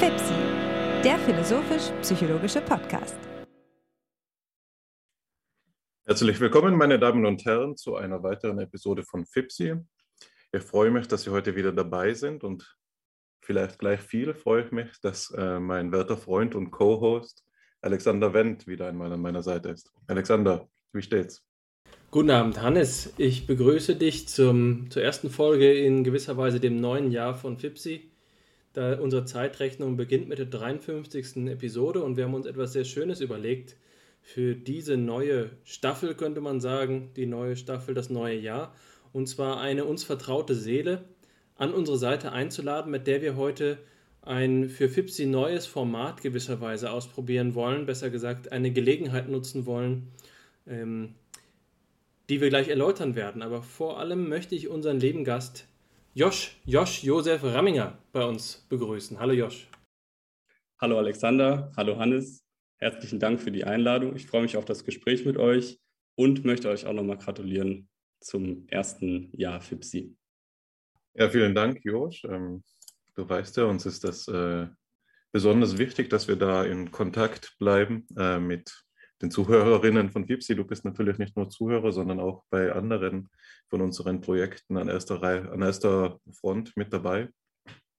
FIPSI, der philosophisch-psychologische Podcast. Herzlich willkommen, meine Damen und Herren, zu einer weiteren Episode von FIPSI. Ich freue mich, dass Sie heute wieder dabei sind und vielleicht gleich viel freue ich mich, dass äh, mein werter Freund und Co-Host Alexander Wendt wieder einmal an meiner Seite ist. Alexander, wie steht's? Guten Abend, Hannes. Ich begrüße dich zum, zur ersten Folge in gewisser Weise dem neuen Jahr von FIPSI. Da unsere Zeitrechnung beginnt mit der 53. Episode und wir haben uns etwas sehr Schönes überlegt für diese neue Staffel, könnte man sagen, die neue Staffel, das neue Jahr. Und zwar eine uns vertraute Seele an unsere Seite einzuladen, mit der wir heute ein für FIPSI neues Format gewisserweise ausprobieren wollen, besser gesagt eine Gelegenheit nutzen wollen, ähm, die wir gleich erläutern werden. Aber vor allem möchte ich unseren lieben Gast Josh, Josh Josef Ramminger bei uns begrüßen. Hallo Josh. Hallo Alexander, hallo Hannes. Herzlichen Dank für die Einladung. Ich freue mich auf das Gespräch mit euch und möchte euch auch nochmal gratulieren zum ersten Jahr FIPSI. Ja, vielen Dank, Josh. Ähm, du weißt ja, uns ist das äh, besonders wichtig, dass wir da in Kontakt bleiben äh, mit den Zuhörerinnen von Fipsi. Du bist natürlich nicht nur Zuhörer, sondern auch bei anderen von unseren Projekten an erster, Reihe, an erster Front mit dabei.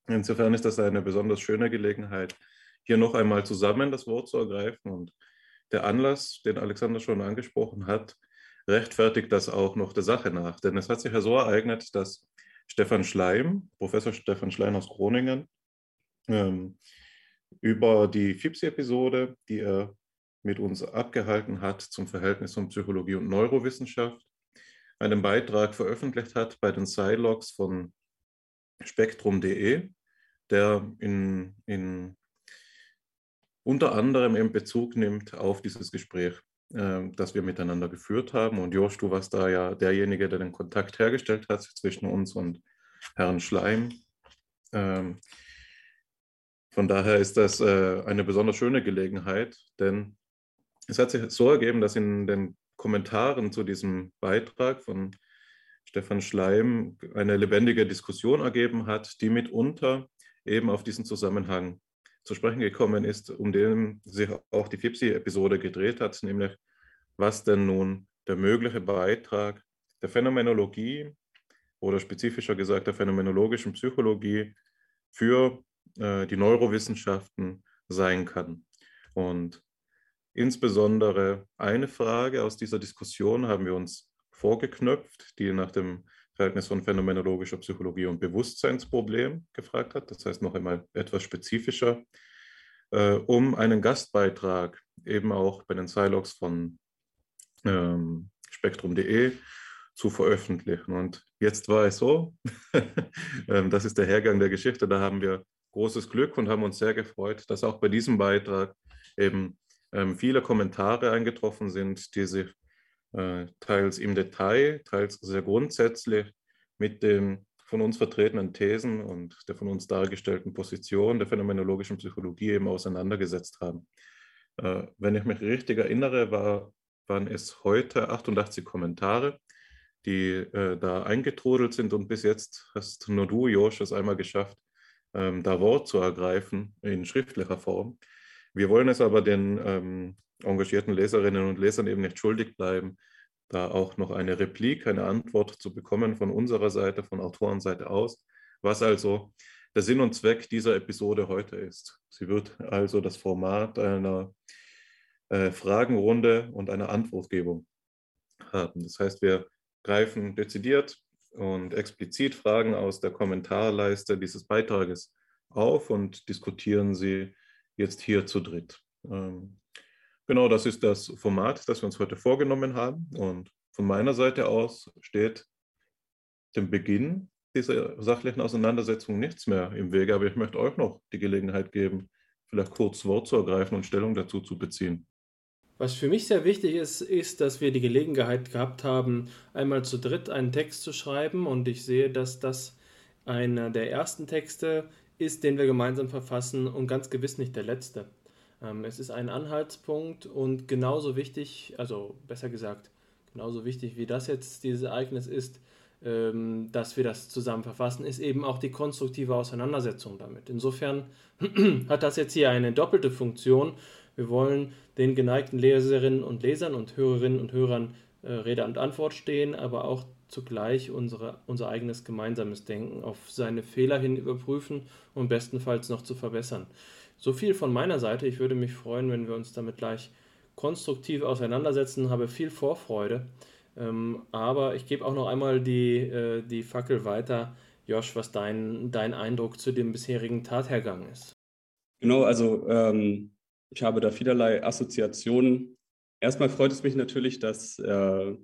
Insofern ist das eine besonders schöne Gelegenheit, hier noch einmal zusammen das Wort zu ergreifen. Und der Anlass, den Alexander schon angesprochen hat, rechtfertigt das auch noch der Sache nach. Denn es hat sich ja so ereignet, dass Stefan Schleim, Professor Stefan Schleim aus Groningen, ähm, über die FIPSI-Episode, die er mit uns abgehalten hat zum Verhältnis von Psychologie und Neurowissenschaft, einen Beitrag veröffentlicht hat bei den Silogs von spektrum.de, der in, in unter anderem in Bezug nimmt auf dieses Gespräch, äh, das wir miteinander geführt haben. Und Josh, du warst da ja derjenige, der den Kontakt hergestellt hat zwischen uns und Herrn Schleim. Ähm, von daher ist das äh, eine besonders schöne Gelegenheit, denn es hat sich so ergeben, dass in den Kommentaren zu diesem Beitrag von Stefan Schleim eine lebendige Diskussion ergeben hat, die mitunter eben auf diesen Zusammenhang zu sprechen gekommen ist, um den sich auch die FIPSI-Episode gedreht hat, nämlich was denn nun der mögliche Beitrag der Phänomenologie oder spezifischer gesagt der phänomenologischen Psychologie für äh, die Neurowissenschaften sein kann. Und Insbesondere eine Frage aus dieser Diskussion haben wir uns vorgeknöpft, die nach dem Verhältnis von phänomenologischer Psychologie und Bewusstseinsproblem gefragt hat. Das heißt noch einmal etwas spezifischer, äh, um einen Gastbeitrag eben auch bei den Silogs von ähm, spektrum.de zu veröffentlichen. Und jetzt war es so, ähm, das ist der Hergang der Geschichte, da haben wir großes Glück und haben uns sehr gefreut, dass auch bei diesem Beitrag eben ähm, viele Kommentare eingetroffen sind, die sich äh, teils im Detail, teils sehr grundsätzlich mit den von uns vertretenen Thesen und der von uns dargestellten Position der phänomenologischen Psychologie eben auseinandergesetzt haben. Äh, wenn ich mich richtig erinnere, war, waren es heute 88 Kommentare, die äh, da eingetrudelt sind und bis jetzt hast nur du, Josh, es einmal geschafft, ähm, da Wort zu ergreifen in schriftlicher Form. Wir wollen es aber den ähm, engagierten Leserinnen und Lesern eben nicht schuldig bleiben, da auch noch eine Replik, eine Antwort zu bekommen von unserer Seite, von Autorenseite aus, was also der Sinn und Zweck dieser Episode heute ist. Sie wird also das Format einer äh, Fragenrunde und einer Antwortgebung haben. Das heißt, wir greifen dezidiert und explizit Fragen aus der Kommentarleiste dieses Beitrages auf und diskutieren sie jetzt hier zu dritt. Ähm, genau, das ist das Format, das wir uns heute vorgenommen haben. Und von meiner Seite aus steht dem Beginn dieser sachlichen Auseinandersetzung nichts mehr im Wege. Aber ich möchte euch noch die Gelegenheit geben, vielleicht kurz Wort zu ergreifen und Stellung dazu zu beziehen. Was für mich sehr wichtig ist, ist, dass wir die Gelegenheit gehabt haben, einmal zu dritt einen Text zu schreiben. Und ich sehe, dass das einer der ersten Texte ist, den wir gemeinsam verfassen und ganz gewiss nicht der letzte. Ähm, es ist ein Anhaltspunkt und genauso wichtig, also besser gesagt, genauso wichtig wie das jetzt dieses Ereignis ist, ähm, dass wir das zusammen verfassen, ist eben auch die konstruktive Auseinandersetzung damit. Insofern hat das jetzt hier eine doppelte Funktion. Wir wollen den geneigten Leserinnen und Lesern und Hörerinnen und Hörern äh, Rede und Antwort stehen, aber auch zugleich unsere, unser eigenes gemeinsames Denken auf seine Fehler hin überprüfen und bestenfalls noch zu verbessern. So viel von meiner Seite. Ich würde mich freuen, wenn wir uns damit gleich konstruktiv auseinandersetzen. Habe viel Vorfreude. Ähm, aber ich gebe auch noch einmal die, äh, die Fackel weiter. Josh, was dein, dein Eindruck zu dem bisherigen Tathergang ist. Genau, also ähm, ich habe da vielerlei Assoziationen. Erstmal freut es mich natürlich, dass, äh,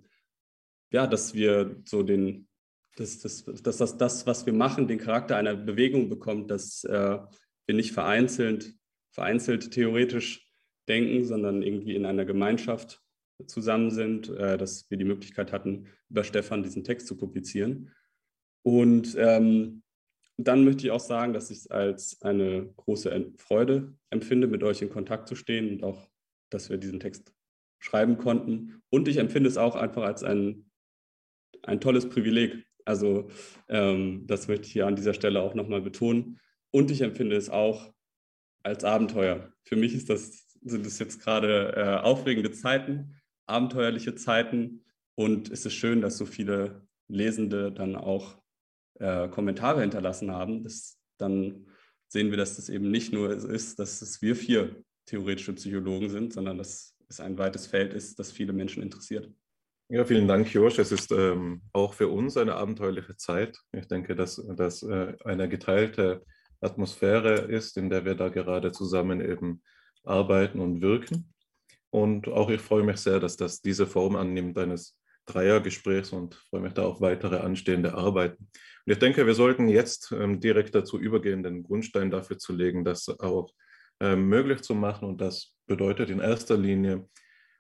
ja, dass wir so den, dass, dass, dass das, das, was wir machen, den Charakter einer Bewegung bekommt, dass äh, wir nicht vereinzelt, vereinzelt theoretisch denken, sondern irgendwie in einer Gemeinschaft zusammen sind, äh, dass wir die Möglichkeit hatten, über Stefan diesen Text zu publizieren. Und ähm, dann möchte ich auch sagen, dass ich es als eine große Freude empfinde, mit euch in Kontakt zu stehen und auch, dass wir diesen Text schreiben konnten. Und ich empfinde es auch einfach als ein, ein tolles Privileg. Also ähm, das möchte ich hier an dieser Stelle auch nochmal betonen. Und ich empfinde es auch als Abenteuer. Für mich ist das, sind es jetzt gerade äh, aufregende Zeiten, abenteuerliche Zeiten. Und es ist schön, dass so viele Lesende dann auch äh, Kommentare hinterlassen haben. Das, dann sehen wir, dass das eben nicht nur ist, dass es wir vier theoretische Psychologen sind, sondern dass es ein weites Feld ist, das viele Menschen interessiert. Ja, vielen Dank, Josh. Es ist ähm, auch für uns eine abenteuerliche Zeit. Ich denke, dass das äh, eine geteilte Atmosphäre ist, in der wir da gerade zusammen eben arbeiten und wirken. Und auch ich freue mich sehr, dass das diese Form annimmt eines Dreiergesprächs und freue mich da auf weitere anstehende Arbeiten. Und ich denke, wir sollten jetzt ähm, direkt dazu übergehen, den Grundstein dafür zu legen, das auch ähm, möglich zu machen. Und das bedeutet in erster Linie,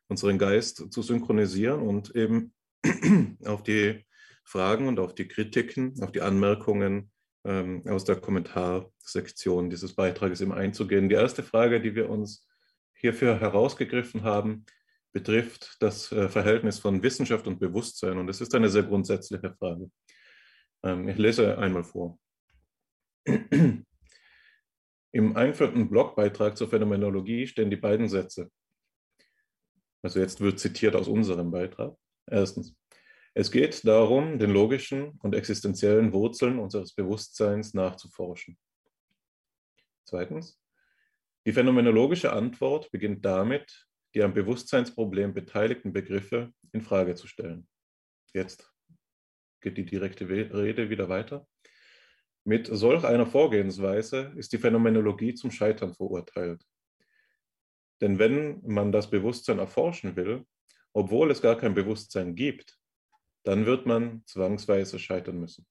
unseren Geist zu synchronisieren und eben auf die Fragen und auf die Kritiken, auf die Anmerkungen ähm, aus der Kommentarsektion dieses Beitrages eben einzugehen. Die erste Frage, die wir uns hierfür herausgegriffen haben, betrifft das äh, Verhältnis von Wissenschaft und Bewusstsein. Und es ist eine sehr grundsätzliche Frage. Ähm, ich lese einmal vor. Im einführenden Blogbeitrag zur Phänomenologie stehen die beiden Sätze. Also jetzt wird zitiert aus unserem Beitrag. Erstens, es geht darum, den logischen und existenziellen Wurzeln unseres Bewusstseins nachzuforschen. Zweitens, die phänomenologische Antwort beginnt damit, die am Bewusstseinsproblem beteiligten Begriffe in Frage zu stellen. Jetzt geht die direkte Rede wieder weiter. Mit solch einer Vorgehensweise ist die Phänomenologie zum Scheitern verurteilt. Denn wenn man das Bewusstsein erforschen will, obwohl es gar kein Bewusstsein gibt, dann wird man zwangsweise scheitern müssen.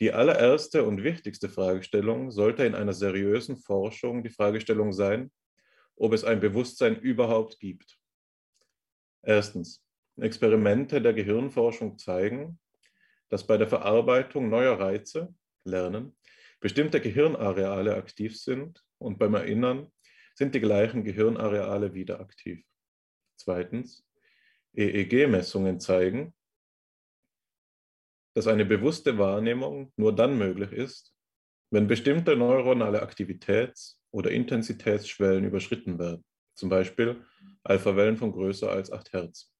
Die allererste und wichtigste Fragestellung sollte in einer seriösen Forschung die Fragestellung sein, ob es ein Bewusstsein überhaupt gibt. Erstens, Experimente der Gehirnforschung zeigen, dass bei der Verarbeitung neuer Reize, Lernen, bestimmte Gehirnareale aktiv sind und beim Erinnern sind die gleichen Gehirnareale wieder aktiv. Zweitens, EEG-Messungen zeigen, dass eine bewusste Wahrnehmung nur dann möglich ist, wenn bestimmte neuronale Aktivitäts- oder Intensitätsschwellen überschritten werden, zum Beispiel Alphawellen von größer als 8 Hertz,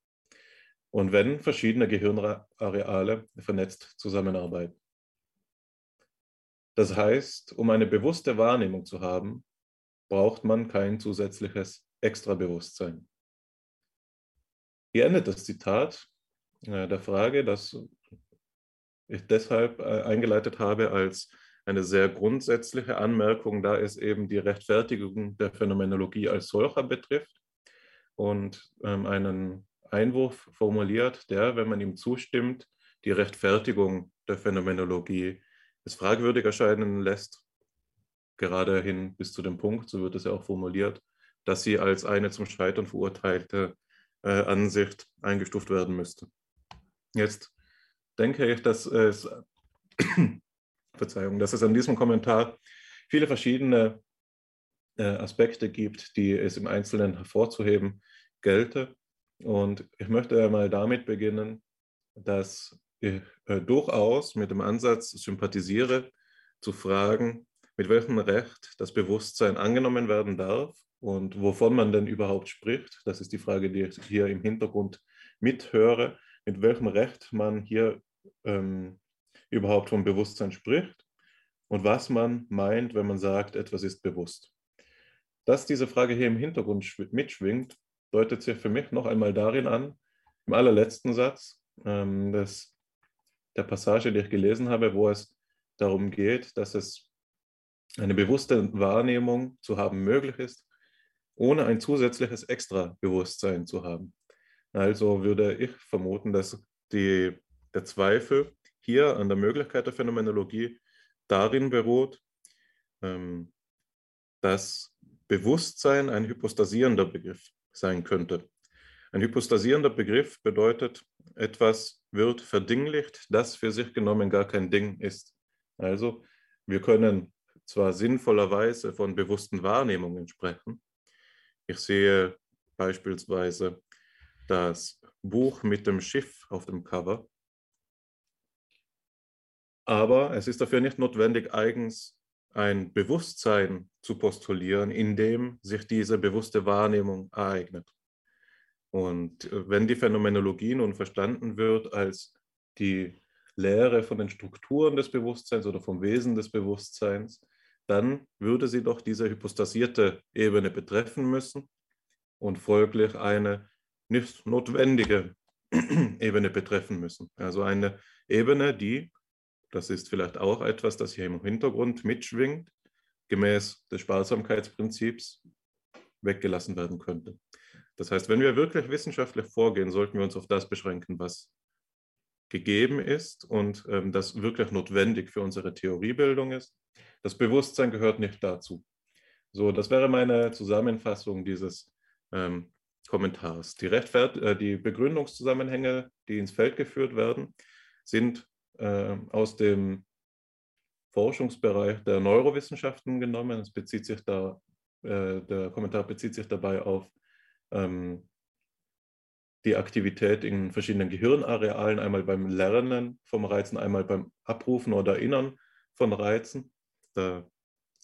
und wenn verschiedene Gehirnareale vernetzt zusammenarbeiten. Das heißt, um eine bewusste Wahrnehmung zu haben, braucht man kein zusätzliches Extrabewusstsein. Hier endet das Zitat äh, der Frage, dass ich deshalb äh, eingeleitet habe als eine sehr grundsätzliche Anmerkung, da es eben die Rechtfertigung der Phänomenologie als solcher betrifft und ähm, einen Einwurf formuliert, der, wenn man ihm zustimmt, die Rechtfertigung der Phänomenologie es fragwürdig erscheinen lässt, gerade hin bis zu dem Punkt, so wird es ja auch formuliert, dass sie als eine zum Scheitern verurteilte äh, Ansicht eingestuft werden müsste. Jetzt denke ich, dass es, Verzeihung, dass es an diesem Kommentar viele verschiedene äh, Aspekte gibt, die es im Einzelnen hervorzuheben gelte. Und ich möchte mal damit beginnen, dass ich äh, durchaus mit dem Ansatz sympathisiere, zu fragen, mit welchem Recht das Bewusstsein angenommen werden darf und wovon man denn überhaupt spricht. Das ist die Frage, die ich hier im Hintergrund mithöre, mit welchem Recht man hier ähm, überhaupt vom Bewusstsein spricht und was man meint, wenn man sagt, etwas ist bewusst. Dass diese Frage hier im Hintergrund mitschwingt, deutet sich für mich noch einmal darin an, im allerletzten Satz ähm, des, der Passage, die ich gelesen habe, wo es darum geht, dass es eine bewusste Wahrnehmung zu haben möglich ist, ohne ein zusätzliches Extra-Bewusstsein zu haben. Also würde ich vermuten, dass die, der Zweifel hier an der Möglichkeit der Phänomenologie darin beruht, ähm, dass Bewusstsein ein hypostasierender Begriff sein könnte. Ein hypostasierender Begriff bedeutet, etwas wird verdinglicht, das für sich genommen gar kein Ding ist. Also wir können zwar sinnvollerweise von bewussten Wahrnehmungen sprechen. Ich sehe beispielsweise das Buch mit dem Schiff auf dem Cover, aber es ist dafür nicht notwendig, eigens ein Bewusstsein zu postulieren, in dem sich diese bewusste Wahrnehmung ereignet. Und wenn die Phänomenologie nun verstanden wird als die Lehre von den Strukturen des Bewusstseins oder vom Wesen des Bewusstseins, dann würde sie doch diese hypostasierte Ebene betreffen müssen und folglich eine nicht notwendige Ebene betreffen müssen. Also eine Ebene, die das ist vielleicht auch etwas, das hier im Hintergrund mitschwingt, gemäß des Sparsamkeitsprinzips weggelassen werden könnte. Das heißt, wenn wir wirklich wissenschaftlich vorgehen, sollten wir uns auf das beschränken, was gegeben ist und ähm, das wirklich notwendig für unsere Theoriebildung ist. Das Bewusstsein gehört nicht dazu. So, das wäre meine Zusammenfassung dieses ähm, Kommentars. Die, Rechtfert äh, die Begründungszusammenhänge, die ins Feld geführt werden, sind äh, aus dem Forschungsbereich der Neurowissenschaften genommen. Es bezieht sich da, äh, der Kommentar bezieht sich dabei auf ähm, die Aktivität in verschiedenen Gehirnarealen, einmal beim Lernen vom Reizen, einmal beim Abrufen oder Erinnern von Reizen äh,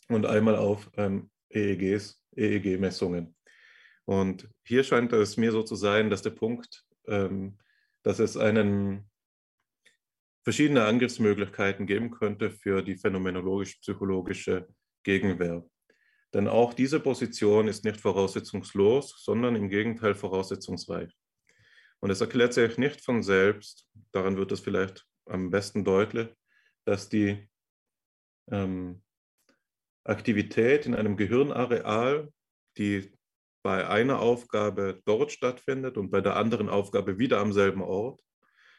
und einmal auf ähm, EEGs, EEG-Messungen. Und hier scheint es mir so zu sein, dass der Punkt, ähm, dass es einen verschiedene Angriffsmöglichkeiten geben könnte für die phänomenologisch-psychologische Gegenwehr. Denn auch diese Position ist nicht voraussetzungslos, sondern im Gegenteil voraussetzungsreich. Und es erklärt sich nicht von selbst, daran wird es vielleicht am besten deutlich, dass die ähm, Aktivität in einem Gehirnareal, die bei einer Aufgabe dort stattfindet und bei der anderen Aufgabe wieder am selben Ort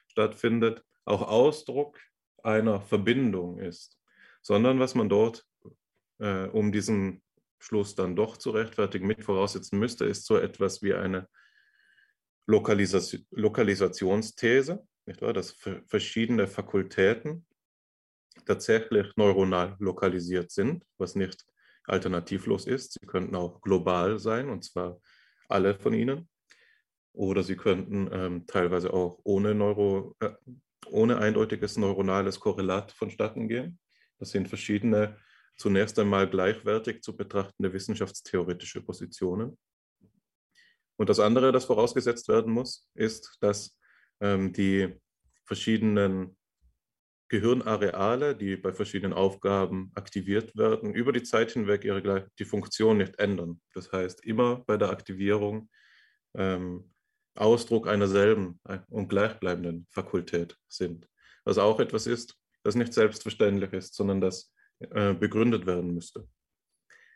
stattfindet, auch Ausdruck einer Verbindung ist, sondern was man dort, äh, um diesen Schluss dann doch zu rechtfertigen, mit voraussetzen müsste, ist so etwas wie eine Lokalisation, Lokalisationsthese, nicht wahr? dass verschiedene Fakultäten tatsächlich neuronal lokalisiert sind, was nicht alternativlos ist. Sie könnten auch global sein, und zwar alle von ihnen. Oder sie könnten ähm, teilweise auch ohne Neuro, äh, ohne eindeutiges neuronales Korrelat vonstatten gehen. Das sind verschiedene, zunächst einmal gleichwertig zu betrachtende wissenschaftstheoretische Positionen. Und das andere, das vorausgesetzt werden muss, ist, dass ähm, die verschiedenen Gehirnareale, die bei verschiedenen Aufgaben aktiviert werden, über die Zeit hinweg ihre, die Funktion nicht ändern. Das heißt, immer bei der Aktivierung ähm, Ausdruck einer selben äh, und gleichbleibenden Fakultät sind. Was auch etwas ist, das nicht selbstverständlich ist, sondern das äh, begründet werden müsste.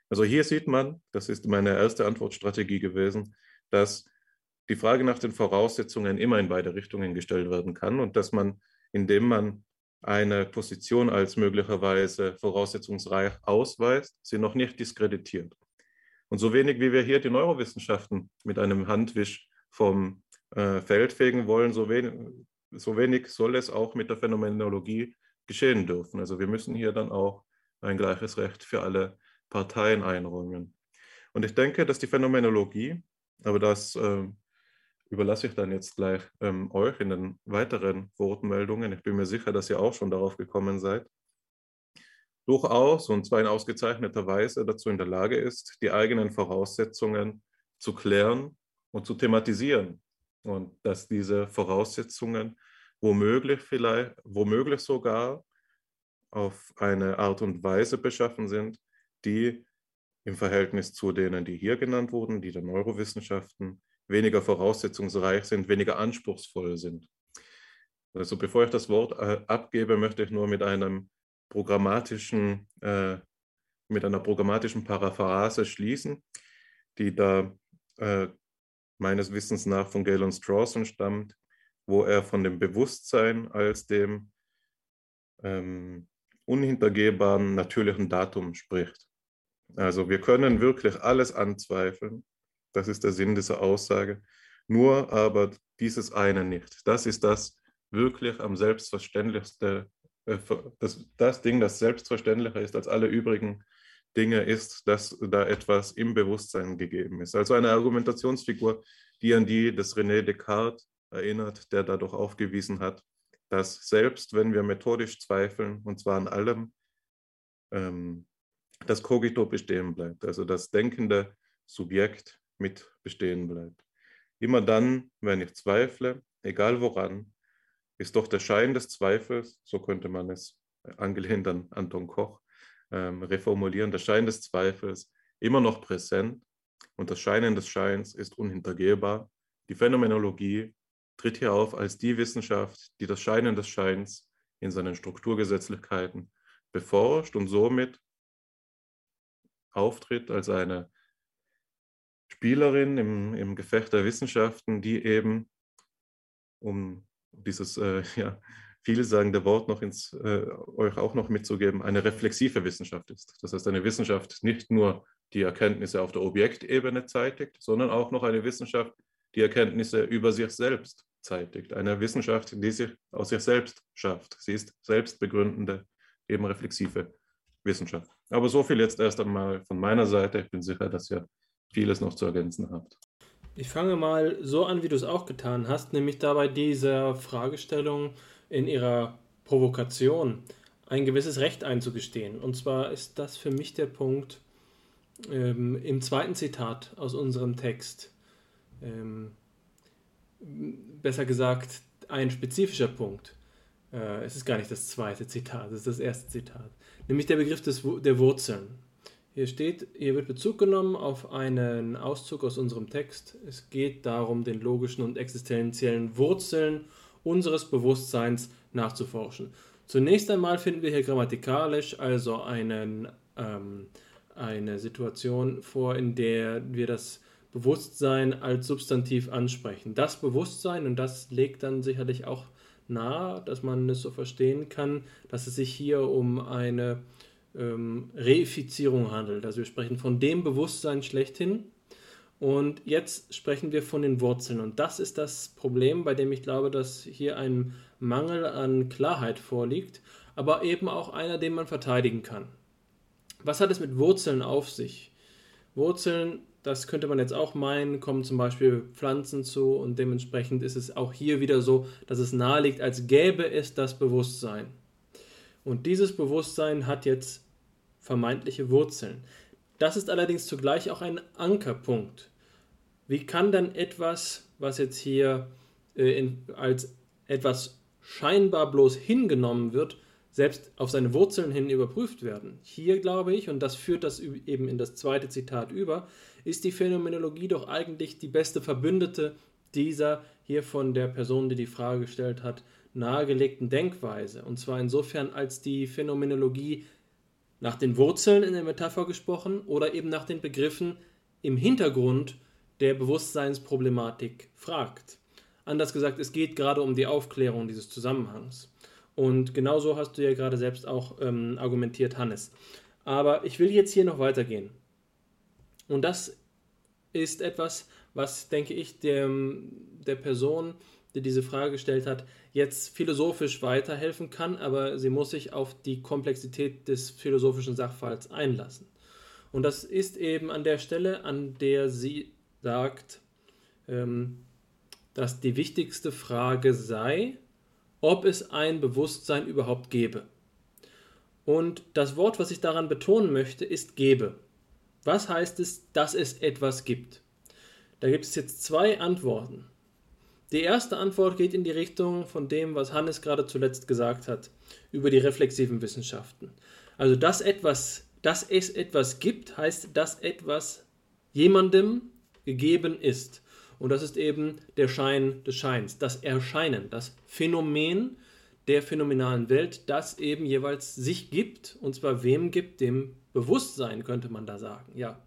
Also hier sieht man, das ist meine erste Antwortstrategie gewesen, dass die Frage nach den Voraussetzungen immer in beide Richtungen gestellt werden kann und dass man, indem man eine Position als möglicherweise voraussetzungsreich ausweist, sie noch nicht diskreditiert. Und so wenig wie wir hier die Neurowissenschaften mit einem Handwisch vom äh, Feld fegen wollen, so wenig, so wenig soll es auch mit der Phänomenologie geschehen dürfen. Also wir müssen hier dann auch ein gleiches Recht für alle Parteien einräumen. Und ich denke, dass die Phänomenologie, aber das äh, überlasse ich dann jetzt gleich ähm, euch in den weiteren Wortmeldungen. Ich bin mir sicher, dass ihr auch schon darauf gekommen seid. Durchaus und zwar in ausgezeichneter Weise dazu in der Lage ist, die eigenen Voraussetzungen zu klären und zu thematisieren. Und dass diese Voraussetzungen womöglich vielleicht, womöglich sogar auf eine Art und Weise beschaffen sind, die im Verhältnis zu denen, die hier genannt wurden, die der Neurowissenschaften, weniger voraussetzungsreich sind, weniger anspruchsvoll sind. Also bevor ich das Wort äh, abgebe, möchte ich nur mit einem programmatischen, äh, mit einer programmatischen Paraphrase schließen, die da äh, meines Wissens nach von Galen Strawson stammt, wo er von dem Bewusstsein als dem ähm, unhintergehbaren natürlichen Datum spricht. Also wir können wirklich alles anzweifeln. Das ist der Sinn dieser Aussage. Nur aber dieses eine nicht. Das ist das wirklich am selbstverständlichsten, äh, das, das Ding, das selbstverständlicher ist als alle übrigen Dinge, ist, dass da etwas im Bewusstsein gegeben ist. Also eine Argumentationsfigur, die an die des René Descartes erinnert, der dadurch aufgewiesen hat, dass selbst wenn wir methodisch zweifeln, und zwar an allem, ähm, das Kogito bestehen bleibt, also das denkende Subjekt mit bestehen bleibt. Immer dann, wenn ich zweifle, egal woran, ist doch der Schein des Zweifels, so könnte man es angelehnt an Anton Koch ähm, reformulieren, der Schein des Zweifels immer noch präsent und das Scheinen des Scheins ist unhintergehbar. Die Phänomenologie tritt hier auf als die Wissenschaft, die das Scheinen des Scheins in seinen Strukturgesetzlichkeiten beforscht und somit auftritt als eine Spielerin im, im Gefecht der Wissenschaften, die eben, um dieses äh, ja, vielsagende Wort noch ins, äh, euch auch noch mitzugeben, eine reflexive Wissenschaft ist. Das heißt, eine Wissenschaft nicht nur die Erkenntnisse auf der Objektebene zeitigt, sondern auch noch eine Wissenschaft, die Erkenntnisse über sich selbst zeitigt. Eine Wissenschaft, die sich aus sich selbst schafft. Sie ist selbstbegründende, eben reflexive Wissenschaft. Aber so viel jetzt erst einmal von meiner Seite. Ich bin sicher, dass ihr vieles noch zu ergänzen habt. Ich fange mal so an, wie du es auch getan hast, nämlich dabei dieser Fragestellung in ihrer Provokation ein gewisses Recht einzugestehen. Und zwar ist das für mich der Punkt ähm, im zweiten Zitat aus unserem Text. Ähm, besser gesagt, ein spezifischer Punkt. Äh, es ist gar nicht das zweite Zitat, es ist das erste Zitat. Nämlich der Begriff des, der Wurzeln. Hier steht, hier wird Bezug genommen auf einen Auszug aus unserem Text. Es geht darum, den logischen und existenziellen Wurzeln unseres Bewusstseins nachzuforschen. Zunächst einmal finden wir hier grammatikalisch also einen, ähm, eine Situation vor, in der wir das Bewusstsein als Substantiv ansprechen. Das Bewusstsein, und das legt dann sicherlich auch nahe, dass man es so verstehen kann, dass es sich hier um eine ähm, Reifizierung handelt. Also wir sprechen von dem Bewusstsein schlechthin. Und jetzt sprechen wir von den Wurzeln. Und das ist das Problem, bei dem ich glaube, dass hier ein Mangel an Klarheit vorliegt, aber eben auch einer, den man verteidigen kann. Was hat es mit Wurzeln auf sich? Wurzeln, das könnte man jetzt auch meinen, kommen zum Beispiel Pflanzen zu und dementsprechend ist es auch hier wieder so, dass es naheliegt, als gäbe es das Bewusstsein. Und dieses Bewusstsein hat jetzt vermeintliche Wurzeln. Das ist allerdings zugleich auch ein Ankerpunkt. Wie kann dann etwas, was jetzt hier äh, in, als etwas scheinbar bloß hingenommen wird, selbst auf seine Wurzeln hin überprüft werden? Hier glaube ich, und das führt das eben in das zweite Zitat über, ist die Phänomenologie doch eigentlich die beste Verbündete dieser hier von der Person, die die Frage gestellt hat, nahegelegten Denkweise. Und zwar insofern, als die Phänomenologie nach den Wurzeln in der Metapher gesprochen oder eben nach den Begriffen im Hintergrund der Bewusstseinsproblematik fragt. Anders gesagt, es geht gerade um die Aufklärung dieses Zusammenhangs. Und genauso hast du ja gerade selbst auch ähm, argumentiert, Hannes. Aber ich will jetzt hier noch weitergehen. Und das ist etwas, was, denke ich, dem, der Person, die diese Frage gestellt hat, jetzt philosophisch weiterhelfen kann, aber sie muss sich auf die Komplexität des philosophischen Sachverhalts einlassen. Und das ist eben an der Stelle, an der sie sagt, ähm, dass die wichtigste Frage sei, ob es ein Bewusstsein überhaupt gäbe. Und das Wort, was ich daran betonen möchte, ist gebe. Was heißt es, dass es etwas gibt? Da gibt es jetzt zwei Antworten. Die erste Antwort geht in die Richtung von dem, was Hannes gerade zuletzt gesagt hat, über die reflexiven Wissenschaften. Also, dass etwas, dass es etwas gibt, heißt, dass etwas jemandem gegeben ist. Und das ist eben der Schein des Scheins, das Erscheinen, das Phänomen der phänomenalen Welt, das eben jeweils sich gibt, und zwar wem gibt, dem Bewusstsein, könnte man da sagen. Ja,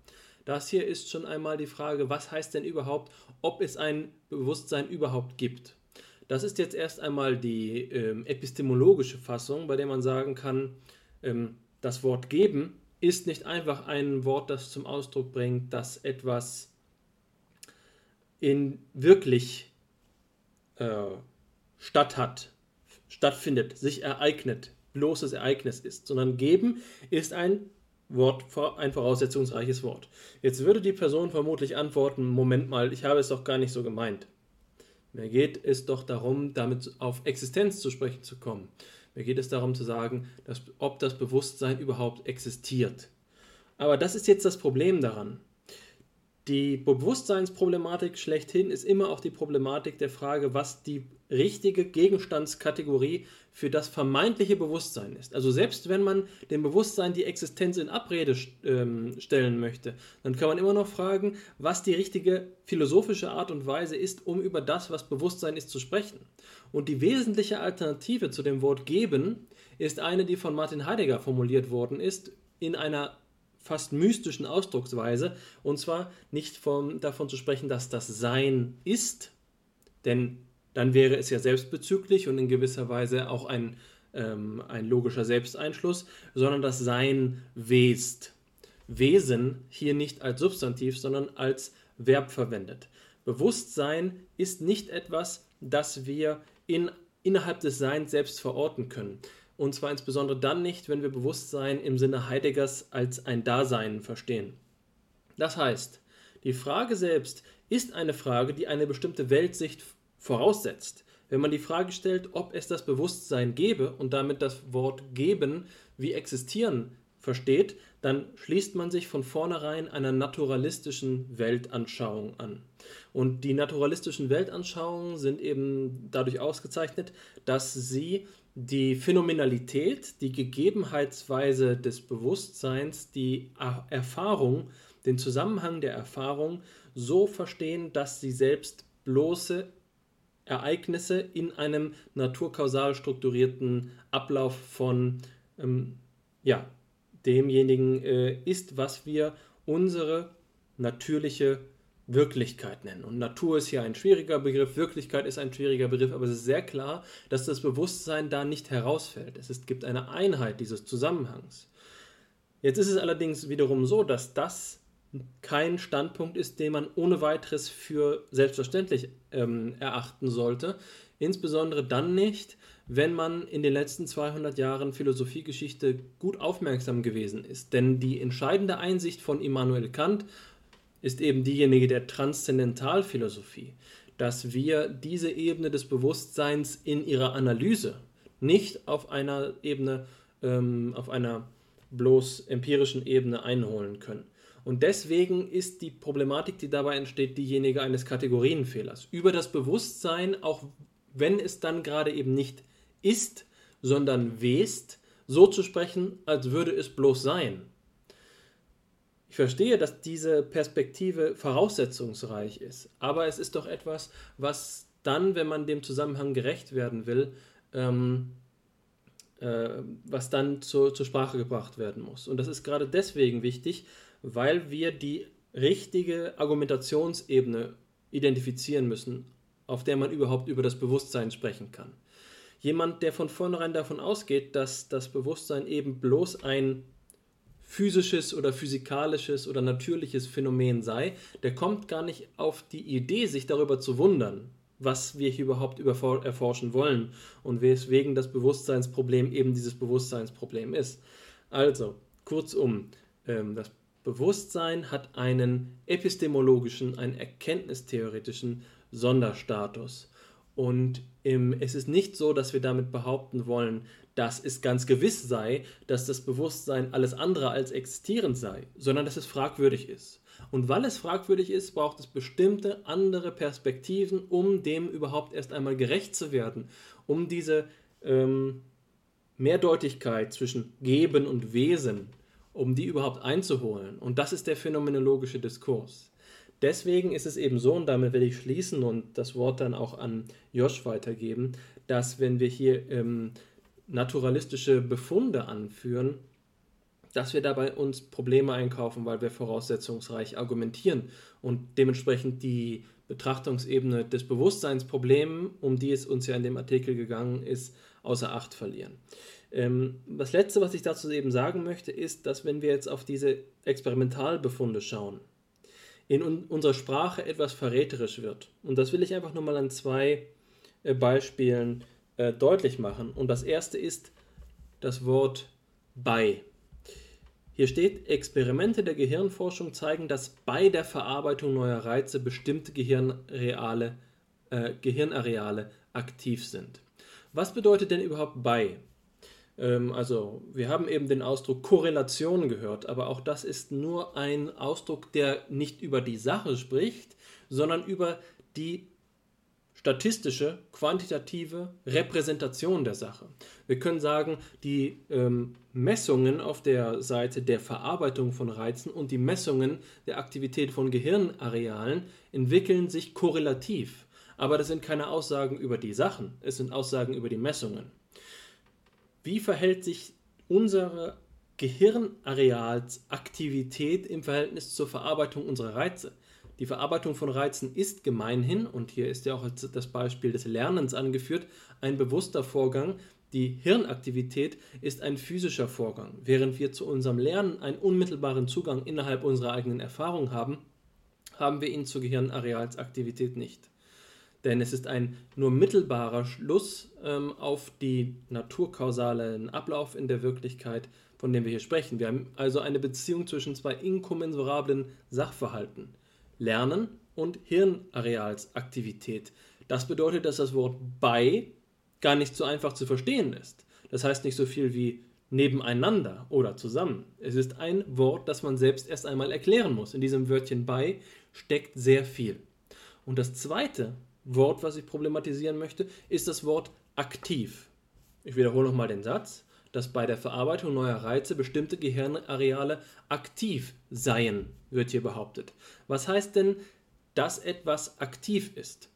das hier ist schon einmal die Frage, was heißt denn überhaupt, ob es ein Bewusstsein überhaupt gibt. Das ist jetzt erst einmal die ähm, epistemologische Fassung, bei der man sagen kann, ähm, das Wort geben ist nicht einfach ein Wort, das zum Ausdruck bringt, dass etwas in wirklich äh, statt hat, stattfindet, sich ereignet, bloßes Ereignis ist, sondern geben ist ein Wort, ein voraussetzungsreiches Wort. Jetzt würde die Person vermutlich antworten, Moment mal, ich habe es doch gar nicht so gemeint. Mir geht es doch darum, damit auf Existenz zu sprechen zu kommen. Mir geht es darum zu sagen, dass, ob das Bewusstsein überhaupt existiert. Aber das ist jetzt das Problem daran. Die Bewusstseinsproblematik schlechthin ist immer auch die Problematik der Frage, was die richtige Gegenstandskategorie für das vermeintliche Bewusstsein ist. Also selbst wenn man dem Bewusstsein die Existenz in Abrede ähm, stellen möchte, dann kann man immer noch fragen, was die richtige philosophische Art und Weise ist, um über das, was Bewusstsein ist, zu sprechen. Und die wesentliche Alternative zu dem Wort geben ist eine, die von Martin Heidegger formuliert worden ist, in einer fast mystischen Ausdrucksweise, und zwar nicht vom, davon zu sprechen, dass das Sein ist, denn dann wäre es ja selbstbezüglich und in gewisser Weise auch ein, ähm, ein logischer Selbsteinschluss, sondern das Sein west. Wesen hier nicht als Substantiv, sondern als Verb verwendet. Bewusstsein ist nicht etwas, das wir in, innerhalb des Seins selbst verorten können. Und zwar insbesondere dann nicht, wenn wir Bewusstsein im Sinne Heideggers als ein Dasein verstehen. Das heißt, die Frage selbst ist eine Frage, die eine bestimmte Weltsicht voraussetzt. Wenn man die Frage stellt, ob es das Bewusstsein gäbe und damit das Wort geben wie existieren versteht, dann schließt man sich von vornherein einer naturalistischen Weltanschauung an. Und die naturalistischen Weltanschauungen sind eben dadurch ausgezeichnet, dass sie die Phänomenalität, die Gegebenheitsweise des Bewusstseins, die Erfahrung, den Zusammenhang der Erfahrung so verstehen, dass sie selbst bloße Ereignisse in einem naturkausal strukturierten Ablauf von ähm, ja, demjenigen äh, ist, was wir unsere natürliche Wirklichkeit nennen. Und Natur ist hier ein schwieriger Begriff, Wirklichkeit ist ein schwieriger Begriff, aber es ist sehr klar, dass das Bewusstsein da nicht herausfällt. Es ist, gibt eine Einheit dieses Zusammenhangs. Jetzt ist es allerdings wiederum so, dass das kein Standpunkt ist, den man ohne weiteres für selbstverständlich ähm, erachten sollte. Insbesondere dann nicht, wenn man in den letzten 200 Jahren Philosophiegeschichte gut aufmerksam gewesen ist. Denn die entscheidende Einsicht von Immanuel Kant ist eben diejenige der Transzendentalphilosophie, dass wir diese Ebene des Bewusstseins in ihrer Analyse nicht auf einer Ebene, ähm, auf einer bloß empirischen Ebene einholen können. Und deswegen ist die Problematik, die dabei entsteht, diejenige eines Kategorienfehlers. Über das Bewusstsein, auch wenn es dann gerade eben nicht ist, sondern west, so zu sprechen, als würde es bloß sein. Ich verstehe, dass diese Perspektive voraussetzungsreich ist, aber es ist doch etwas, was dann, wenn man dem Zusammenhang gerecht werden will, ähm, äh, was dann zu, zur Sprache gebracht werden muss. Und das ist gerade deswegen wichtig, weil wir die richtige Argumentationsebene identifizieren müssen, auf der man überhaupt über das Bewusstsein sprechen kann. Jemand, der von vornherein davon ausgeht, dass das Bewusstsein eben bloß ein physisches oder physikalisches oder natürliches Phänomen sei, der kommt gar nicht auf die Idee, sich darüber zu wundern, was wir hier überhaupt erforschen wollen und weswegen das Bewusstseinsproblem eben dieses Bewusstseinsproblem ist. Also, kurzum, ähm, das Bewusstsein hat einen epistemologischen, einen erkenntnistheoretischen Sonderstatus. Und im, es ist nicht so, dass wir damit behaupten wollen, dass es ganz gewiss sei, dass das Bewusstsein alles andere als existierend sei, sondern dass es fragwürdig ist. Und weil es fragwürdig ist, braucht es bestimmte andere Perspektiven, um dem überhaupt erst einmal gerecht zu werden, um diese ähm, Mehrdeutigkeit zwischen Geben und Wesen, um die überhaupt einzuholen. Und das ist der phänomenologische Diskurs. Deswegen ist es eben so, und damit werde ich schließen und das Wort dann auch an Josh weitergeben, dass wenn wir hier ähm, naturalistische Befunde anführen, dass wir dabei uns Probleme einkaufen, weil wir voraussetzungsreich argumentieren und dementsprechend die Betrachtungsebene des Bewusstseinsproblems, um die es uns ja in dem Artikel gegangen ist, außer Acht verlieren. Ähm, das Letzte, was ich dazu eben sagen möchte, ist, dass wenn wir jetzt auf diese Experimentalbefunde schauen, in un unserer Sprache etwas verräterisch wird. Und das will ich einfach nur mal an zwei äh, Beispielen äh, deutlich machen. Und das erste ist das Wort bei. Hier steht, Experimente der Gehirnforschung zeigen, dass bei der Verarbeitung neuer Reize bestimmte Gehirnreale, äh, Gehirnareale aktiv sind. Was bedeutet denn überhaupt bei? Ähm, also wir haben eben den Ausdruck Korrelation gehört, aber auch das ist nur ein Ausdruck, der nicht über die Sache spricht, sondern über die statistische, quantitative Repräsentation der Sache. Wir können sagen, die ähm, Messungen auf der Seite der Verarbeitung von Reizen und die Messungen der Aktivität von Gehirnarealen entwickeln sich korrelativ. Aber das sind keine Aussagen über die Sachen, es sind Aussagen über die Messungen wie verhält sich unsere Gehirnarealsaktivität im Verhältnis zur Verarbeitung unserer Reize? Die Verarbeitung von Reizen ist gemeinhin, und hier ist ja auch das Beispiel des Lernens angeführt, ein bewusster Vorgang. Die Hirnaktivität ist ein physischer Vorgang. Während wir zu unserem Lernen einen unmittelbaren Zugang innerhalb unserer eigenen Erfahrung haben, haben wir ihn zur Gehirnarealsaktivität nicht denn es ist ein nur mittelbarer Schluss ähm, auf die naturkausalen Ablauf in der Wirklichkeit, von dem wir hier sprechen. Wir haben also eine Beziehung zwischen zwei inkommensurablen Sachverhalten, Lernen und Hirnarealsaktivität. Das bedeutet, dass das Wort bei gar nicht so einfach zu verstehen ist. Das heißt nicht so viel wie nebeneinander oder zusammen. Es ist ein Wort, das man selbst erst einmal erklären muss. In diesem Wörtchen bei steckt sehr viel. Und das Zweite, Wort, was ich problematisieren möchte, ist das Wort aktiv. Ich wiederhole nochmal den Satz, dass bei der Verarbeitung neuer Reize bestimmte Gehirnareale aktiv seien, wird hier behauptet. Was heißt denn, dass etwas aktiv ist?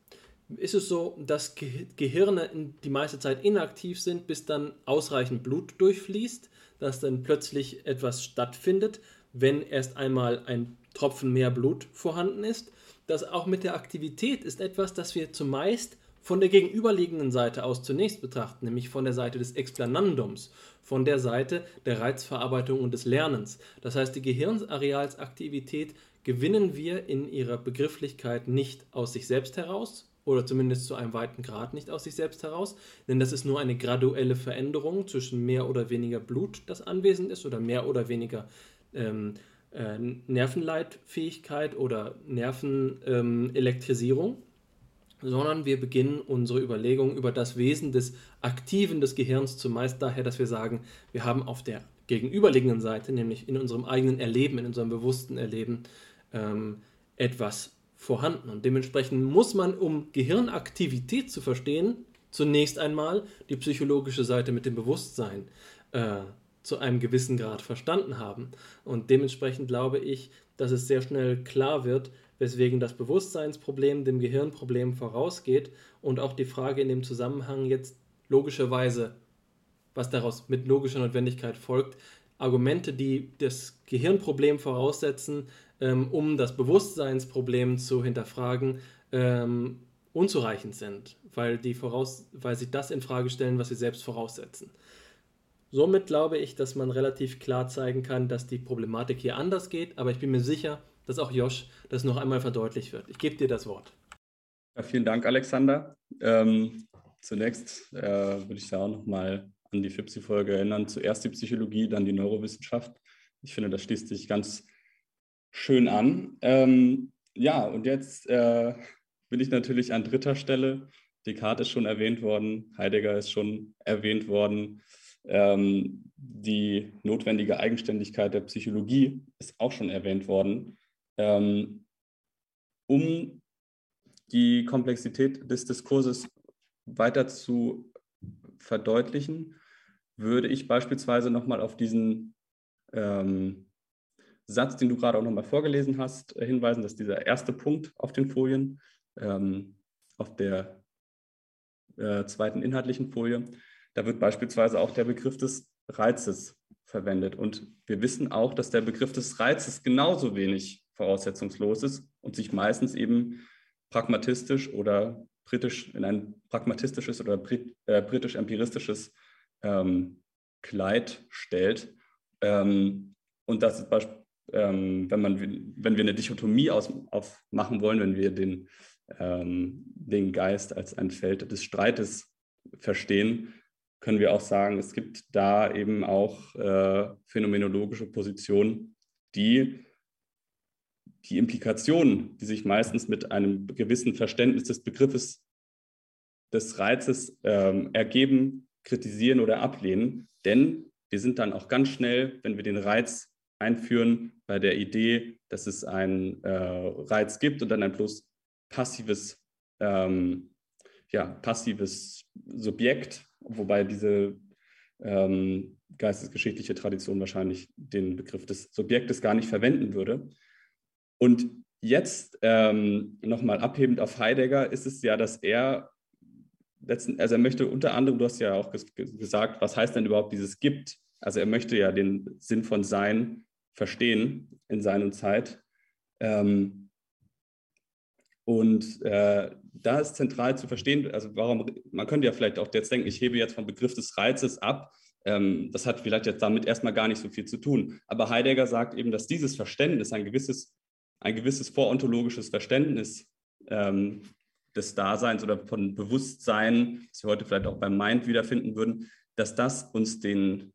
Ist es so, dass Gehirne die meiste Zeit inaktiv sind, bis dann ausreichend Blut durchfließt, dass dann plötzlich etwas stattfindet, wenn erst einmal ein Tropfen mehr Blut vorhanden ist? dass auch mit der Aktivität ist etwas, das wir zumeist von der gegenüberliegenden Seite aus zunächst betrachten, nämlich von der Seite des Explanandums, von der Seite der Reizverarbeitung und des Lernens. Das heißt, die Gehirnarealsaktivität gewinnen wir in ihrer Begrifflichkeit nicht aus sich selbst heraus oder zumindest zu einem weiten Grad nicht aus sich selbst heraus, denn das ist nur eine graduelle Veränderung zwischen mehr oder weniger Blut, das anwesend ist, oder mehr oder weniger ähm, äh, Nervenleitfähigkeit oder Nervenelektrisierung, ähm, sondern wir beginnen unsere Überlegung über das Wesen des Aktiven des Gehirns zumeist daher, dass wir sagen, wir haben auf der gegenüberliegenden Seite, nämlich in unserem eigenen Erleben, in unserem bewussten Erleben, ähm, etwas vorhanden. Und dementsprechend muss man, um Gehirnaktivität zu verstehen, zunächst einmal die psychologische Seite mit dem Bewusstsein äh, zu einem gewissen Grad verstanden haben. Und dementsprechend glaube ich, dass es sehr schnell klar wird, weswegen das Bewusstseinsproblem dem Gehirnproblem vorausgeht und auch die Frage in dem Zusammenhang jetzt logischerweise, was daraus mit logischer Notwendigkeit folgt, Argumente, die das Gehirnproblem voraussetzen, ähm, um das Bewusstseinsproblem zu hinterfragen, ähm, unzureichend sind, weil, die voraus, weil sie das in Frage stellen, was sie selbst voraussetzen. Somit glaube ich, dass man relativ klar zeigen kann, dass die Problematik hier anders geht, aber ich bin mir sicher, dass auch Josh das noch einmal verdeutlicht wird. Ich gebe dir das Wort. Ja, vielen Dank, Alexander. Ähm, zunächst äh, würde ich da auch nochmal an die FIPSI-Folge erinnern. Zuerst die Psychologie, dann die Neurowissenschaft. Ich finde, das schließt sich ganz schön an. Ähm, ja, und jetzt äh, bin ich natürlich an dritter Stelle. Descartes ist schon erwähnt worden, Heidegger ist schon erwähnt worden. Ähm, die notwendige Eigenständigkeit der Psychologie ist auch schon erwähnt worden. Ähm, um die Komplexität des Diskurses weiter zu verdeutlichen, würde ich beispielsweise nochmal auf diesen ähm, Satz, den du gerade auch nochmal vorgelesen hast, hinweisen, dass dieser erste Punkt auf den Folien, ähm, auf der äh, zweiten inhaltlichen Folie, da wird beispielsweise auch der Begriff des Reizes verwendet. Und wir wissen auch, dass der Begriff des Reizes genauso wenig voraussetzungslos ist und sich meistens eben pragmatistisch oder britisch in ein pragmatistisches oder Brit, äh, britisch-empiristisches ähm, Kleid stellt. Ähm, und das ist ähm, wenn, man, wenn wir eine Dichotomie aus, aufmachen wollen, wenn wir den, ähm, den Geist als ein Feld des Streites verstehen, können wir auch sagen, es gibt da eben auch äh, phänomenologische Positionen, die die Implikationen, die sich meistens mit einem gewissen Verständnis des Begriffes des Reizes ähm, ergeben, kritisieren oder ablehnen. Denn wir sind dann auch ganz schnell, wenn wir den Reiz einführen, bei der Idee, dass es einen äh, Reiz gibt und dann ein bloß passives, ähm, ja, passives Subjekt, wobei diese ähm, geistesgeschichtliche Tradition wahrscheinlich den Begriff des Subjektes gar nicht verwenden würde. Und jetzt ähm, nochmal abhebend auf Heidegger ist es ja, dass er letzten, also er möchte unter anderem, du hast ja auch ges gesagt, was heißt denn überhaupt dieses gibt? Also er möchte ja den Sinn von Sein verstehen in seiner Zeit. Ähm, und äh, da ist zentral zu verstehen, also warum, man könnte ja vielleicht auch jetzt denken, ich hebe jetzt vom Begriff des Reizes ab. Ähm, das hat vielleicht jetzt damit erstmal gar nicht so viel zu tun. Aber Heidegger sagt eben, dass dieses Verständnis, ein gewisses, ein gewisses vorontologisches Verständnis ähm, des Daseins oder von Bewusstsein, das wir heute vielleicht auch beim Mind wiederfinden würden, dass das uns den,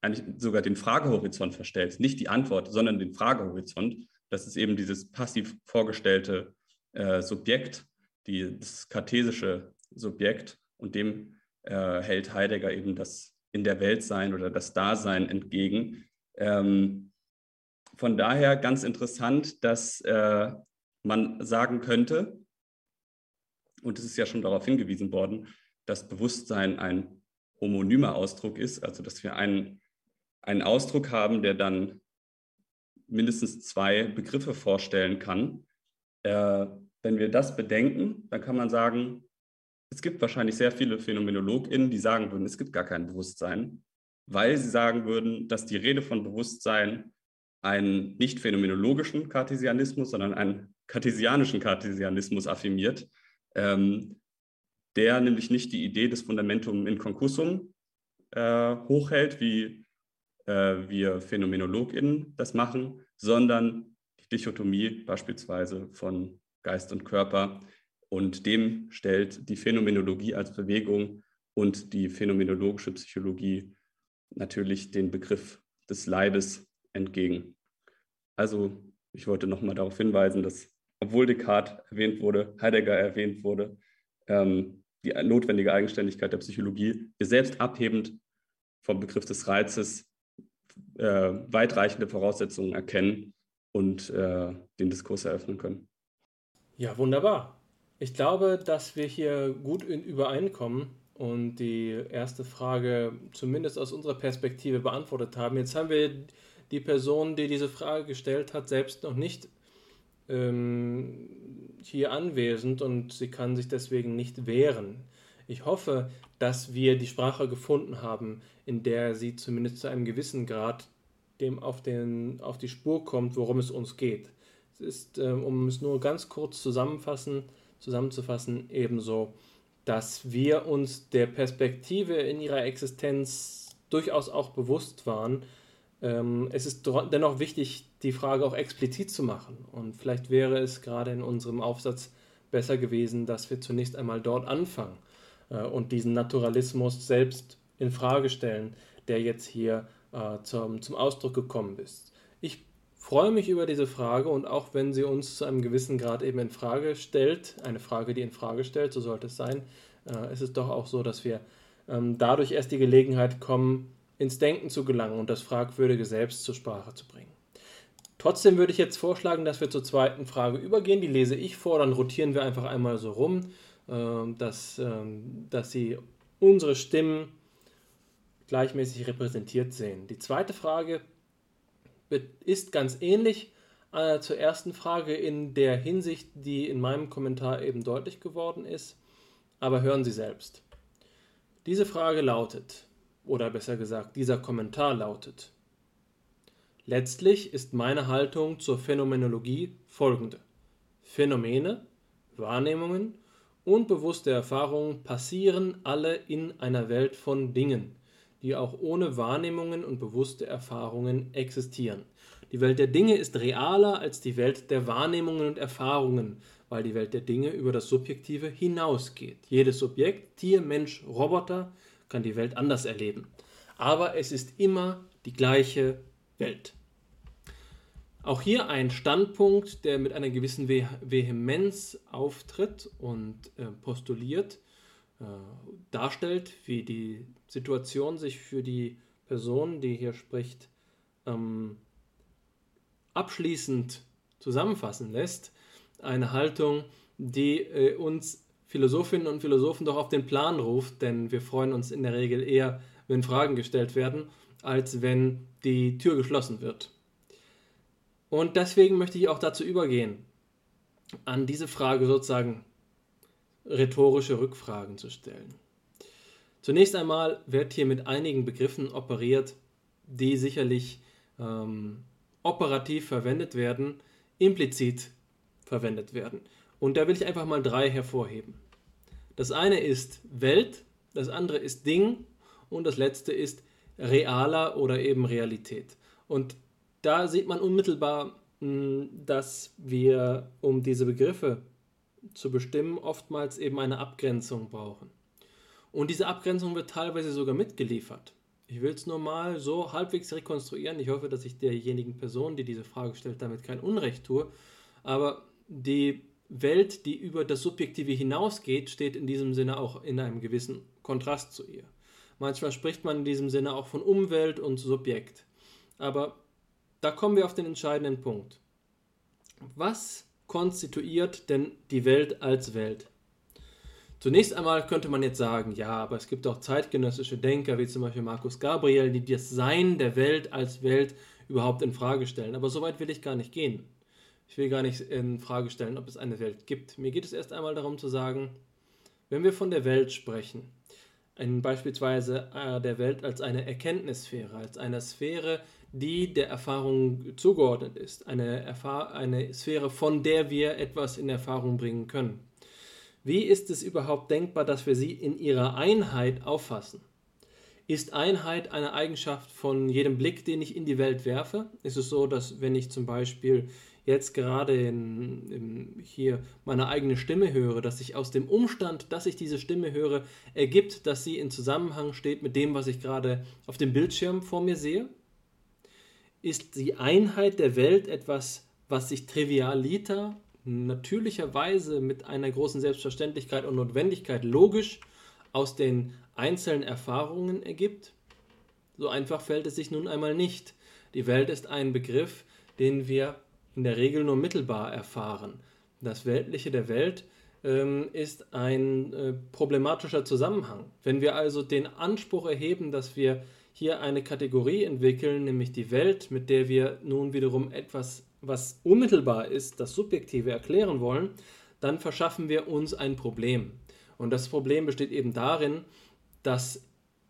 eigentlich sogar den Fragehorizont verstellt. Nicht die Antwort, sondern den Fragehorizont. Das ist eben dieses passiv vorgestellte äh, Subjekt, die, das kartesische Subjekt. Und dem äh, hält Heidegger eben das in der Welt sein oder das Dasein entgegen. Ähm, von daher ganz interessant, dass äh, man sagen könnte, und es ist ja schon darauf hingewiesen worden, dass Bewusstsein ein homonymer Ausdruck ist, also dass wir einen, einen Ausdruck haben, der dann mindestens zwei Begriffe vorstellen kann. Äh, wenn wir das bedenken, dann kann man sagen, es gibt wahrscheinlich sehr viele PhänomenologInnen, die sagen würden, es gibt gar kein Bewusstsein, weil sie sagen würden, dass die Rede von Bewusstsein einen nicht phänomenologischen Kartesianismus, sondern einen kartesianischen Kartesianismus affirmiert, ähm, der nämlich nicht die Idee des Fundamentum in Concussum äh, hochhält, wie äh, wir PhänomenologInnen das machen, sondern die Dichotomie beispielsweise von Geist und Körper. Und dem stellt die Phänomenologie als Bewegung und die phänomenologische Psychologie natürlich den Begriff des Leibes entgegen. Also ich wollte nochmal darauf hinweisen, dass obwohl Descartes erwähnt wurde, Heidegger erwähnt wurde, ähm, die notwendige Eigenständigkeit der Psychologie, wir selbst abhebend vom Begriff des Reizes äh, weitreichende Voraussetzungen erkennen und äh, den Diskurs eröffnen können. Ja, wunderbar. Ich glaube, dass wir hier gut übereinkommen und die erste Frage zumindest aus unserer Perspektive beantwortet haben. Jetzt haben wir die Person, die diese Frage gestellt hat, selbst noch nicht ähm, hier anwesend und sie kann sich deswegen nicht wehren. Ich hoffe, dass wir die Sprache gefunden haben, in der sie zumindest zu einem gewissen Grad dem auf, den, auf die Spur kommt, worum es uns geht. Es ist, ähm, um es nur ganz kurz zusammenfassen, zusammenzufassen, ebenso, dass wir uns der Perspektive in ihrer Existenz durchaus auch bewusst waren, es ist dennoch wichtig, die Frage auch explizit zu machen. Und vielleicht wäre es gerade in unserem Aufsatz besser gewesen, dass wir zunächst einmal dort anfangen äh, und diesen Naturalismus selbst in Frage stellen, der jetzt hier äh, zum, zum Ausdruck gekommen ist. Ich freue mich über diese Frage und auch wenn sie uns zu einem gewissen Grad eben in Frage stellt, eine Frage, die in Frage stellt, so sollte es sein, äh, ist es doch auch so, dass wir ähm, dadurch erst die Gelegenheit kommen, ins Denken zu gelangen und das Fragwürdige selbst zur Sprache zu bringen. Trotzdem würde ich jetzt vorschlagen, dass wir zur zweiten Frage übergehen. Die lese ich vor, dann rotieren wir einfach einmal so rum, äh, dass, äh, dass Sie unsere Stimmen gleichmäßig repräsentiert sehen. Die zweite Frage ist ganz ähnlich äh, zur ersten Frage in der Hinsicht, die in meinem Kommentar eben deutlich geworden ist. Aber hören Sie selbst. Diese Frage lautet, oder besser gesagt, dieser Kommentar lautet, letztlich ist meine Haltung zur Phänomenologie folgende. Phänomene, Wahrnehmungen und bewusste Erfahrungen passieren alle in einer Welt von Dingen die auch ohne Wahrnehmungen und bewusste Erfahrungen existieren. Die Welt der Dinge ist realer als die Welt der Wahrnehmungen und Erfahrungen, weil die Welt der Dinge über das Subjektive hinausgeht. Jedes Subjekt, Tier, Mensch, Roboter, kann die Welt anders erleben. Aber es ist immer die gleiche Welt. Auch hier ein Standpunkt, der mit einer gewissen Vehemenz auftritt und äh, postuliert, äh, darstellt, wie die Situation sich für die Person, die hier spricht, ähm, abschließend zusammenfassen lässt. Eine Haltung, die äh, uns Philosophinnen und Philosophen doch auf den Plan ruft, denn wir freuen uns in der Regel eher, wenn Fragen gestellt werden, als wenn die Tür geschlossen wird. Und deswegen möchte ich auch dazu übergehen, an diese Frage sozusagen rhetorische Rückfragen zu stellen. Zunächst einmal wird hier mit einigen Begriffen operiert, die sicherlich ähm, operativ verwendet werden, implizit verwendet werden. Und da will ich einfach mal drei hervorheben. Das eine ist Welt, das andere ist Ding und das letzte ist realer oder eben Realität. Und da sieht man unmittelbar, hm, dass wir, um diese Begriffe zu bestimmen, oftmals eben eine Abgrenzung brauchen. Und diese Abgrenzung wird teilweise sogar mitgeliefert. Ich will es nur mal so halbwegs rekonstruieren. Ich hoffe, dass ich derjenigen Person, die diese Frage stellt, damit kein Unrecht tue. Aber die Welt, die über das Subjektive hinausgeht, steht in diesem Sinne auch in einem gewissen Kontrast zu ihr. Manchmal spricht man in diesem Sinne auch von Umwelt und Subjekt. Aber da kommen wir auf den entscheidenden Punkt. Was konstituiert denn die Welt als Welt? Zunächst einmal könnte man jetzt sagen, ja, aber es gibt auch zeitgenössische Denker, wie zum Beispiel Markus Gabriel, die das Sein der Welt als Welt überhaupt in Frage stellen. Aber so weit will ich gar nicht gehen. Ich will gar nicht in Frage stellen, ob es eine Welt gibt. Mir geht es erst einmal darum zu sagen, wenn wir von der Welt sprechen, beispielsweise äh, der Welt als eine Erkenntnissphäre, als eine Sphäre, die der Erfahrung zugeordnet ist, eine, Erfahr eine Sphäre, von der wir etwas in Erfahrung bringen können. Wie ist es überhaupt denkbar, dass wir sie in ihrer Einheit auffassen? Ist Einheit eine Eigenschaft von jedem Blick, den ich in die Welt werfe? Ist es so, dass wenn ich zum Beispiel jetzt gerade in, in hier meine eigene Stimme höre, dass sich aus dem Umstand, dass ich diese Stimme höre, ergibt, dass sie in Zusammenhang steht mit dem, was ich gerade auf dem Bildschirm vor mir sehe? ist die Einheit der Welt etwas, was sich trivialiter, natürlicherweise mit einer großen Selbstverständlichkeit und Notwendigkeit logisch aus den einzelnen Erfahrungen ergibt? So einfach fällt es sich nun einmal nicht. Die Welt ist ein Begriff, den wir in der Regel nur mittelbar erfahren. Das Weltliche der Welt ähm, ist ein äh, problematischer Zusammenhang. Wenn wir also den Anspruch erheben, dass wir hier eine Kategorie entwickeln, nämlich die Welt, mit der wir nun wiederum etwas, was unmittelbar ist, das Subjektive erklären wollen, dann verschaffen wir uns ein Problem. Und das Problem besteht eben darin, dass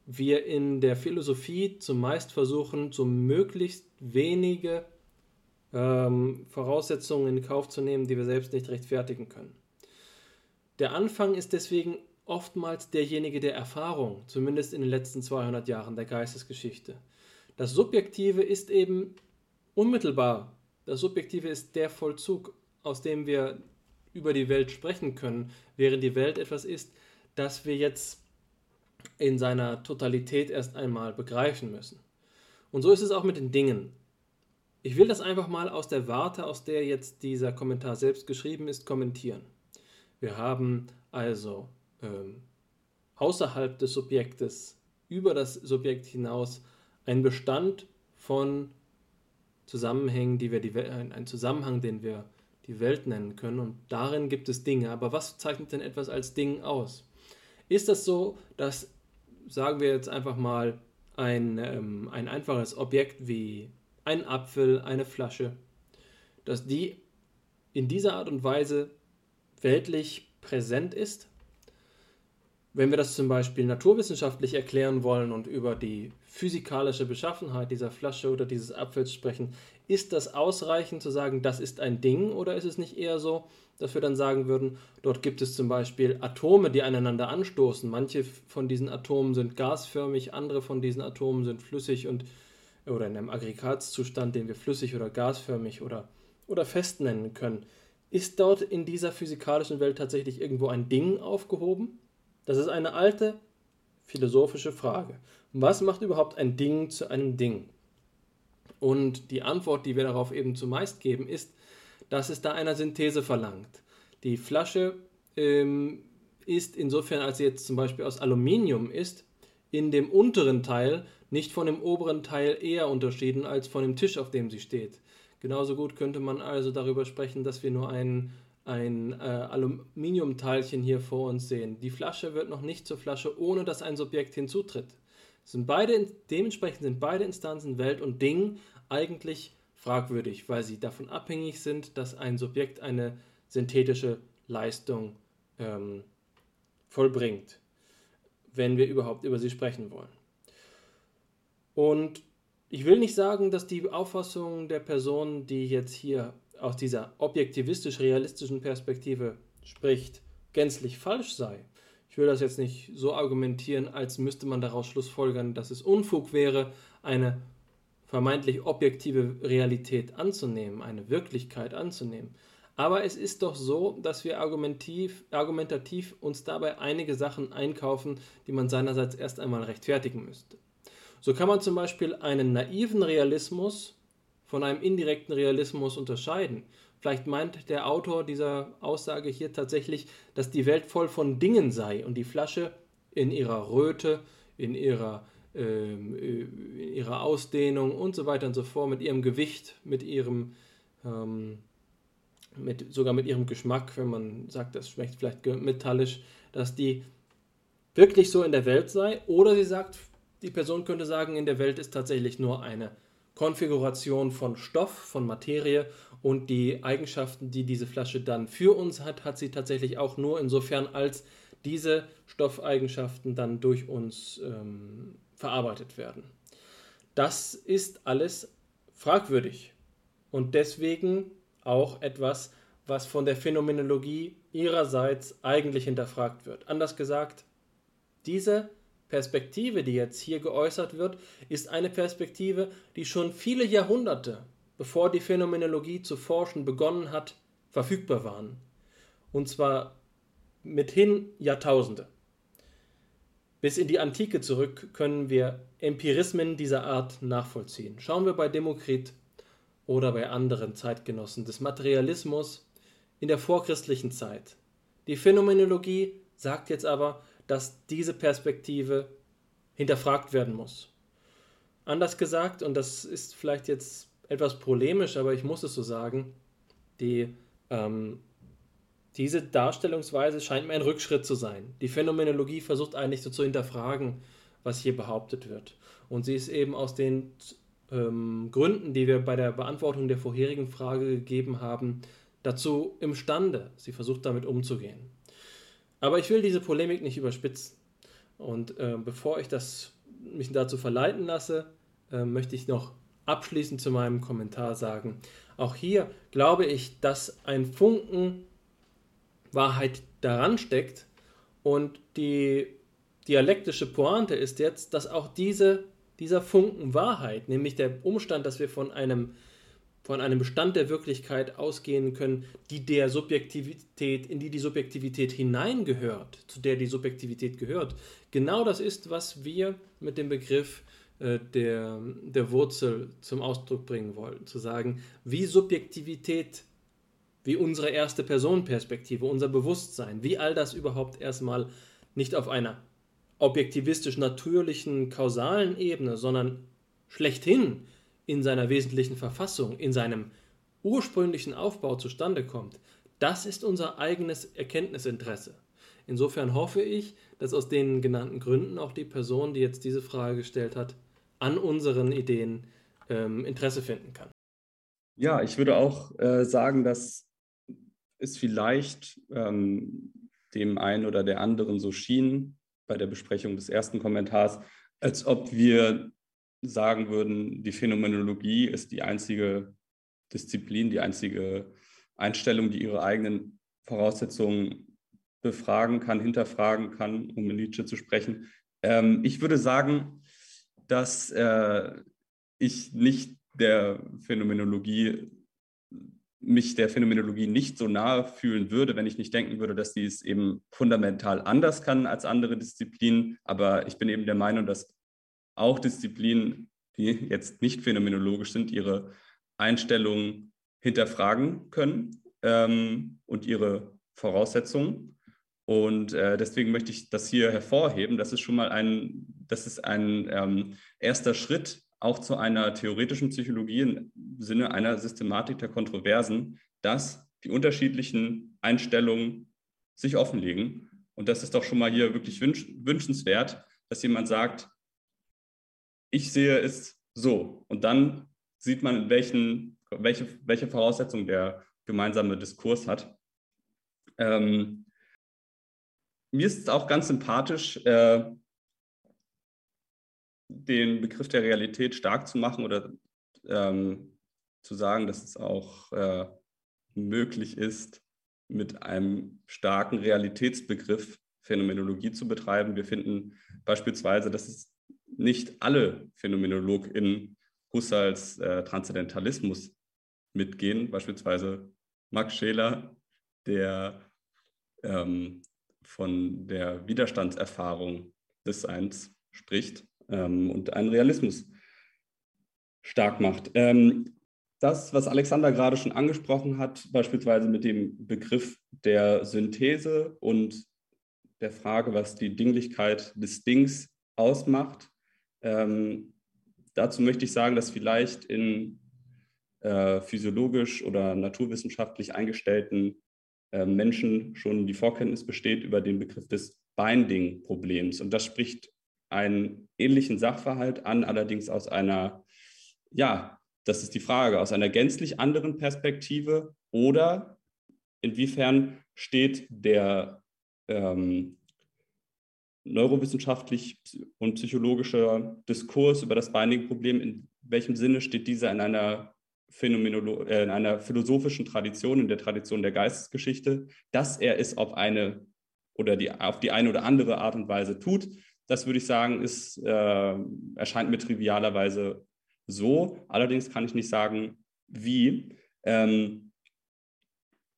wir in der Philosophie zumeist versuchen, so möglichst wenige ähm, Voraussetzungen in Kauf zu nehmen, die wir selbst nicht rechtfertigen können. Der Anfang ist deswegen oftmals derjenige der Erfahrung, zumindest in den letzten 200 Jahren der Geistesgeschichte. Das Subjektive ist eben unmittelbar. Das Subjektive ist der Vollzug, aus dem wir über die Welt sprechen können, während die Welt etwas ist, das wir jetzt in seiner Totalität erst einmal begreifen müssen. Und so ist es auch mit den Dingen. Ich will das einfach mal aus der Warte, aus der jetzt dieser Kommentar selbst geschrieben ist, kommentieren. Wir haben also ähm, außerhalb des Subjektes, über das Subjekt hinaus, einen Bestand von Zusammenhängen, die wir die Welt, einen Zusammenhang, den wir die Welt nennen können. Und darin gibt es Dinge. Aber was zeichnet denn etwas als Ding aus? Ist das so, dass, sagen wir jetzt einfach mal, ein, ähm, ein einfaches Objekt wie ein Apfel, eine Flasche, dass die in dieser Art und Weise weltlich präsent ist? Wenn wir das zum Beispiel naturwissenschaftlich erklären wollen und über die physikalische Beschaffenheit dieser Flasche oder dieses Apfels sprechen, ist das ausreichend zu sagen, das ist ein Ding oder ist es nicht eher so, dass wir dann sagen würden, dort gibt es zum Beispiel Atome, die aneinander anstoßen. Manche von diesen Atomen sind gasförmig, andere von diesen Atomen sind flüssig und oder in einem Aggregatzustand, den wir flüssig oder gasförmig oder, oder fest nennen können. Ist dort in dieser physikalischen Welt tatsächlich irgendwo ein Ding aufgehoben? Das ist eine alte philosophische Frage. Was macht überhaupt ein Ding zu einem Ding? Und die Antwort, die wir darauf eben zumeist geben, ist, dass es da einer Synthese verlangt. Die Flasche ähm, ist insofern, als sie jetzt zum Beispiel aus Aluminium ist, in dem unteren Teil nicht von dem oberen Teil eher unterschieden als von dem Tisch, auf dem sie steht. Genauso gut könnte man also darüber sprechen, dass wir nur einen ein äh, Aluminiumteilchen hier vor uns sehen. Die Flasche wird noch nicht zur Flasche, ohne dass ein Subjekt hinzutritt. Sind beide, dementsprechend sind beide Instanzen Welt und Ding eigentlich fragwürdig, weil sie davon abhängig sind, dass ein Subjekt eine synthetische Leistung ähm, vollbringt, wenn wir überhaupt über sie sprechen wollen. Und ich will nicht sagen, dass die Auffassung der Person, die jetzt hier aus dieser objektivistisch-realistischen Perspektive spricht, gänzlich falsch sei. Ich will das jetzt nicht so argumentieren, als müsste man daraus schlussfolgern, dass es Unfug wäre, eine vermeintlich objektive Realität anzunehmen, eine Wirklichkeit anzunehmen. Aber es ist doch so, dass wir argumentativ, argumentativ uns dabei einige Sachen einkaufen, die man seinerseits erst einmal rechtfertigen müsste. So kann man zum Beispiel einen naiven Realismus von einem indirekten Realismus unterscheiden. Vielleicht meint der Autor dieser Aussage hier tatsächlich, dass die Welt voll von Dingen sei und die Flasche in ihrer Röte, in ihrer, ähm, äh, in ihrer Ausdehnung und so weiter und so fort, mit ihrem Gewicht, mit ihrem, ähm, mit, sogar mit ihrem Geschmack, wenn man sagt, das schmeckt vielleicht metallisch, dass die wirklich so in der Welt sei. Oder sie sagt, die Person könnte sagen, in der Welt ist tatsächlich nur eine Konfiguration von Stoff, von Materie und die Eigenschaften, die diese Flasche dann für uns hat, hat sie tatsächlich auch nur insofern, als diese Stoffeigenschaften dann durch uns ähm, verarbeitet werden. Das ist alles fragwürdig und deswegen auch etwas, was von der Phänomenologie ihrerseits eigentlich hinterfragt wird. Anders gesagt, diese Perspektive, die jetzt hier geäußert wird, ist eine Perspektive, die schon viele Jahrhunderte, bevor die Phänomenologie zu forschen begonnen hat, verfügbar waren. Und zwar mithin Jahrtausende. Bis in die Antike zurück können wir Empirismen dieser Art nachvollziehen. Schauen wir bei Demokrit oder bei anderen Zeitgenossen des Materialismus in der vorchristlichen Zeit. Die Phänomenologie sagt jetzt aber, dass diese Perspektive hinterfragt werden muss. Anders gesagt, und das ist vielleicht jetzt etwas polemisch, aber ich muss es so sagen, die, ähm, diese Darstellungsweise scheint mir ein Rückschritt zu sein. Die Phänomenologie versucht eigentlich so zu hinterfragen, was hier behauptet wird. Und sie ist eben aus den ähm, Gründen, die wir bei der Beantwortung der vorherigen Frage gegeben haben, dazu imstande. Sie versucht damit umzugehen. Aber ich will diese Polemik nicht überspitzen. Und äh, bevor ich das, mich dazu verleiten lasse, äh, möchte ich noch abschließend zu meinem Kommentar sagen, auch hier glaube ich, dass ein Funken Wahrheit daran steckt und die dialektische Pointe ist jetzt, dass auch diese, dieser Funken Wahrheit, nämlich der Umstand, dass wir von einem von einem Bestand der Wirklichkeit ausgehen können, die der Subjektivität, in die die Subjektivität hineingehört, zu der die Subjektivität gehört. Genau das ist, was wir mit dem Begriff äh, der, der Wurzel zum Ausdruck bringen wollen. Zu sagen, wie Subjektivität, wie unsere erste Personenperspektive, unser Bewusstsein, wie all das überhaupt erstmal nicht auf einer objektivistisch natürlichen, kausalen Ebene, sondern schlechthin in seiner wesentlichen Verfassung, in seinem ursprünglichen Aufbau zustande kommt, das ist unser eigenes Erkenntnisinteresse. Insofern hoffe ich, dass aus den genannten Gründen auch die Person, die jetzt diese Frage gestellt hat, an unseren Ideen ähm, Interesse finden kann. Ja, ich würde auch äh, sagen, dass es vielleicht ähm, dem einen oder der anderen so schien bei der Besprechung des ersten Kommentars, als ob wir sagen würden, die Phänomenologie ist die einzige Disziplin, die einzige Einstellung, die ihre eigenen Voraussetzungen befragen kann, hinterfragen kann, um mit Nietzsche zu sprechen. Ähm, ich würde sagen, dass äh, ich nicht der Phänomenologie, mich der Phänomenologie nicht so nahe fühlen würde, wenn ich nicht denken würde, dass sie es eben fundamental anders kann als andere Disziplinen. Aber ich bin eben der Meinung, dass auch Disziplinen, die jetzt nicht phänomenologisch sind, ihre Einstellungen hinterfragen können ähm, und ihre Voraussetzungen. Und äh, deswegen möchte ich das hier hervorheben. Das ist schon mal ein, das ist ein ähm, erster Schritt auch zu einer theoretischen Psychologie im Sinne einer Systematik der Kontroversen, dass die unterschiedlichen Einstellungen sich offenlegen. Und das ist doch schon mal hier wirklich wünsch wünschenswert, dass jemand sagt, ich sehe es so. Und dann sieht man, welchen, welche, welche Voraussetzungen der gemeinsame Diskurs hat. Ähm, mir ist es auch ganz sympathisch, äh, den Begriff der Realität stark zu machen oder ähm, zu sagen, dass es auch äh, möglich ist, mit einem starken Realitätsbegriff Phänomenologie zu betreiben. Wir finden beispielsweise, dass es nicht alle PhänomenologInnen Husserls äh, Transzendentalismus mitgehen, beispielsweise Max Scheler, der ähm, von der Widerstandserfahrung des Seins spricht ähm, und einen Realismus stark macht. Ähm, das, was Alexander gerade schon angesprochen hat, beispielsweise mit dem Begriff der Synthese und der Frage, was die Dinglichkeit des Dings ausmacht, ähm, dazu möchte ich sagen, dass vielleicht in äh, physiologisch oder naturwissenschaftlich eingestellten äh, Menschen schon die Vorkenntnis besteht über den Begriff des Binding-Problems. Und das spricht einen ähnlichen Sachverhalt an, allerdings aus einer, ja, das ist die Frage, aus einer gänzlich anderen Perspektive oder inwiefern steht der ähm, neurowissenschaftlich und psychologischer Diskurs über das Binding-Problem, in welchem Sinne steht dieser in einer, Phänomenolo äh, in einer philosophischen Tradition, in der Tradition der Geistesgeschichte, dass er es auf eine oder die, auf die eine oder andere Art und Weise tut. Das würde ich sagen, ist, äh, erscheint mir trivialerweise so. Allerdings kann ich nicht sagen, wie. Ähm,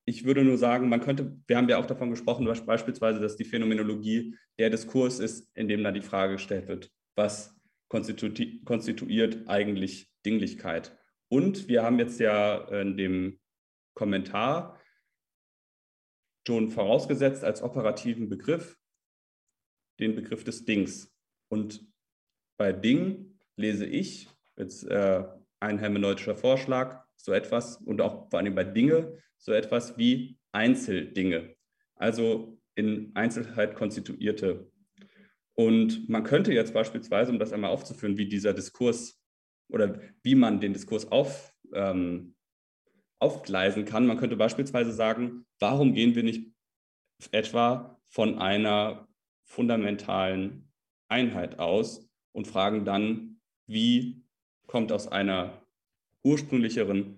ich würde nur sagen, man könnte, wir haben ja auch davon gesprochen, beispielsweise, dass die Phänomenologie der Diskurs ist, in dem dann die Frage gestellt wird, was konstitu konstituiert eigentlich Dinglichkeit? Und wir haben jetzt ja in dem Kommentar schon vorausgesetzt als operativen Begriff den Begriff des Dings. Und bei Ding lese ich, jetzt äh, ein hermeneutischer Vorschlag, so etwas und auch vor allem bei Dinge so etwas wie Einzeldinge, also in Einzelheit konstituierte. Und man könnte jetzt beispielsweise, um das einmal aufzuführen, wie dieser Diskurs oder wie man den Diskurs auf, ähm, aufgleisen kann, man könnte beispielsweise sagen, warum gehen wir nicht etwa von einer fundamentalen Einheit aus und fragen dann, wie kommt aus einer ursprünglicheren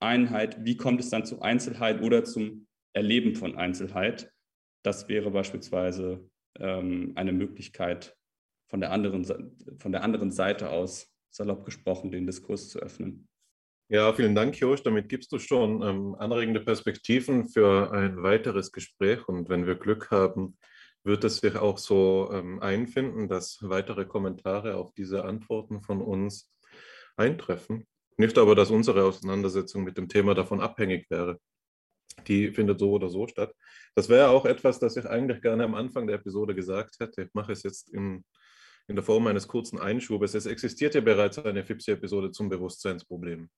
Einheit, wie kommt es dann zu Einzelheit oder zum Erleben von Einzelheit? Das wäre beispielsweise ähm, eine Möglichkeit, von der, anderen, von der anderen Seite aus, salopp gesprochen, den Diskurs zu öffnen. Ja, vielen Dank, Josh. Damit gibst du schon ähm, anregende Perspektiven für ein weiteres Gespräch. Und wenn wir Glück haben, wird es sich auch so ähm, einfinden, dass weitere Kommentare auf diese Antworten von uns eintreffen. Nicht aber, dass unsere Auseinandersetzung mit dem Thema davon abhängig wäre. Die findet so oder so statt. Das wäre auch etwas, das ich eigentlich gerne am Anfang der Episode gesagt hätte. Ich mache es jetzt in, in der Form eines kurzen Einschubes. Es existiert ja bereits eine FIPSI-Episode zum Bewusstseinsproblem.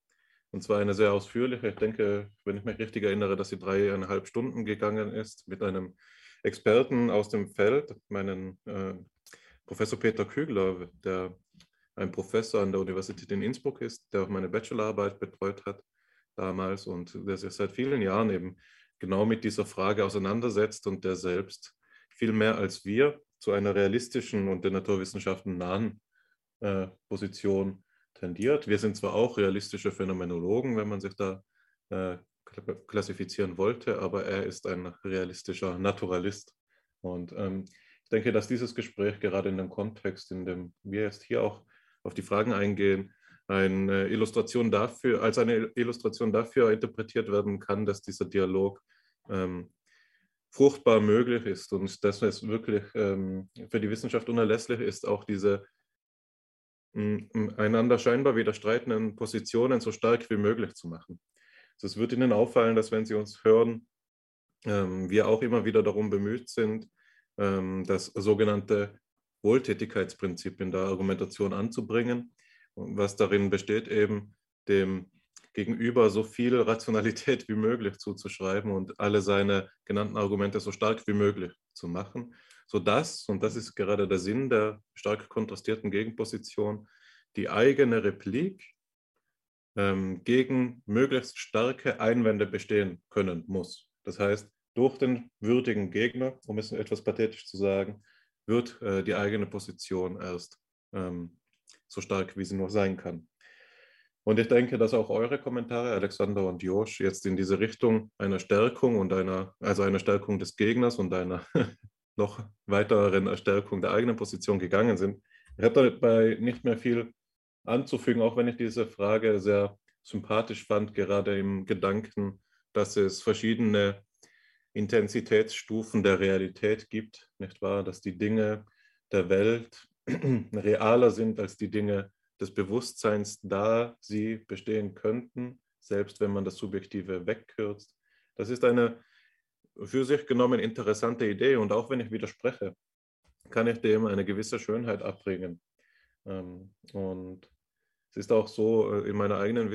Und zwar eine sehr ausführliche. Ich denke, wenn ich mich richtig erinnere, dass sie dreieinhalb Stunden gegangen ist mit einem Experten aus dem Feld, meinen äh, Professor Peter Kügler, der ein Professor an der Universität in Innsbruck ist, der auch meine Bachelorarbeit betreut hat damals und der sich seit vielen Jahren eben genau mit dieser Frage auseinandersetzt und der selbst viel mehr als wir zu einer realistischen und den Naturwissenschaften nahen äh, Position tendiert. Wir sind zwar auch realistische Phänomenologen, wenn man sich da äh, klassifizieren wollte, aber er ist ein realistischer Naturalist. Und ähm, ich denke, dass dieses Gespräch gerade in dem Kontext, in dem wir jetzt hier auch auf die Fragen eingehen, eine Illustration dafür, als eine Illustration dafür interpretiert werden kann, dass dieser Dialog ähm, fruchtbar möglich ist und dass es wirklich ähm, für die Wissenschaft unerlässlich ist, auch diese einander scheinbar widerstreitenden Positionen so stark wie möglich zu machen. Also es wird Ihnen auffallen, dass wenn Sie uns hören, ähm, wir auch immer wieder darum bemüht sind, ähm, das sogenannte Wohltätigkeitsprinzip in der Argumentation anzubringen, was darin besteht, eben dem Gegenüber so viel Rationalität wie möglich zuzuschreiben und alle seine genannten Argumente so stark wie möglich zu machen, sodass, und das ist gerade der Sinn der stark kontrastierten Gegenposition, die eigene Replik ähm, gegen möglichst starke Einwände bestehen können muss. Das heißt, durch den würdigen Gegner, um es etwas pathetisch zu sagen, wird äh, die eigene Position erst ähm, so stark, wie sie nur sein kann. Und ich denke, dass auch eure Kommentare, Alexander und Josh, jetzt in diese Richtung einer Stärkung und einer, also einer Stärkung des Gegners und einer noch weiteren Stärkung der eigenen Position gegangen sind. Ich habe dabei nicht mehr viel anzufügen, auch wenn ich diese Frage sehr sympathisch fand, gerade im Gedanken, dass es verschiedene Intensitätsstufen der Realität gibt, nicht wahr? Dass die Dinge der Welt realer sind als die Dinge des Bewusstseins, da sie bestehen könnten, selbst wenn man das Subjektive wegkürzt. Das ist eine für sich genommen interessante Idee und auch wenn ich widerspreche, kann ich dem eine gewisse Schönheit abbringen. Ähm, und es ist auch so äh, in meiner eigenen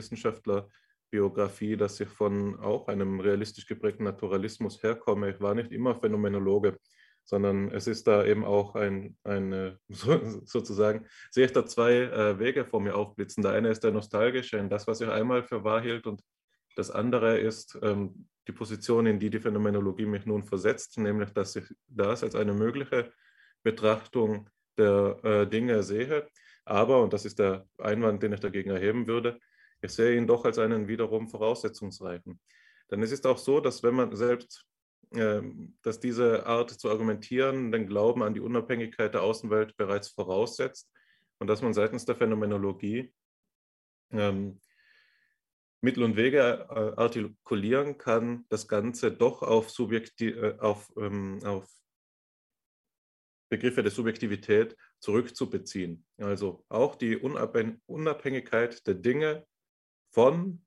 Wissenschaftlerbiografie, dass ich von auch einem realistisch geprägten Naturalismus herkomme. Ich war nicht immer Phänomenologe, sondern es ist da eben auch ein, ein sozusagen, sehe ich da zwei äh, Wege vor mir aufblitzen. Der eine ist der nostalgische, in das, was ich einmal für wahr hielt und das andere ist ähm, die Position, in die die Phänomenologie mich nun versetzt, nämlich, dass ich das als eine mögliche Betrachtung der äh, Dinge sehe, aber, und das ist der Einwand, den ich dagegen erheben würde, ich sehe ihn doch als einen wiederum voraussetzungsreichen. Denn es ist auch so, dass wenn man selbst, äh, dass diese Art zu argumentieren den Glauben an die Unabhängigkeit der Außenwelt bereits voraussetzt und dass man seitens der Phänomenologie ähm, Mittel und Wege äh, artikulieren kann, das Ganze doch auf, Subjekti äh, auf, ähm, auf Begriffe der Subjektivität zurückzubeziehen. Also auch die Unabhängigkeit der Dinge von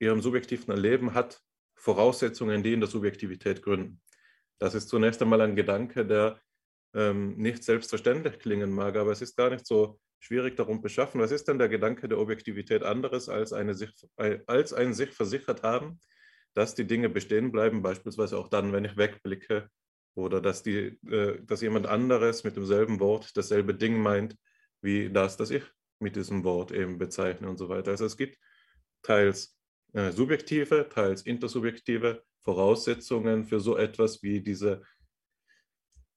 ihrem subjektiven Erleben hat Voraussetzungen, die in der Subjektivität gründen. Das ist zunächst einmal ein Gedanke, der ähm, nicht selbstverständlich klingen mag, aber es ist gar nicht so schwierig darum beschaffen. Was ist denn der Gedanke der Objektivität anderes als, eine sich, als ein sich versichert haben, dass die Dinge bestehen bleiben, beispielsweise auch dann, wenn ich wegblicke oder dass, die, äh, dass jemand anderes mit demselben Wort dasselbe Ding meint, wie das, das ich mit diesem Wort eben bezeichne und so weiter. Also es gibt teils äh, subjektive, teils intersubjektive Voraussetzungen für so etwas wie diese,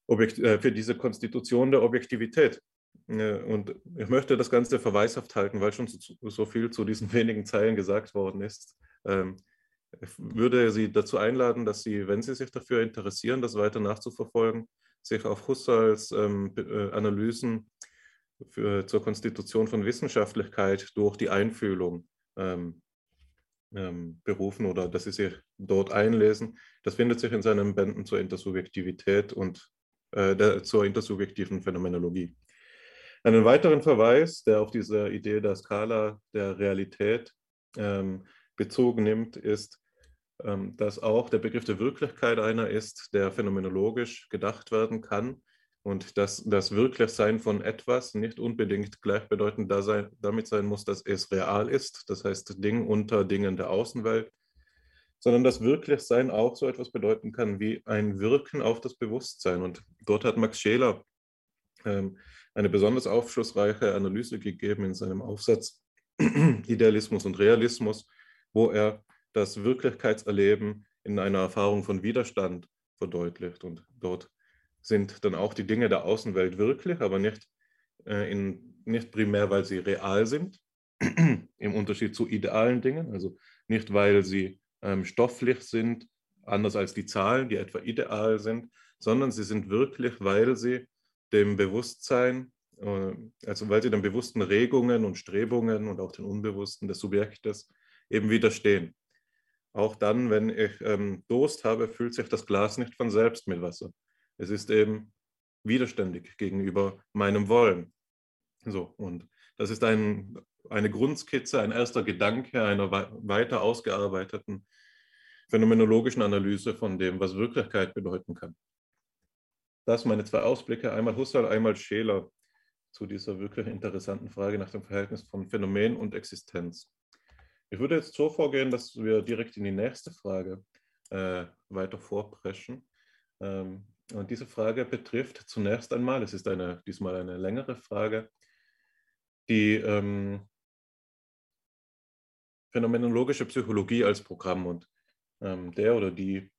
Objekt, äh, für diese Konstitution der Objektivität. Und ich möchte das Ganze verweishaft halten, weil schon so, so viel zu diesen wenigen Zeilen gesagt worden ist. Ähm, ich würde Sie dazu einladen, dass Sie, wenn Sie sich dafür interessieren, das weiter nachzuverfolgen, sich auf Husserls ähm, äh, Analysen für, zur Konstitution von Wissenschaftlichkeit durch die Einfühlung ähm, ähm, berufen oder dass Sie sich dort einlesen. Das findet sich in seinen Bänden zur Intersubjektivität und äh, der, zur intersubjektiven Phänomenologie. Einen weiteren Verweis, der auf diese Idee der Skala der Realität ähm, Bezug nimmt, ist, ähm, dass auch der Begriff der Wirklichkeit einer ist, der phänomenologisch gedacht werden kann und dass das Wirklichsein von etwas nicht unbedingt gleichbedeutend da sein, damit sein muss, dass es real ist, das heißt Ding unter Dingen der Außenwelt, sondern das Wirklichsein auch so etwas bedeuten kann wie ein Wirken auf das Bewusstsein. Und dort hat Max Scheler ähm, eine besonders aufschlussreiche Analyse gegeben in seinem Aufsatz Idealismus und Realismus, wo er das Wirklichkeitserleben in einer Erfahrung von Widerstand verdeutlicht. Und dort sind dann auch die Dinge der Außenwelt wirklich, aber nicht, äh, in, nicht primär, weil sie real sind, im Unterschied zu idealen Dingen, also nicht, weil sie ähm, stofflich sind, anders als die Zahlen, die etwa ideal sind, sondern sie sind wirklich, weil sie dem Bewusstsein, äh, also weil sie den bewussten Regungen und Strebungen und auch den unbewussten des Subjektes eben widerstehen. Auch dann, wenn ich ähm, Durst habe, füllt sich das Glas nicht von selbst mit Wasser. Es ist eben widerständig gegenüber meinem Wollen. So, und das ist ein, eine Grundskizze, ein erster Gedanke einer weiter ausgearbeiteten phänomenologischen Analyse von dem, was Wirklichkeit bedeuten kann. Das meine zwei Ausblicke, einmal Husserl, einmal Scheler zu dieser wirklich interessanten Frage nach dem Verhältnis von Phänomen und Existenz. Ich würde jetzt so vorgehen, dass wir direkt in die nächste Frage äh, weiter vorpreschen. Ähm, und diese Frage betrifft zunächst einmal, es ist eine, diesmal eine längere Frage, die ähm, phänomenologische Psychologie als Programm. Und ähm, der oder die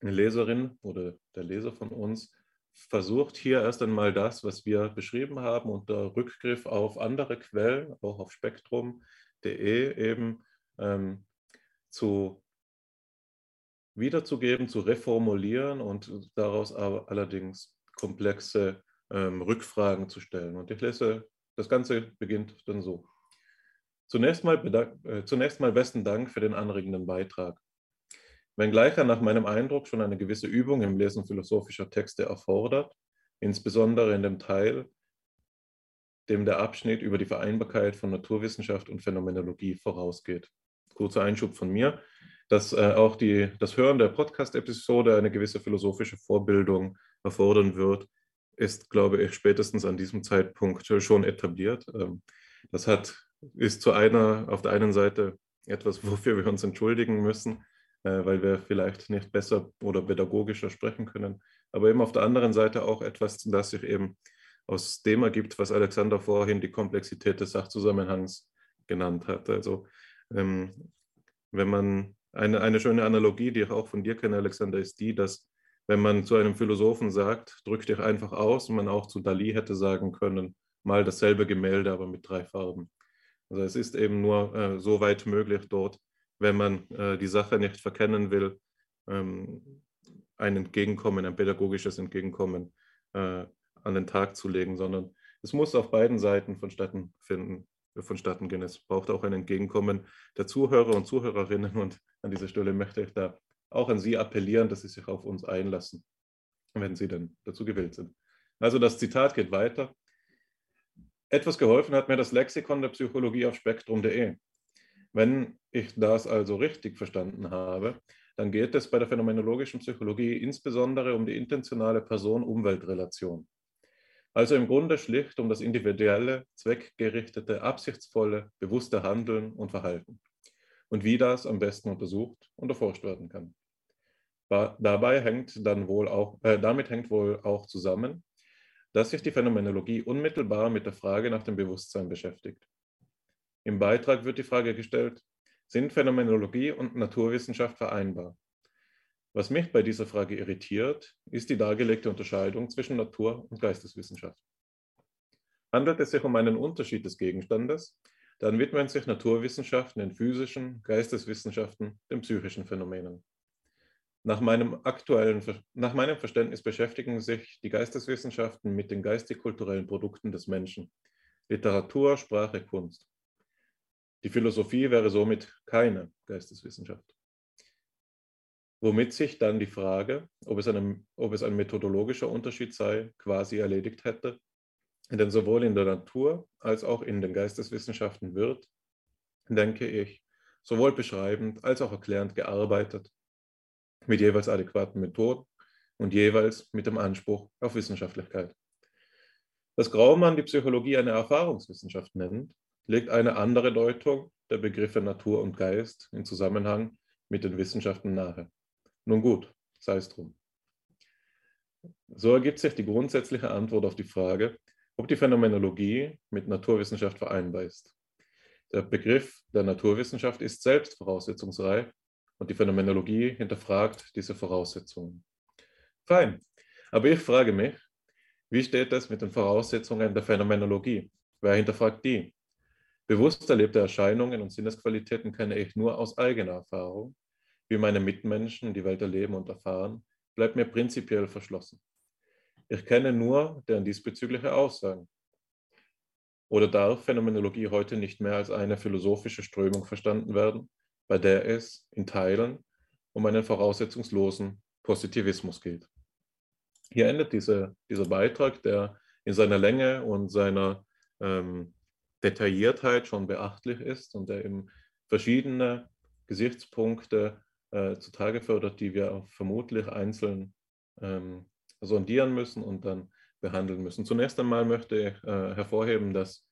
Leserin oder der Leser von uns versucht hier erst einmal das, was wir beschrieben haben, unter Rückgriff auf andere Quellen, auch auf Spektrum, de eben ähm, zu wiederzugeben, zu reformulieren und daraus aber allerdings komplexe ähm, Rückfragen zu stellen. Und ich lese, das Ganze beginnt dann so. Zunächst mal, äh, zunächst mal besten Dank für den anregenden Beitrag. Wenngleich er nach meinem Eindruck schon eine gewisse Übung im Lesen philosophischer Texte erfordert, insbesondere in dem Teil, dem der Abschnitt über die Vereinbarkeit von Naturwissenschaft und Phänomenologie vorausgeht. Kurzer Einschub von mir, dass äh, auch die, das Hören der Podcast-Episode eine gewisse philosophische Vorbildung erfordern wird, ist, glaube ich, spätestens an diesem Zeitpunkt schon etabliert. Ähm, das hat, ist zu einer, auf der einen Seite etwas, wofür wir uns entschuldigen müssen, äh, weil wir vielleicht nicht besser oder pädagogischer sprechen können, aber eben auf der anderen Seite auch etwas, das sich eben aus dem ergibt, was Alexander vorhin die Komplexität des Sachzusammenhangs genannt hat. Also ähm, wenn man eine, eine schöne Analogie, die ich auch von dir kenne, Alexander, ist die, dass wenn man zu einem Philosophen sagt, drück dich einfach aus, man auch zu Dali hätte sagen können, mal dasselbe Gemälde, aber mit drei Farben. Also es ist eben nur äh, so weit möglich dort, wenn man äh, die Sache nicht verkennen will, ähm, ein Entgegenkommen, ein pädagogisches Entgegenkommen äh, an den Tag zu legen, sondern es muss auf beiden Seiten vonstatten finden, vonstatten gehen. Es braucht auch ein Entgegenkommen der Zuhörer und Zuhörerinnen und an dieser Stelle möchte ich da auch an Sie appellieren, dass Sie sich auf uns einlassen, wenn Sie denn dazu gewillt sind. Also das Zitat geht weiter. Etwas geholfen hat mir das Lexikon der Psychologie auf spektrum.de. Wenn ich das also richtig verstanden habe, dann geht es bei der phänomenologischen Psychologie insbesondere um die intentionale Person-Umwelt-Relation. Also im Grunde schlicht um das individuelle, zweckgerichtete, absichtsvolle, bewusste Handeln und Verhalten und wie das am besten untersucht und erforscht werden kann. Dabei hängt dann wohl auch, äh, damit hängt wohl auch zusammen, dass sich die Phänomenologie unmittelbar mit der Frage nach dem Bewusstsein beschäftigt. Im Beitrag wird die Frage gestellt, sind Phänomenologie und Naturwissenschaft vereinbar? Was mich bei dieser Frage irritiert, ist die dargelegte Unterscheidung zwischen Natur- und Geisteswissenschaft. Handelt es sich um einen Unterschied des Gegenstandes, dann widmen sich Naturwissenschaften den physischen, Geisteswissenschaften den psychischen Phänomenen. Nach meinem, aktuellen, nach meinem Verständnis beschäftigen sich die Geisteswissenschaften mit den geistig-kulturellen Produkten des Menschen, Literatur, Sprache, Kunst. Die Philosophie wäre somit keine Geisteswissenschaft. Womit sich dann die Frage, ob es, eine, ob es ein methodologischer Unterschied sei, quasi erledigt hätte. Denn sowohl in der Natur als auch in den Geisteswissenschaften wird, denke ich, sowohl beschreibend als auch erklärend gearbeitet, mit jeweils adäquaten Methoden und jeweils mit dem Anspruch auf Wissenschaftlichkeit. Dass Graumann die Psychologie eine Erfahrungswissenschaft nennt, legt eine andere Deutung der Begriffe Natur und Geist in Zusammenhang mit den Wissenschaften nahe. Nun gut, sei es drum. So ergibt sich die grundsätzliche Antwort auf die Frage, ob die Phänomenologie mit Naturwissenschaft vereinbar ist. Der Begriff der Naturwissenschaft ist selbst voraussetzungsreich und die Phänomenologie hinterfragt diese Voraussetzungen. Fein, aber ich frage mich, wie steht es mit den Voraussetzungen der Phänomenologie? Wer hinterfragt die? Bewusst erlebte Erscheinungen und Sinnesqualitäten kenne ich nur aus eigener Erfahrung. Wie meine Mitmenschen die Welt erleben und erfahren, bleibt mir prinzipiell verschlossen. Ich kenne nur deren diesbezügliche Aussagen. Oder darf Phänomenologie heute nicht mehr als eine philosophische Strömung verstanden werden, bei der es in Teilen um einen voraussetzungslosen Positivismus geht? Hier endet diese, dieser Beitrag, der in seiner Länge und seiner ähm, Detailliertheit schon beachtlich ist und der eben verschiedene Gesichtspunkte äh, zutage fördert, die wir vermutlich einzeln ähm, sondieren müssen und dann behandeln müssen. Zunächst einmal möchte ich äh, hervorheben, dass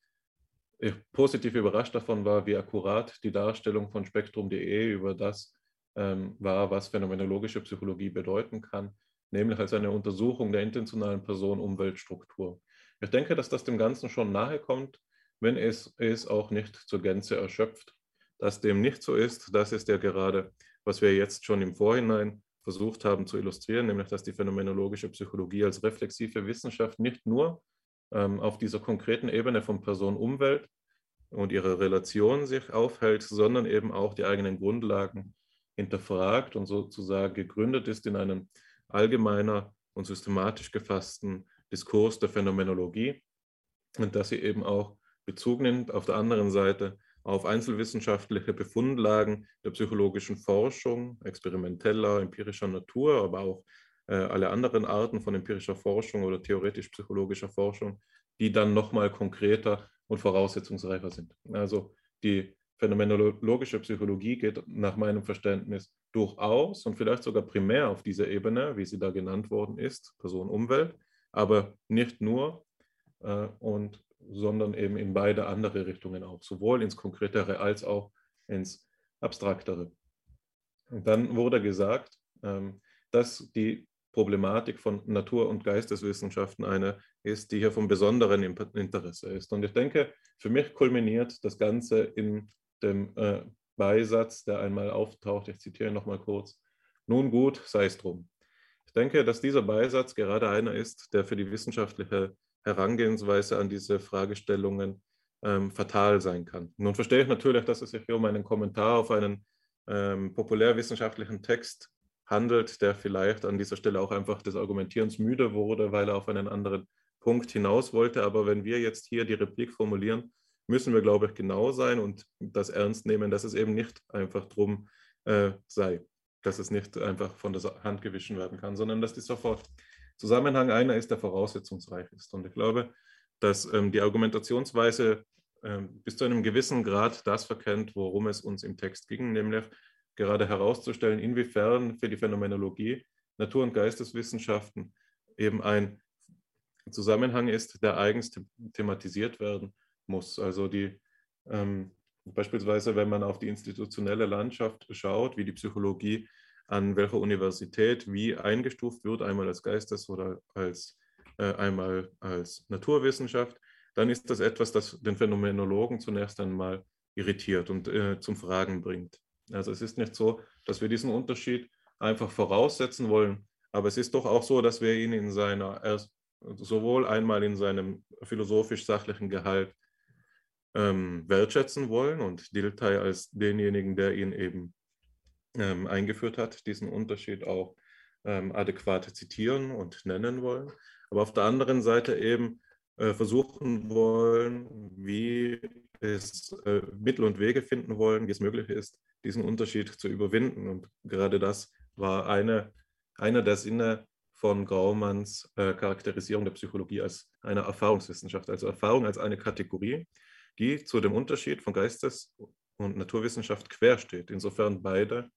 ich positiv überrascht davon war, wie akkurat die Darstellung von spektrum.de über das ähm, war, was phänomenologische Psychologie bedeuten kann nämlich als eine Untersuchung der intentionalen Person-Umweltstruktur. Ich denke, dass das dem Ganzen schon nahe kommt, wenn es es auch nicht zur Gänze erschöpft. Dass dem nicht so ist, das ist ja gerade, was wir jetzt schon im Vorhinein versucht haben zu illustrieren, nämlich dass die phänomenologische Psychologie als reflexive Wissenschaft nicht nur ähm, auf dieser konkreten Ebene von Person-Umwelt und ihrer Relation sich aufhält, sondern eben auch die eigenen Grundlagen hinterfragt und sozusagen gegründet ist in einem allgemeiner und systematisch gefassten Diskurs der Phänomenologie. Und dass sie eben auch Bezug nimmt auf der anderen Seite auf einzelwissenschaftliche Befundlagen der psychologischen Forschung, experimenteller, empirischer Natur, aber auch äh, alle anderen Arten von empirischer Forschung oder theoretisch-psychologischer Forschung, die dann nochmal konkreter und voraussetzungsreicher sind. Also die phänomenologische Psychologie geht nach meinem Verständnis durchaus und vielleicht sogar primär auf dieser Ebene, wie sie da genannt worden ist, Person-Umwelt, aber nicht nur, äh, und, sondern eben in beide andere Richtungen auch, sowohl ins Konkretere als auch ins Abstraktere. Und dann wurde gesagt, ähm, dass die Problematik von Natur- und Geisteswissenschaften eine ist, die hier von besonderem Interesse ist. Und ich denke, für mich kulminiert das Ganze in dem äh, Beisatz, der einmal auftaucht. Ich zitiere nochmal kurz. Nun gut, sei es drum. Ich denke, dass dieser Beisatz gerade einer ist, der für die wissenschaftliche Herangehensweise an diese Fragestellungen ähm, fatal sein kann. Nun verstehe ich natürlich, dass es sich hier um einen Kommentar auf einen ähm, populärwissenschaftlichen Text handelt, der vielleicht an dieser Stelle auch einfach des Argumentierens müde wurde, weil er auf einen anderen Punkt hinaus wollte. Aber wenn wir jetzt hier die Replik formulieren, müssen wir, glaube ich, genau sein und das ernst nehmen, dass es eben nicht einfach drum äh, sei, dass es nicht einfach von der Hand gewichen werden kann, sondern dass dieser Zusammenhang einer ist, der voraussetzungsreich ist. Und ich glaube, dass ähm, die Argumentationsweise ähm, bis zu einem gewissen Grad das verkennt, worum es uns im Text ging, nämlich gerade herauszustellen, inwiefern für die Phänomenologie Natur- und Geisteswissenschaften eben ein Zusammenhang ist, der eigens thematisiert werden muss. Also die ähm, beispielsweise, wenn man auf die institutionelle Landschaft schaut, wie die Psychologie an welcher Universität wie eingestuft wird, einmal als Geistes- oder als äh, einmal als Naturwissenschaft, dann ist das etwas, das den Phänomenologen zunächst einmal irritiert und äh, zum Fragen bringt. Also es ist nicht so, dass wir diesen Unterschied einfach voraussetzen wollen, aber es ist doch auch so, dass wir ihn in seiner sowohl einmal in seinem philosophisch-sachlichen Gehalt ähm, wertschätzen wollen und Diltai als denjenigen, der ihn eben ähm, eingeführt hat, diesen Unterschied auch ähm, adäquat zitieren und nennen wollen. Aber auf der anderen Seite eben äh, versuchen wollen, wie ist, äh, Mittel und Wege finden wollen, wie es möglich ist, diesen Unterschied zu überwinden. Und gerade das war eine, einer der Sinne von Graumanns äh, Charakterisierung der Psychologie als eine Erfahrungswissenschaft, also Erfahrung als eine Kategorie, die zu dem Unterschied von Geistes- und Naturwissenschaft quer steht, insofern beide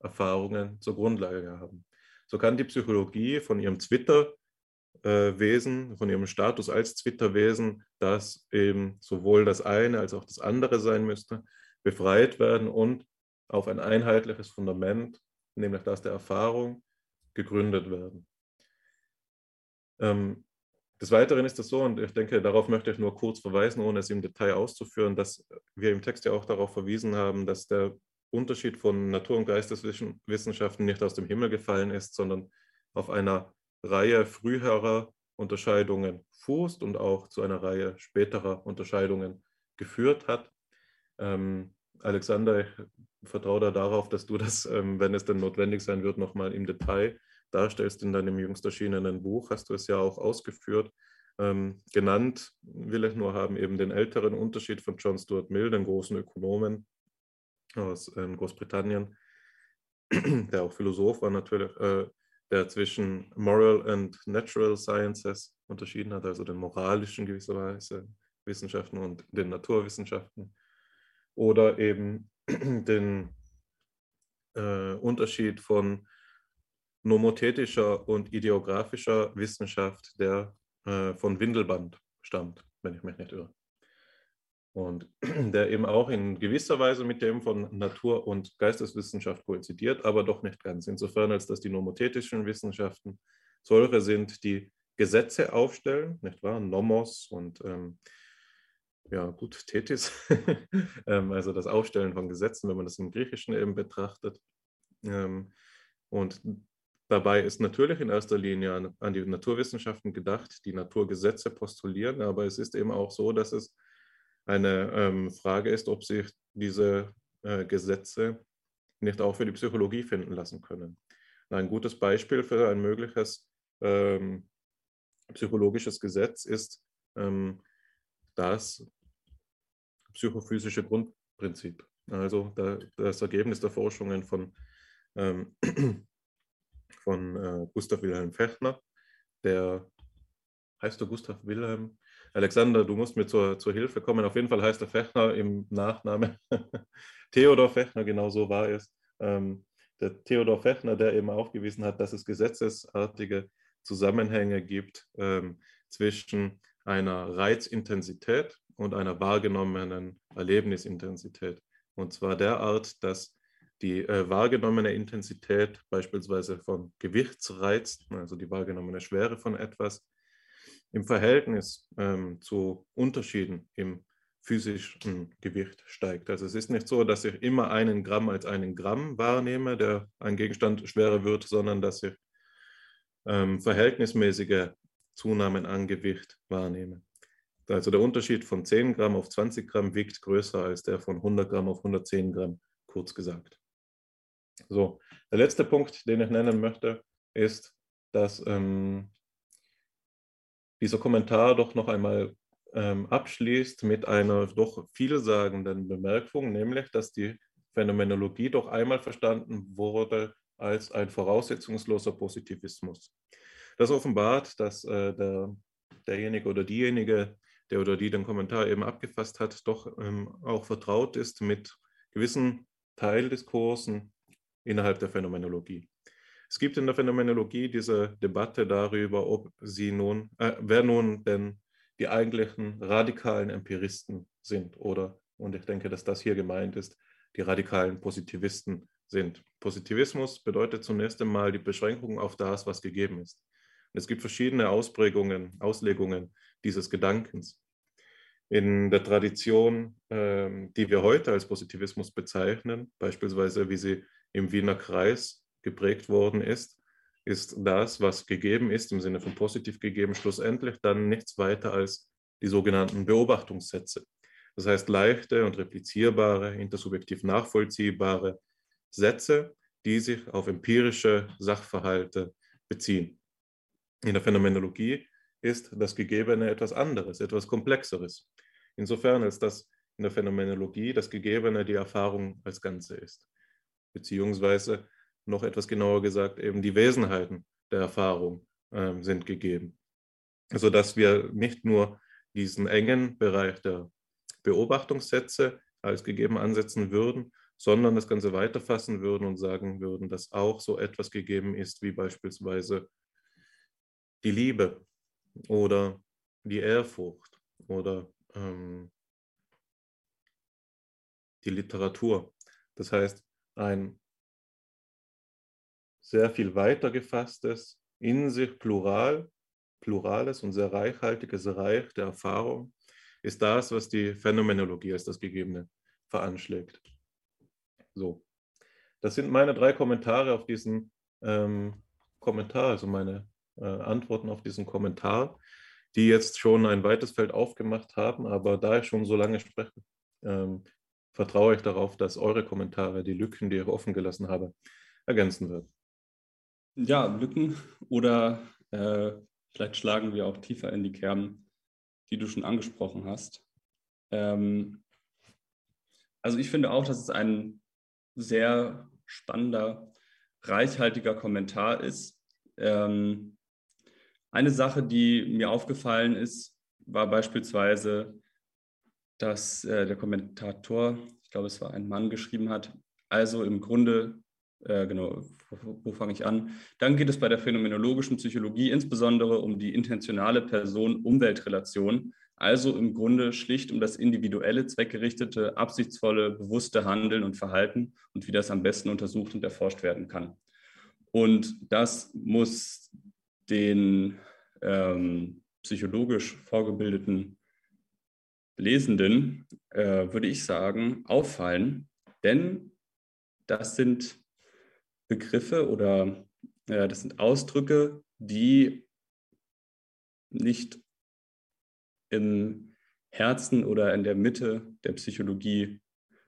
Erfahrungen zur Grundlage haben. So kann die Psychologie von ihrem Twitter-Wesen, von ihrem Status als Twitter-Wesen, das eben sowohl das eine als auch das andere sein müsste, befreit werden und auf ein einheitliches Fundament, nämlich das der Erfahrung, gegründet werden. Ähm, des Weiteren ist es so, und ich denke, darauf möchte ich nur kurz verweisen, ohne es im Detail auszuführen, dass wir im Text ja auch darauf verwiesen haben, dass der Unterschied von Natur- und Geisteswissenschaften nicht aus dem Himmel gefallen ist, sondern auf einer Reihe früherer Unterscheidungen fußt und auch zu einer Reihe späterer Unterscheidungen geführt hat. Ähm, Alexander, ich vertraue da darauf, dass du das, ähm, wenn es denn notwendig sein wird, nochmal im Detail darstellst in deinem jüngst erschienenen Buch. Hast du es ja auch ausgeführt. Ähm, genannt will ich nur haben eben den älteren Unterschied von John Stuart Mill, den großen Ökonomen aus ähm, Großbritannien, der auch Philosoph war natürlich, äh, der zwischen Moral and Natural Sciences unterschieden hat, also den moralischen gewisserweise Wissenschaften und den Naturwissenschaften oder eben den äh, Unterschied von nomothetischer und ideografischer Wissenschaft, der äh, von Windelband stammt, wenn ich mich nicht irre. Und der eben auch in gewisser Weise mit dem von Natur- und Geisteswissenschaft koinzidiert, aber doch nicht ganz. Insofern, als dass die nomothetischen Wissenschaften solche sind, die Gesetze aufstellen, nicht wahr? Nomos und ähm, ja, gut, Thetis, ähm, also das Aufstellen von Gesetzen, wenn man das im Griechischen eben betrachtet. Ähm, und dabei ist natürlich in erster Linie an, die Naturwissenschaften gedacht, die Naturgesetze postulieren, aber es ist eben auch so, dass es eine ähm, Frage ist, ob sich diese äh, Gesetze nicht auch für die Psychologie finden lassen können. Ein gutes Beispiel für ein mögliches ähm, psychologisches Gesetz ist ähm, das psychophysische Grundprinzip. Also das Ergebnis der Forschungen von, ähm, von äh, Gustav Wilhelm Fechner, der heißt du Gustav Wilhelm? Alexander, du musst mir zur, zur Hilfe kommen. Auf jeden Fall heißt der Fechner im Nachname Theodor Fechner, genau so war es. Ähm, der Theodor Fechner, der eben aufgewiesen hat, dass es gesetzesartige Zusammenhänge gibt ähm, zwischen einer Reizintensität und einer wahrgenommenen Erlebnisintensität. Und zwar derart, dass die äh, wahrgenommene Intensität beispielsweise von Gewichtsreizen, also die wahrgenommene Schwere von etwas, im Verhältnis ähm, zu Unterschieden im physischen Gewicht steigt. Also es ist nicht so, dass ich immer einen Gramm als einen Gramm wahrnehme, der ein Gegenstand schwerer wird, sondern dass ich ähm, verhältnismäßige Zunahmen an Gewicht wahrnehme. Also der Unterschied von 10 Gramm auf 20 Gramm wiegt größer als der von 100 Gramm auf 110 Gramm, kurz gesagt. So, der letzte Punkt, den ich nennen möchte, ist, dass ähm, dieser Kommentar doch noch einmal ähm, abschließt mit einer doch vielsagenden Bemerkung, nämlich, dass die Phänomenologie doch einmal verstanden wurde als ein voraussetzungsloser Positivismus. Das offenbart, dass äh, der, derjenige oder diejenige, der oder die den Kommentar eben abgefasst hat, doch ähm, auch vertraut ist mit gewissen Teildiskursen innerhalb der Phänomenologie. Es gibt in der Phänomenologie diese Debatte darüber, ob sie nun, äh, wer nun denn die eigentlichen radikalen Empiristen sind oder, und ich denke, dass das hier gemeint ist, die radikalen Positivisten sind. Positivismus bedeutet zunächst einmal die Beschränkung auf das, was gegeben ist. Und es gibt verschiedene Ausprägungen, Auslegungen dieses Gedankens. In der Tradition, ähm, die wir heute als Positivismus bezeichnen, beispielsweise wie sie im Wiener Kreis geprägt worden ist, ist das, was gegeben ist, im Sinne von positiv gegeben, schlussendlich dann nichts weiter als die sogenannten Beobachtungssätze. Das heißt leichte und replizierbare, intersubjektiv nachvollziehbare Sätze, die sich auf empirische Sachverhalte beziehen. In der Phänomenologie ist das Gegebene etwas anderes, etwas Komplexeres. Insofern als dass in der Phänomenologie das Gegebene die Erfahrung als Ganze ist. Beziehungsweise noch etwas genauer gesagt, eben die Wesenheiten der Erfahrung äh, sind gegeben. Sodass wir nicht nur diesen engen Bereich der Beobachtungssätze als gegeben ansetzen würden, sondern das Ganze weiterfassen würden und sagen würden, dass auch so etwas gegeben ist wie beispielsweise die Liebe oder die Ehrfurcht oder ähm, die Literatur. Das heißt, ein sehr viel weiter gefasstes, in sich plural, plurales und sehr reichhaltiges Reich der Erfahrung ist das, was die Phänomenologie als das Gegebene veranschlägt. So, das sind meine drei Kommentare auf diesen ähm, Kommentar, also meine äh, Antworten auf diesen Kommentar, die jetzt schon ein weites Feld aufgemacht haben, aber da ich schon so lange spreche, ähm, vertraue ich darauf, dass eure Kommentare die Lücken, die ich offen gelassen habe, ergänzen wird. Ja, Lücken oder äh, vielleicht schlagen wir auch tiefer in die Kerben, die du schon angesprochen hast. Ähm, also ich finde auch, dass es ein sehr spannender, reichhaltiger Kommentar ist. Ähm, eine Sache, die mir aufgefallen ist, war beispielsweise, dass äh, der Kommentator, ich glaube, es war ein Mann, geschrieben hat, also im Grunde, äh, genau, wo, wo fange ich an? Dann geht es bei der phänomenologischen Psychologie insbesondere um die intentionale Person-Umwelt-Relation, also im Grunde schlicht um das individuelle, zweckgerichtete, absichtsvolle, bewusste Handeln und Verhalten und wie das am besten untersucht und erforscht werden kann. Und das muss den ähm, psychologisch vorgebildeten Lesenden, äh, würde ich sagen, auffallen, denn das sind Begriffe oder äh, das sind Ausdrücke, die nicht im Herzen oder in der Mitte der Psychologie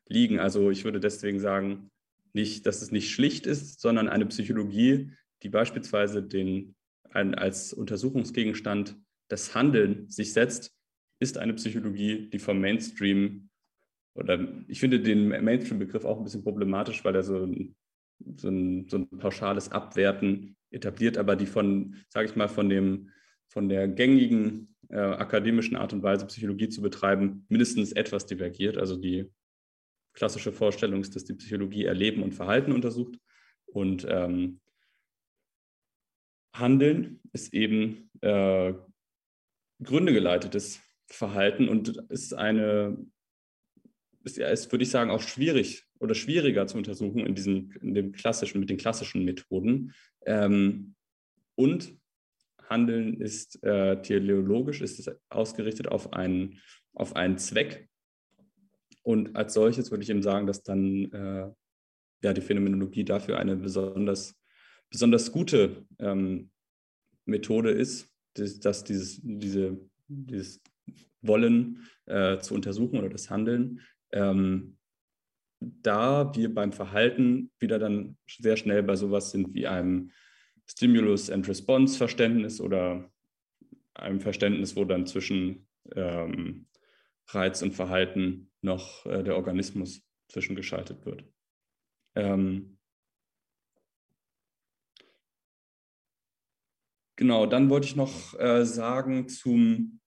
liegen. Also ich würde deswegen sagen, nicht, dass es nicht schlicht ist, sondern eine Psychologie, die beispielsweise den, ein, als Untersuchungsgegenstand das Handeln sich setzt, ist eine Psychologie, die vom Mainstream oder ich finde den Mainstream-Begriff auch ein bisschen problematisch, weil er so ein, so ein, so ein pauschales Abwerten etabliert, aber die von, sage ich mal, von dem von der gängigen äh, akademischen Art und Weise Psychologie zu betreiben, mindestens etwas divergiert. Also die klassische Vorstellung ist, dass die Psychologie Erleben und Verhalten untersucht und ähm, Handeln ist eben äh, gründegeleitetes Verhalten und ist eine, ist, ist, würde ich sagen, auch schwierig oder schwieriger zu untersuchen in diesem, in dem klassischen, mit den klassischen Methoden. Ähm, und Handeln ist äh, teleologisch, ist ausgerichtet auf einen, auf einen Zweck. Und als solches würde ich eben sagen, dass dann äh, ja, die Phänomenologie dafür eine besonders, besonders gute ähm, Methode ist, dass, dass dieses, diese, dieses wollen, äh, zu untersuchen oder das Handeln. Ähm, da wir beim Verhalten wieder dann sehr schnell bei sowas sind wie einem Stimulus and Response Verständnis oder einem Verständnis, wo dann zwischen ähm, Reiz und Verhalten noch äh, der Organismus zwischengeschaltet wird. Ähm, genau, dann wollte ich noch äh, sagen zum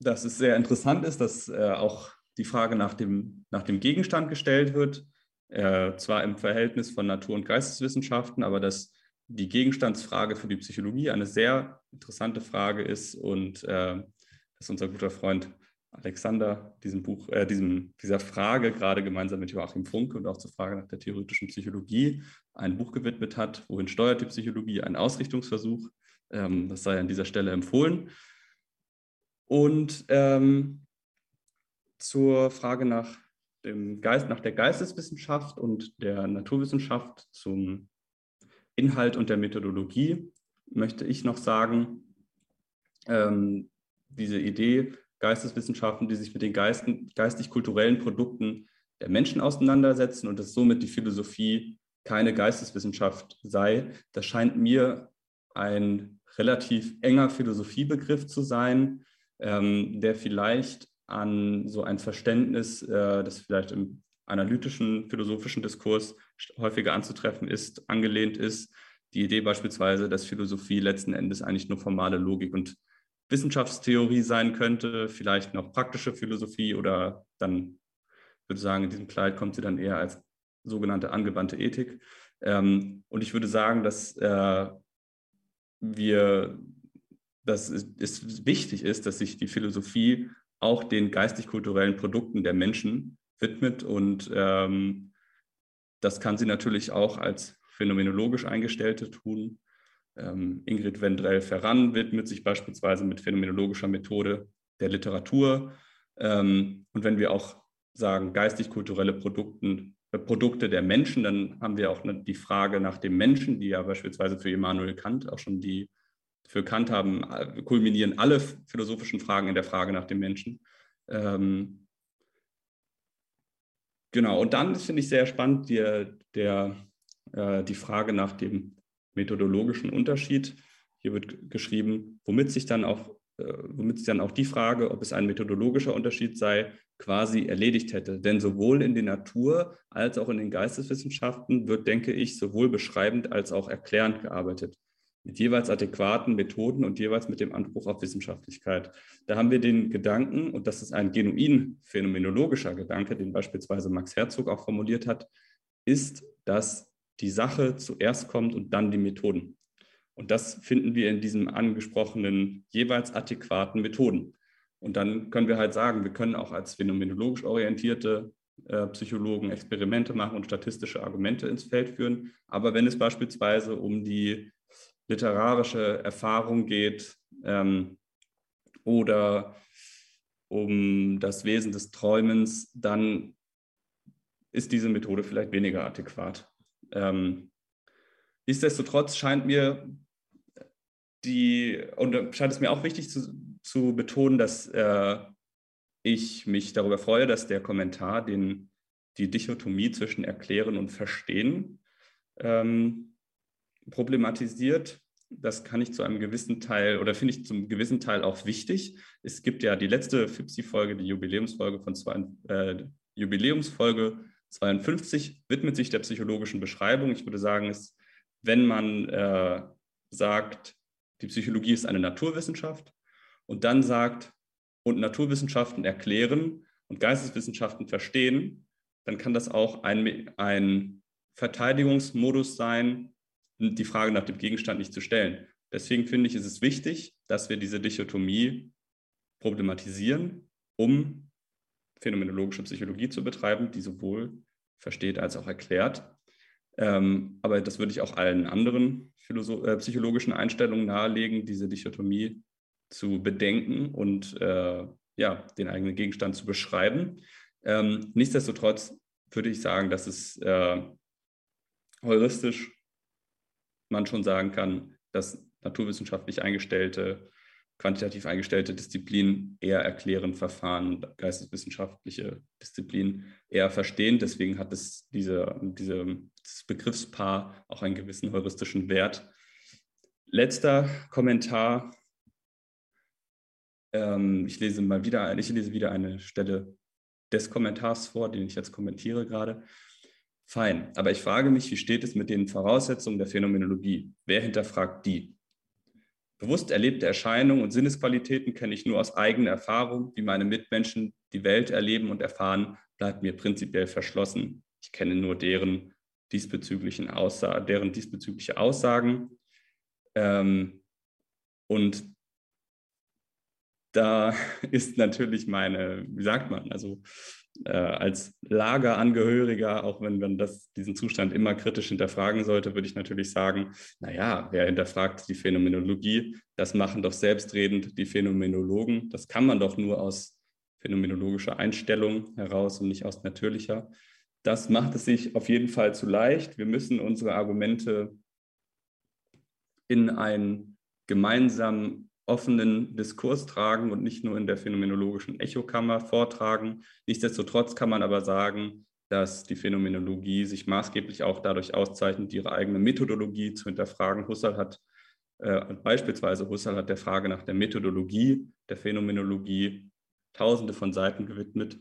dass es sehr interessant ist, dass äh, auch die Frage nach dem, nach dem Gegenstand gestellt wird, äh, zwar im Verhältnis von Natur- und Geisteswissenschaften, aber dass die Gegenstandsfrage für die Psychologie eine sehr interessante Frage ist und äh, dass unser guter Freund Alexander diesem Buch, äh, diesem, dieser Frage gerade gemeinsam mit Joachim Funke und auch zur Frage nach der theoretischen Psychologie ein Buch gewidmet hat, wohin steuert die Psychologie, ein Ausrichtungsversuch. Ähm, das sei an dieser Stelle empfohlen. Und ähm, zur Frage nach, dem Geist, nach der Geisteswissenschaft und der Naturwissenschaft zum Inhalt und der Methodologie möchte ich noch sagen, ähm, diese Idee, Geisteswissenschaften, die sich mit den geistig-kulturellen Produkten der Menschen auseinandersetzen und dass somit die Philosophie keine Geisteswissenschaft sei, das scheint mir ein relativ enger Philosophiebegriff zu sein, ähm, der vielleicht an so ein Verständnis, äh, das vielleicht im analytischen, philosophischen Diskurs häufiger anzutreffen ist, angelehnt ist. Die Idee beispielsweise, dass Philosophie letzten Endes eigentlich nur formale Logik und Wissenschaftstheorie sein könnte, vielleicht noch praktische Philosophie oder dann würde ich sagen, in diesem Kleid kommt sie dann eher als sogenannte angewandte Ethik. Ähm, und ich würde sagen, dass äh, wir, dass es wichtig ist, dass sich die Philosophie auch den geistig-kulturellen Produkten der Menschen widmet. Und ähm, das kann sie natürlich auch als phänomenologisch Eingestellte tun. Ähm, Ingrid Wendrell-Ferran widmet sich beispielsweise mit phänomenologischer Methode der Literatur. Ähm, und wenn wir auch sagen, geistig-kulturelle Produkten, äh, Produkte der Menschen, dann haben wir auch ne, die Frage nach dem Menschen, die ja beispielsweise für Immanuel Kant auch schon die für Kant haben, äh, kulminieren alle philosophischen Fragen in der Frage nach dem Menschen. Ähm, genau, und dann finde ich sehr spannend die, der, äh, die Frage nach dem methodologischen Unterschied. Hier wird geschrieben, womit sich dann auch, äh, womit sich dann auch die Frage, ob es ein methodologischer Unterschied sei, quasi erledigt hätte. Denn sowohl in der Natur als auch in den Geisteswissenschaften wird, denke ich, sowohl beschreibend als auch erklärend gearbeitet mit jeweils adäquaten Methoden und jeweils mit dem Anspruch auf Wissenschaftlichkeit. Da haben wir den Gedanken, und das ist ein genuin phänomenologischer Gedanke, den beispielsweise Max Herzog auch formuliert hat, ist, dass die Sache zuerst kommt und dann die Methoden. Und das finden wir in diesen angesprochenen jeweils adäquaten Methoden. Und dann können wir halt sagen, wir können auch als phänomenologisch orientierte äh, Psychologen Experimente machen und statistische Argumente ins Feld führen. Aber wenn es beispielsweise um die literarische Erfahrung geht ähm, oder um das Wesen des Träumens, dann ist diese Methode vielleicht weniger adäquat. Ähm, nichtsdestotrotz scheint mir die, und scheint es mir auch wichtig zu, zu betonen, dass äh, ich mich darüber freue, dass der Kommentar den, die Dichotomie zwischen Erklären und Verstehen ähm, problematisiert. Das kann ich zu einem gewissen Teil oder finde ich zum gewissen Teil auch wichtig. Es gibt ja die letzte FIPSI-Folge, die Jubiläumsfolge von zwei, äh, Jubiläumsfolge 52, widmet sich der psychologischen Beschreibung. Ich würde sagen, es, wenn man äh, sagt, die Psychologie ist eine Naturwissenschaft und dann sagt, und Naturwissenschaften erklären und Geisteswissenschaften verstehen, dann kann das auch ein, ein Verteidigungsmodus sein, die Frage nach dem Gegenstand nicht zu stellen. Deswegen finde ich, ist es wichtig, dass wir diese Dichotomie problematisieren, um phänomenologische Psychologie zu betreiben, die sowohl versteht als auch erklärt. Ähm, aber das würde ich auch allen anderen äh, psychologischen Einstellungen nahelegen, diese Dichotomie zu bedenken und äh, ja, den eigenen Gegenstand zu beschreiben. Ähm, nichtsdestotrotz würde ich sagen, dass es äh, heuristisch man schon sagen kann, dass naturwissenschaftlich eingestellte, quantitativ eingestellte Disziplinen eher erklären, Verfahren, geisteswissenschaftliche Disziplinen eher verstehen. Deswegen hat es diese, diese, dieses Begriffspaar auch einen gewissen heuristischen Wert. Letzter Kommentar. Ähm, ich lese mal wieder, ich lese wieder eine Stelle des Kommentars vor, den ich jetzt kommentiere gerade. Fein. Aber ich frage mich, wie steht es mit den Voraussetzungen der Phänomenologie? Wer hinterfragt die? Bewusst erlebte Erscheinungen und Sinnesqualitäten kenne ich nur aus eigener Erfahrung. Wie meine Mitmenschen die Welt erleben und erfahren, bleibt mir prinzipiell verschlossen. Ich kenne nur deren diesbezüglichen Aussagen, deren diesbezügliche Aussagen. Ähm, und da ist natürlich meine, wie sagt man, also äh, als Lagerangehöriger, auch wenn man das, diesen Zustand immer kritisch hinterfragen sollte, würde ich natürlich sagen, naja, wer hinterfragt die Phänomenologie? Das machen doch selbstredend die Phänomenologen. Das kann man doch nur aus phänomenologischer Einstellung heraus und nicht aus natürlicher. Das macht es sich auf jeden Fall zu leicht. Wir müssen unsere Argumente in einen gemeinsamen offenen Diskurs tragen und nicht nur in der phänomenologischen Echokammer vortragen. Nichtsdestotrotz kann man aber sagen, dass die Phänomenologie sich maßgeblich auch dadurch auszeichnet, ihre eigene Methodologie zu hinterfragen. Husserl hat äh, beispielsweise Husserl hat der Frage nach der Methodologie der Phänomenologie tausende von Seiten gewidmet.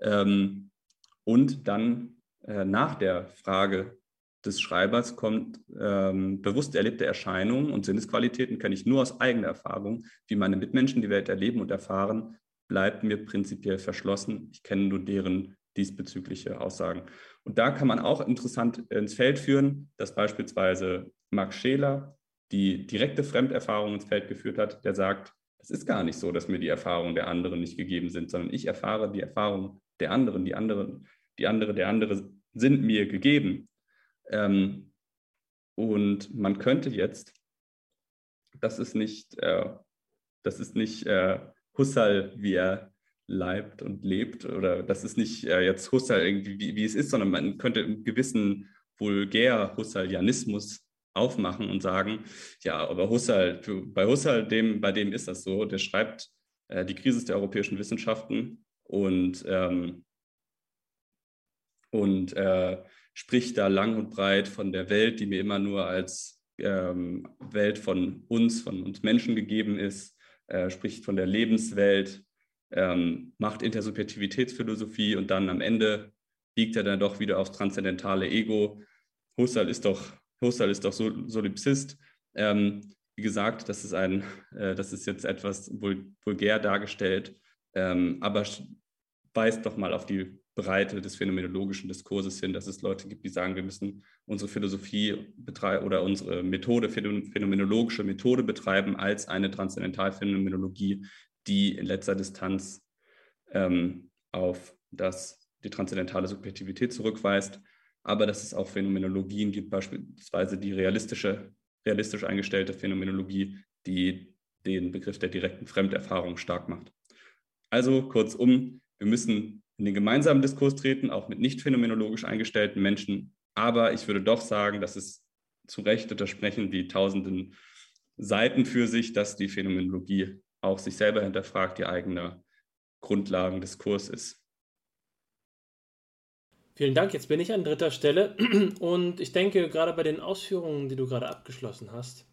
Ähm, und dann äh, nach der Frage des Schreibers kommt ähm, bewusst erlebte Erscheinungen und Sinnesqualitäten, kenne ich nur aus eigener Erfahrung, wie meine Mitmenschen die Welt erleben und erfahren, bleibt mir prinzipiell verschlossen. Ich kenne nur deren diesbezügliche Aussagen. Und da kann man auch interessant ins Feld führen, dass beispielsweise Max Scheler die direkte Fremderfahrung ins Feld geführt hat, der sagt, es ist gar nicht so, dass mir die Erfahrungen der anderen nicht gegeben sind, sondern ich erfahre die Erfahrung der anderen, die anderen, die andere, der andere sind mir gegeben. Ähm, und man könnte jetzt, das ist nicht, äh, das ist nicht äh, Husserl, wie er leibt und lebt, oder das ist nicht äh, jetzt Husserl irgendwie, wie, wie es ist, sondern man könnte einen gewissen vulgär-Husserlianismus aufmachen und sagen, ja, aber Husserl, bei Husserl, dem, bei dem ist das so, der schreibt äh, die Krise der europäischen Wissenschaften und, ähm, und äh, spricht da lang und breit von der Welt, die mir immer nur als ähm, Welt von uns, von uns Menschen gegeben ist, äh, spricht von der Lebenswelt, ähm, macht Intersubjektivitätsphilosophie und dann am Ende biegt er dann doch wieder aufs transzendentale Ego. Husserl ist doch, Husserl ist doch Solipsist. Ähm, wie gesagt, das ist, ein, äh, das ist jetzt etwas vul vulgär dargestellt, ähm, aber weist doch mal auf die Breite des phänomenologischen Diskurses hin, dass es Leute gibt, die sagen, wir müssen unsere Philosophie oder unsere Methode, phänomenologische Methode betreiben als eine Transzendentalphänomenologie, die in letzter Distanz ähm, auf das, die transzendentale Subjektivität zurückweist, aber dass es auch Phänomenologien gibt, beispielsweise die realistische, realistisch eingestellte Phänomenologie, die den Begriff der direkten Fremderfahrung stark macht. Also kurzum, wir müssen in den gemeinsamen Diskurs treten, auch mit nicht phänomenologisch eingestellten Menschen. Aber ich würde doch sagen, dass es zu Recht untersprechen die tausenden Seiten für sich, dass die Phänomenologie auch sich selber hinterfragt, die eigene Grundlagendiskurs ist. Vielen Dank. Jetzt bin ich an dritter Stelle und ich denke gerade bei den Ausführungen, die du gerade abgeschlossen hast,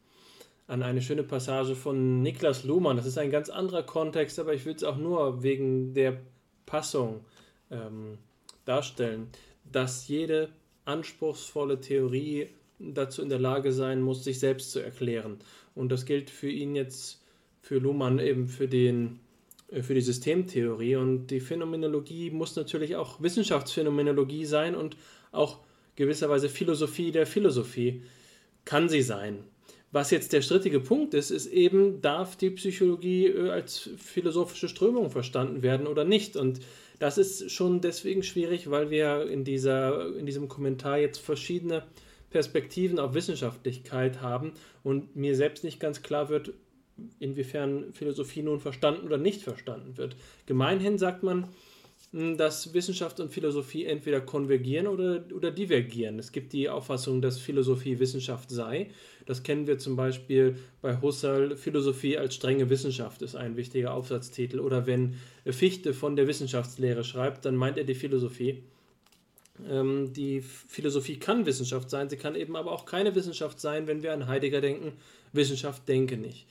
an eine schöne Passage von Niklas Luhmann. Das ist ein ganz anderer Kontext, aber ich will es auch nur wegen der Passung ähm, darstellen, dass jede anspruchsvolle Theorie dazu in der Lage sein muss, sich selbst zu erklären. Und das gilt für ihn jetzt für Luhmann eben für, den, äh, für die Systemtheorie. Und die Phänomenologie muss natürlich auch Wissenschaftsphänomenologie sein und auch gewisserweise Philosophie der Philosophie kann sie sein. Was jetzt der strittige Punkt ist, ist eben, darf die Psychologie äh, als philosophische Strömung verstanden werden oder nicht? Und das ist schon deswegen schwierig, weil wir in, dieser, in diesem Kommentar jetzt verschiedene Perspektiven auf Wissenschaftlichkeit haben und mir selbst nicht ganz klar wird, inwiefern Philosophie nun verstanden oder nicht verstanden wird. Gemeinhin sagt man, dass Wissenschaft und Philosophie entweder konvergieren oder, oder divergieren. Es gibt die Auffassung, dass Philosophie Wissenschaft sei. Das kennen wir zum Beispiel bei Husserl. Philosophie als strenge Wissenschaft ist ein wichtiger Aufsatztitel. Oder wenn Fichte von der Wissenschaftslehre schreibt, dann meint er die Philosophie. Ähm, die Philosophie kann Wissenschaft sein, sie kann eben aber auch keine Wissenschaft sein, wenn wir an Heidegger denken. Wissenschaft denke nicht.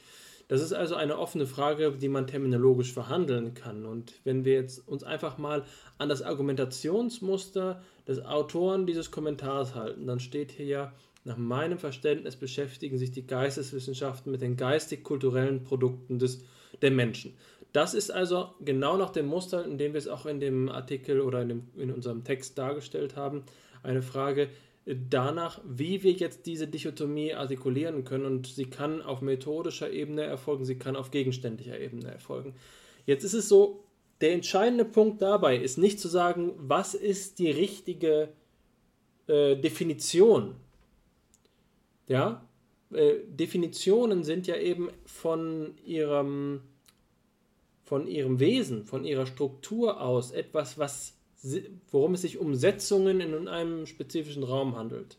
Das ist also eine offene Frage, die man terminologisch verhandeln kann. Und wenn wir jetzt uns einfach mal an das Argumentationsmuster des Autoren dieses Kommentars halten, dann steht hier ja, nach meinem Verständnis beschäftigen sich die Geisteswissenschaften mit den geistig-kulturellen Produkten des, der Menschen. Das ist also genau nach dem Muster, in dem wir es auch in dem Artikel oder in, dem, in unserem Text dargestellt haben, eine Frage, danach, wie wir jetzt diese Dichotomie artikulieren können. Und sie kann auf methodischer Ebene erfolgen, sie kann auf gegenständlicher Ebene erfolgen. Jetzt ist es so, der entscheidende Punkt dabei ist nicht zu sagen, was ist die richtige äh, Definition. Ja, äh, Definitionen sind ja eben von ihrem, von ihrem Wesen, von ihrer Struktur aus etwas, was worum es sich um Setzungen in einem spezifischen Raum handelt,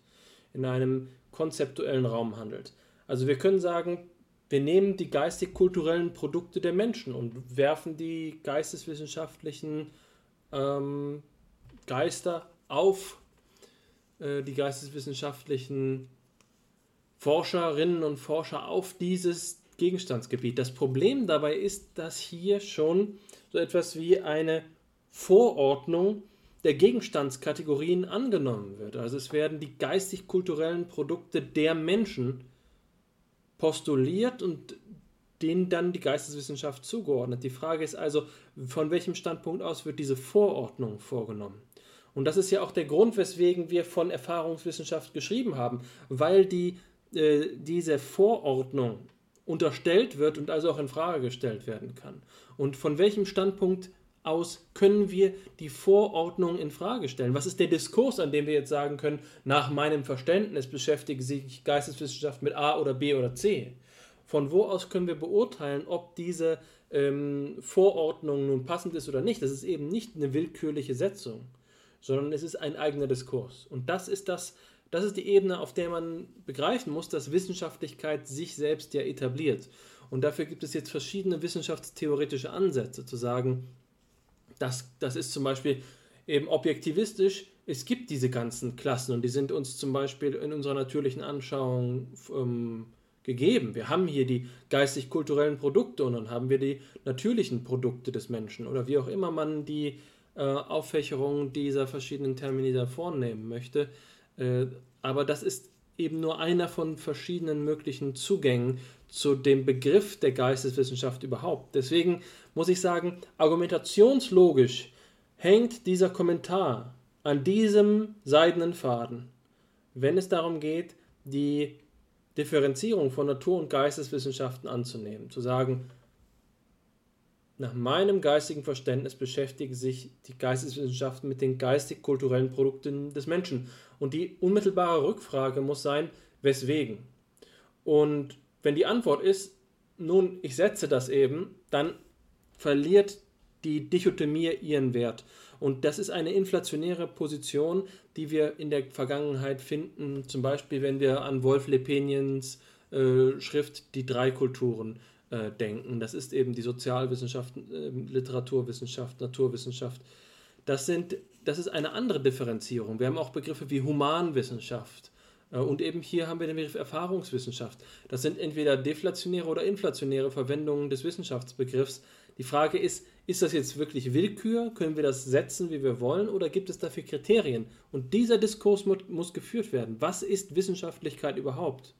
in einem konzeptuellen Raum handelt. Also wir können sagen, wir nehmen die geistig-kulturellen Produkte der Menschen und werfen die geisteswissenschaftlichen ähm, Geister auf äh, die geisteswissenschaftlichen Forscherinnen und Forscher auf dieses Gegenstandsgebiet. Das Problem dabei ist, dass hier schon so etwas wie eine Vorordnung der Gegenstandskategorien angenommen wird. Also es werden die geistig-kulturellen Produkte der Menschen postuliert und denen dann die Geisteswissenschaft zugeordnet. Die Frage ist also, von welchem Standpunkt aus wird diese Vorordnung vorgenommen? Und das ist ja auch der Grund, weswegen wir von Erfahrungswissenschaft geschrieben haben, weil die, äh, diese Vorordnung unterstellt wird und also auch in Frage gestellt werden kann. Und von welchem Standpunkt aus können wir die Vorordnung in Frage stellen? Was ist der Diskurs, an dem wir jetzt sagen können, nach meinem Verständnis beschäftigt sich Geisteswissenschaft mit A oder B oder C? Von wo aus können wir beurteilen, ob diese ähm, Vorordnung nun passend ist oder nicht? Das ist eben nicht eine willkürliche Setzung, sondern es ist ein eigener Diskurs. Und das ist das, das ist die Ebene, auf der man begreifen muss, dass Wissenschaftlichkeit sich selbst ja etabliert. Und dafür gibt es jetzt verschiedene wissenschaftstheoretische Ansätze, zu sagen, das, das ist zum Beispiel eben objektivistisch. Es gibt diese ganzen Klassen und die sind uns zum Beispiel in unserer natürlichen Anschauung ähm, gegeben. Wir haben hier die geistig-kulturellen Produkte und dann haben wir die natürlichen Produkte des Menschen oder wie auch immer man die äh, Auffächerung dieser verschiedenen Termini da vornehmen möchte. Äh, aber das ist eben nur einer von verschiedenen möglichen Zugängen zu dem Begriff der Geisteswissenschaft überhaupt. Deswegen muss ich sagen, argumentationslogisch hängt dieser Kommentar an diesem seidenen Faden, wenn es darum geht, die Differenzierung von Natur- und Geisteswissenschaften anzunehmen, zu sagen, nach meinem geistigen Verständnis beschäftigen sich die Geisteswissenschaften mit den geistig-kulturellen Produkten des Menschen. Und die unmittelbare Rückfrage muss sein, weswegen? Und wenn die Antwort ist, nun, ich setze das eben, dann verliert die Dichotomie ihren Wert. Und das ist eine inflationäre Position, die wir in der Vergangenheit finden, zum Beispiel wenn wir an Wolf Lepeniens äh, Schrift Die drei Kulturen äh, denken. Das ist eben die Sozialwissenschaft, äh, Literaturwissenschaft, Naturwissenschaft. Das, sind, das ist eine andere Differenzierung. Wir haben auch Begriffe wie Humanwissenschaft. Äh, und eben hier haben wir den Begriff Erfahrungswissenschaft. Das sind entweder deflationäre oder inflationäre Verwendungen des Wissenschaftsbegriffs. Die Frage ist, ist das jetzt wirklich Willkür? Können wir das setzen, wie wir wollen? Oder gibt es dafür Kriterien? Und dieser Diskurs muss geführt werden. Was ist Wissenschaftlichkeit überhaupt?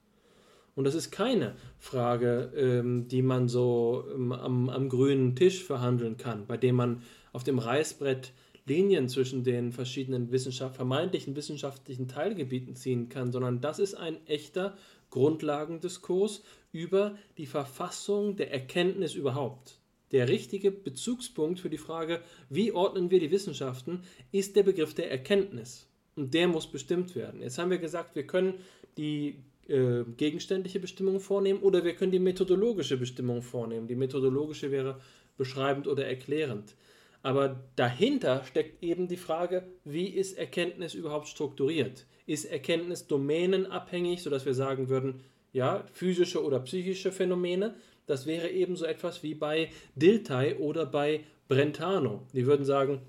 Und das ist keine Frage, ähm, die man so ähm, am, am, grünen Tisch verhandeln kann, bei dem man auf dem Reißbrett Linien zwischen den verschiedenen Wissenschaft, vermeintlichen wissenschaftlichen Teilgebieten ziehen kann, sondern das ist ein echter Grundlagendiskurs über die Verfassung der Erkenntnis überhaupt. Der richtige Bezugspunkt für die Frage, wie ordnen wir die Wissenschaften, ist der Begriff der Erkenntnis. Und der muss bestimmt werden. Jetzt haben wir gesagt, wir können die äh, gegenständliche Bestimmung vornehmen oder wir können die methodologische Bestimmung vornehmen. Die methodologische wäre beschreibend oder erklärend. Aber dahinter steckt eben die Frage, wie ist Erkenntnis überhaupt strukturiert? Ist Erkenntnis domänenabhängig, sodass wir sagen würden, ja, physische oder psychische Phänomene, das wäre eben so etwas wie bei Dilthey oder bei Brentano. Die würden sagen,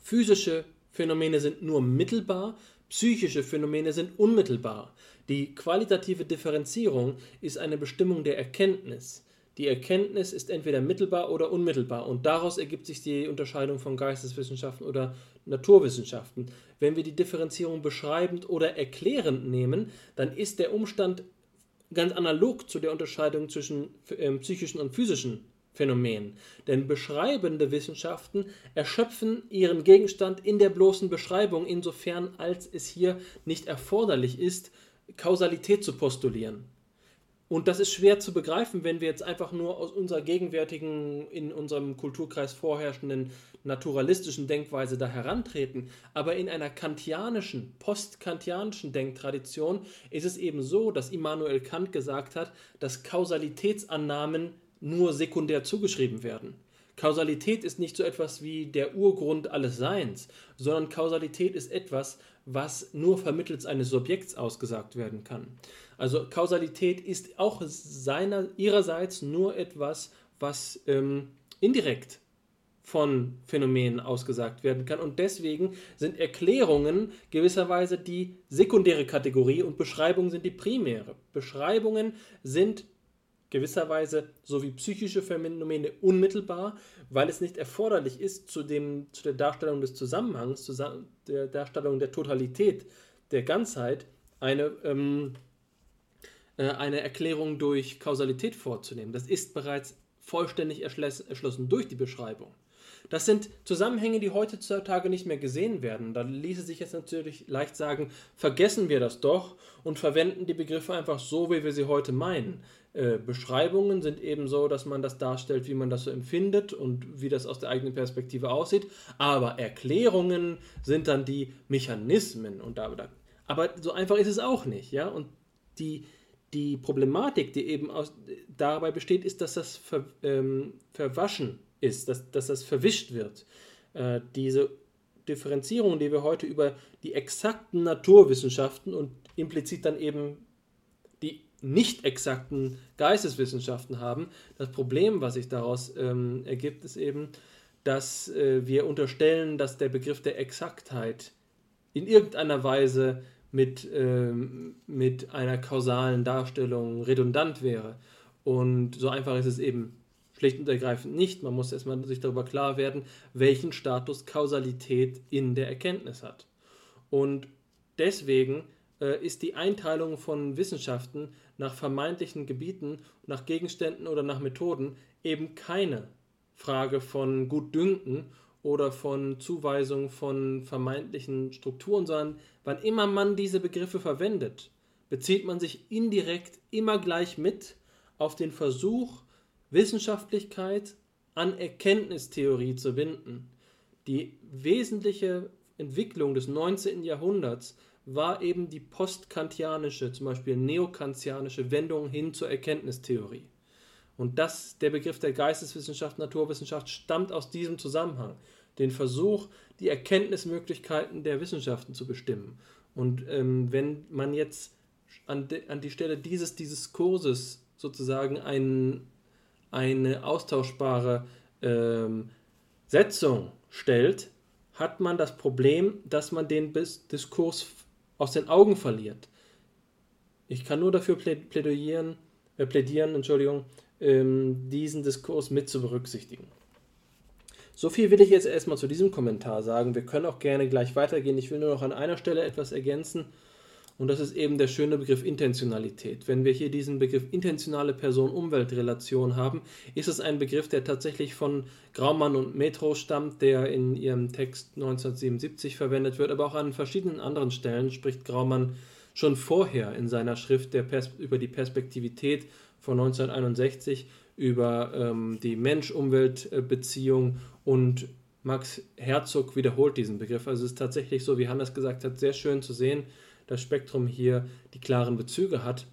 physische Phänomene sind nur mittelbar, psychische Phänomene sind unmittelbar. Die qualitative Differenzierung ist eine Bestimmung der Erkenntnis. Die Erkenntnis ist entweder mittelbar oder unmittelbar und daraus ergibt sich die Unterscheidung von Geisteswissenschaften oder Naturwissenschaften. Wenn wir die Differenzierung beschreibend oder erklärend nehmen, dann ist der Umstand ganz analog zu der Unterscheidung zwischen äh, psychischen und physischen Phänomenen. Denn beschreibende Wissenschaften erschöpfen ihren Gegenstand in der bloßen Beschreibung, insofern als es hier nicht erforderlich ist, Kausalität zu postulieren. Und das ist schwer zu begreifen, wenn wir jetzt einfach nur aus unserer gegenwärtigen, in unserem Kulturkreis vorherrschenden naturalistischen Denkweise da herantreten. Aber in einer kantianischen, postkantianischen Denktradition ist es eben so, dass Immanuel Kant gesagt hat, dass Kausalitätsannahmen nur sekundär zugeschrieben werden. Kausalität ist nicht so etwas wie der Urgrund alles Seins, sondern Kausalität ist etwas, was nur vermittels eines Subjekts ausgesagt werden kann. Also Kausalität ist auch seiner, ihrerseits nur etwas, was ähm, indirekt von Phänomenen ausgesagt werden kann. Und deswegen sind Erklärungen gewisserweise die sekundäre Kategorie und Beschreibungen sind die primäre. Beschreibungen sind gewisserweise so wie psychische Phänomene unmittelbar, weil es nicht erforderlich ist, zu, dem, zu der Darstellung des Zusammenhangs, zu der Darstellung der Totalität, der Ganzheit, eine, ähm, äh, eine Erklärung durch Kausalität vorzunehmen. Das ist bereits vollständig erschlossen durch die Beschreibung. Das sind Zusammenhänge, die heutzutage nicht mehr gesehen werden. Da ließe sich jetzt natürlich leicht sagen, vergessen wir das doch und verwenden die Begriffe einfach so, wie wir sie heute meinen. Äh, Beschreibungen sind eben so, dass man das darstellt, wie man das so empfindet und wie das aus der eigenen Perspektive aussieht. Aber Erklärungen sind dann die Mechanismen und da, aber so einfach ist es auch nicht, ja. Und die, die Problematik, die eben aus, dabei besteht, ist, dass das ver, ähm, verwaschen ist, dass, dass das verwischt wird. Äh, diese Differenzierung, die wir heute über die exakten Naturwissenschaften und implizit dann eben die nicht exakten Geisteswissenschaften haben. Das Problem, was sich daraus ähm, ergibt, ist eben, dass äh, wir unterstellen, dass der Begriff der Exaktheit in irgendeiner Weise mit, ähm, mit einer kausalen Darstellung redundant wäre. Und so einfach ist es eben schlicht und ergreifend nicht. Man muss erstmal sich darüber klar werden, welchen Status Kausalität in der Erkenntnis hat. Und deswegen äh, ist die Einteilung von Wissenschaften nach vermeintlichen Gebieten, nach Gegenständen oder nach Methoden eben keine Frage von Gutdünken oder von Zuweisung von vermeintlichen Strukturen, sondern wann immer man diese Begriffe verwendet, bezieht man sich indirekt immer gleich mit auf den Versuch, Wissenschaftlichkeit an Erkenntnistheorie zu binden. Die wesentliche Entwicklung des 19. Jahrhunderts war eben die postkantianische, zum Beispiel neokantianische Wendung hin zur Erkenntnistheorie. Und das, der Begriff der Geisteswissenschaft, Naturwissenschaft stammt aus diesem Zusammenhang, den Versuch, die Erkenntnismöglichkeiten der Wissenschaften zu bestimmen. Und ähm, wenn man jetzt an, de, an die Stelle dieses, dieses Kurses sozusagen ein, eine austauschbare ähm, Setzung stellt, hat man das Problem, dass man den Diskurs aus den Augen verliert. Ich kann nur dafür plädieren, äh, plädieren Entschuldigung, diesen Diskurs mit zu berücksichtigen. So viel will ich jetzt erstmal zu diesem Kommentar sagen. Wir können auch gerne gleich weitergehen. Ich will nur noch an einer Stelle etwas ergänzen. Und das ist eben der schöne Begriff Intentionalität. Wenn wir hier diesen Begriff intentionale Person-Umwelt-Relation haben, ist es ein Begriff, der tatsächlich von Graumann und Metro stammt, der in ihrem Text 1977 verwendet wird, aber auch an verschiedenen anderen Stellen spricht Graumann schon vorher in seiner Schrift über die Perspektivität von 1961 über ähm, die Mensch-Umwelt-Beziehung und Max Herzog wiederholt diesen Begriff. Also es ist tatsächlich so, wie Hannes gesagt hat, sehr schön zu sehen, das Spektrum hier die klaren Bezüge hat,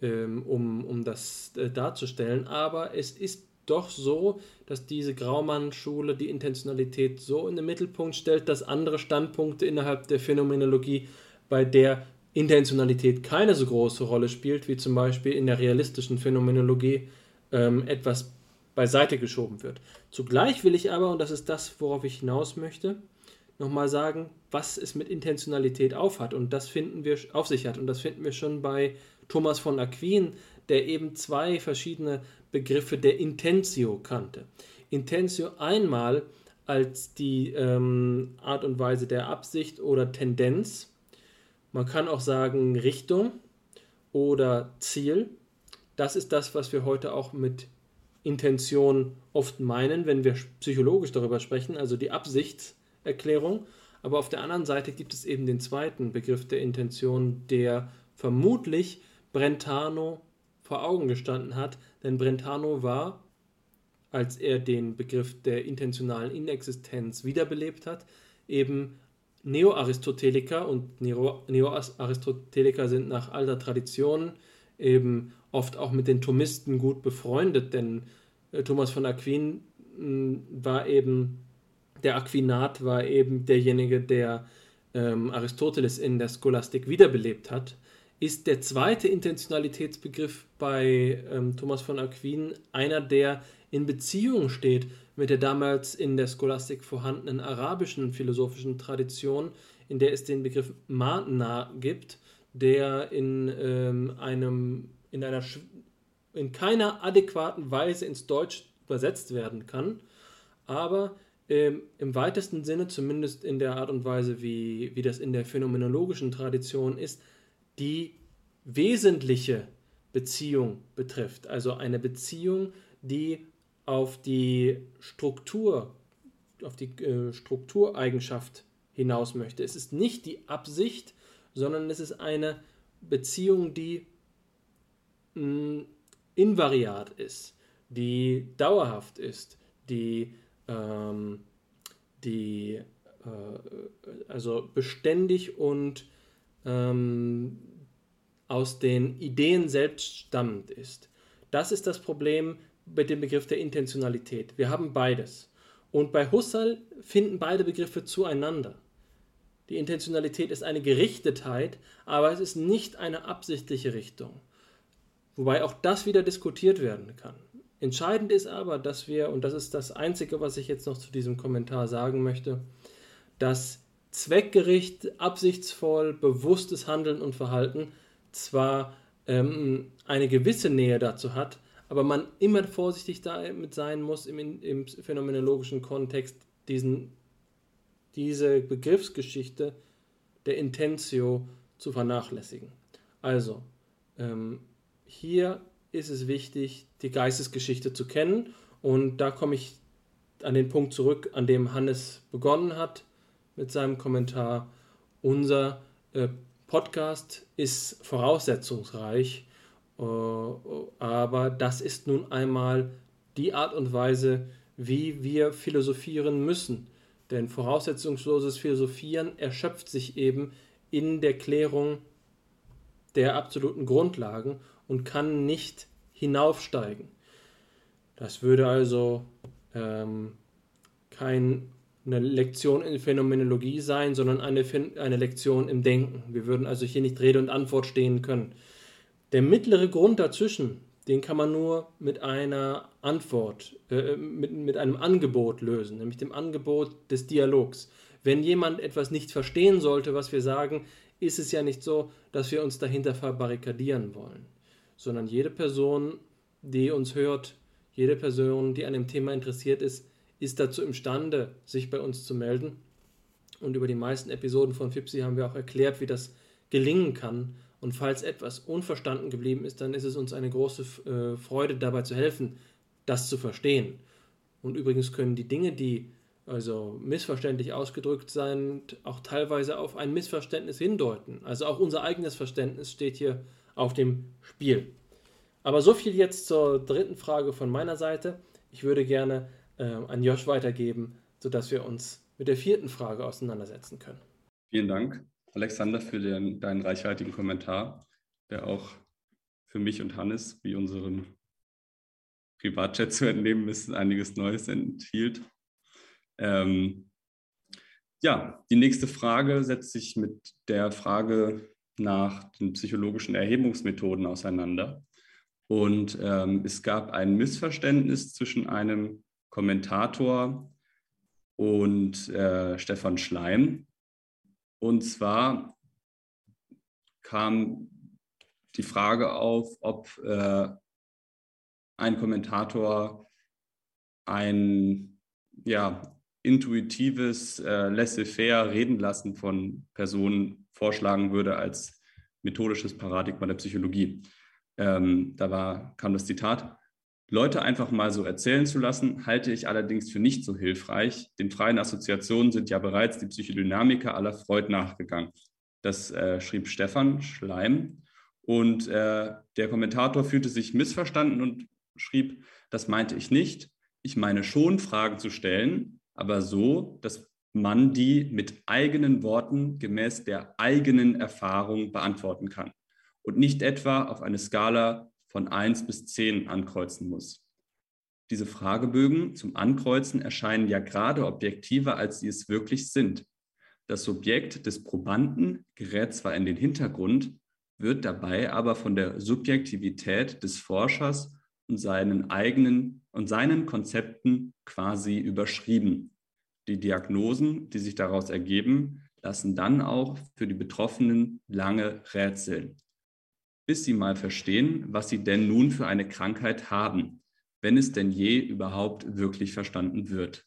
ähm, um, um das äh, darzustellen. Aber es ist doch so, dass diese Graumann-Schule die Intentionalität so in den Mittelpunkt stellt, dass andere Standpunkte innerhalb der Phänomenologie, bei der Intentionalität keine so große Rolle spielt, wie zum Beispiel in der realistischen Phänomenologie, ähm, etwas beiseite geschoben wird. Zugleich will ich aber, und das ist das, worauf ich hinaus möchte, nochmal sagen, was es mit Intentionalität auf hat und das finden wir auf sich hat und das finden wir schon bei Thomas von Aquin, der eben zwei verschiedene Begriffe der Intentio kannte. Intentio einmal als die ähm, Art und Weise der Absicht oder Tendenz. Man kann auch sagen Richtung oder Ziel. Das ist das, was wir heute auch mit Intention oft meinen, wenn wir psychologisch darüber sprechen, also die Absicht Erklärung. Aber auf der anderen Seite gibt es eben den zweiten Begriff der Intention, der vermutlich Brentano vor Augen gestanden hat, denn Brentano war, als er den Begriff der intentionalen Inexistenz wiederbelebt hat, eben Neo-Aristoteliker und Neo-Aristoteliker sind nach alter Tradition eben oft auch mit den Thomisten gut befreundet, denn äh, Thomas von Aquin war eben der Aquinat war eben derjenige, der ähm, Aristoteles in der Scholastik wiederbelebt hat, ist der zweite Intentionalitätsbegriff bei ähm, Thomas von Aquin einer, der in Beziehung steht mit der damals in der Scholastik vorhandenen arabischen philosophischen Tradition, in der es den Begriff Matna gibt, der in, ähm, einem, in einer in keiner adäquaten Weise ins Deutsch übersetzt werden kann, aber ähm, im weitesten Sinne, zumindest in der Art und Weise, wie, wie das in der phänomenologischen Tradition ist, die wesentliche Beziehung betrifft. Also eine Beziehung, die auf die Struktur, auf die äh, Struktureigenschaft hinaus möchte. Es ist nicht die Absicht, sondern es ist eine Beziehung, die mh, mm, invariat ist, die dauerhaft ist, die, ähm, die äh, also beständig und ähm, aus den Ideen selbst stammend ist. Das ist das Problem mit dem Begriff der Intentionalität. Wir haben beides. Und bei Husserl finden beide Begriffe zueinander. Die Intentionalität ist eine Gerichtetheit, aber es ist nicht eine absichtliche Richtung. Wobei auch das wieder diskutiert werden kann. Entscheidend ist aber, dass wir, und das ist das Einzige, was ich jetzt noch zu diesem Kommentar sagen möchte, dass zweckgericht, absichtsvoll, bewusstes Handeln und Verhalten zwar ähm, eine gewisse Nähe dazu hat, aber man immer vorsichtig damit sein muss, im, im phänomenologischen Kontext diesen, diese Begriffsgeschichte der Intentio zu vernachlässigen. Also, ähm, hier ist es wichtig, die Geistesgeschichte zu kennen und da komme ich an den Punkt zurück, an dem Hannes begonnen hat mit seinem Kommentar. Unser äh, Podcast ist voraussetzungsreich aber das ist nun einmal die Art und Weise, wie wir philosophieren müssen. Denn voraussetzungsloses Philosophieren erschöpft sich eben in der Klärung der absoluten Grundlagen und kann nicht hinaufsteigen. Das würde also ähm, keine Lektion in Phänomenologie sein, sondern eine, eine Lektion im Denken. Wir würden also hier nicht Rede und Antwort stehen können. Der mittlere Grund dazwischen, den kann man nur mit einer Antwort, äh, mit, mit einem Angebot lösen, nämlich dem Angebot des Dialogs. Wenn jemand etwas nicht verstehen sollte, was wir sagen, ist es ja nicht so, dass wir uns dahinter verbarrikadieren wollen, sondern jede Person, die uns hört, jede Person, die an dem Thema interessiert ist, ist dazu imstande, sich bei uns zu melden. Und über die meisten Episoden von FIPSI haben wir auch erklärt, wie das gelingen kann, und falls etwas unverstanden geblieben ist, dann ist es uns eine große äh, Freude, dabei zu helfen, das zu verstehen. Und übrigens können die Dinge, die also missverständlich ausgedrückt sind, auch teilweise auf ein Missverständnis hindeuten. Also auch unser eigenes Verständnis steht hier auf dem Spiel. Aber so viel jetzt zur dritten Frage von meiner Seite. Ich würde gerne äh, an Josh weitergeben, sodass wir uns mit der vierten Frage auseinandersetzen können. Vielen Dank. Alexander, für den, deinen reichhaltigen Kommentar, der auch für mich und Hannes, wie unseren Privatchat zu entnehmen ist, einiges Neues enthielt. Ähm, ja, die nächste Frage setzt sich mit der Frage nach den psychologischen Erhebungsmethoden auseinander. Und ähm, es gab ein Missverständnis zwischen einem Kommentator und äh, Stefan Schleim, und zwar kam die Frage auf, ob äh, ein Kommentator ein ja, intuitives äh, laissez-faire Reden lassen von Personen vorschlagen würde als methodisches Paradigma der Psychologie. Ähm, da war, kam das Zitat, Leute einfach mal so erzählen zu lassen, halte ich allerdings für nicht so hilfreich. Den freien Assoziationen sind ja bereits die Psychodynamiker aller Freud nachgegangen. Das äh, schrieb Stefan Schleim. Und äh, der Kommentator fühlte sich missverstanden und schrieb, das meinte ich nicht. Ich meine schon, Fragen zu stellen, aber so, dass man die mit eigenen Worten gemäß der eigenen Erfahrung beantworten kann und nicht etwa auf eine Skala von 1 bis 10 ankreuzen muss. Diese Fragebögen zum Ankreuzen erscheinen ja gerade objektiver, als sie es wirklich sind. Das Subjekt des Probanden gerät zwar in den Hintergrund, wird dabei aber von der Subjektivität des Forschers und seinen eigenen und seinen Konzepten quasi überschrieben. Die Diagnosen, die sich daraus ergeben, lassen dann auch für die Betroffenen lange rätseln bis sie mal verstehen, was sie denn nun für eine Krankheit haben, wenn es denn je überhaupt wirklich verstanden wird.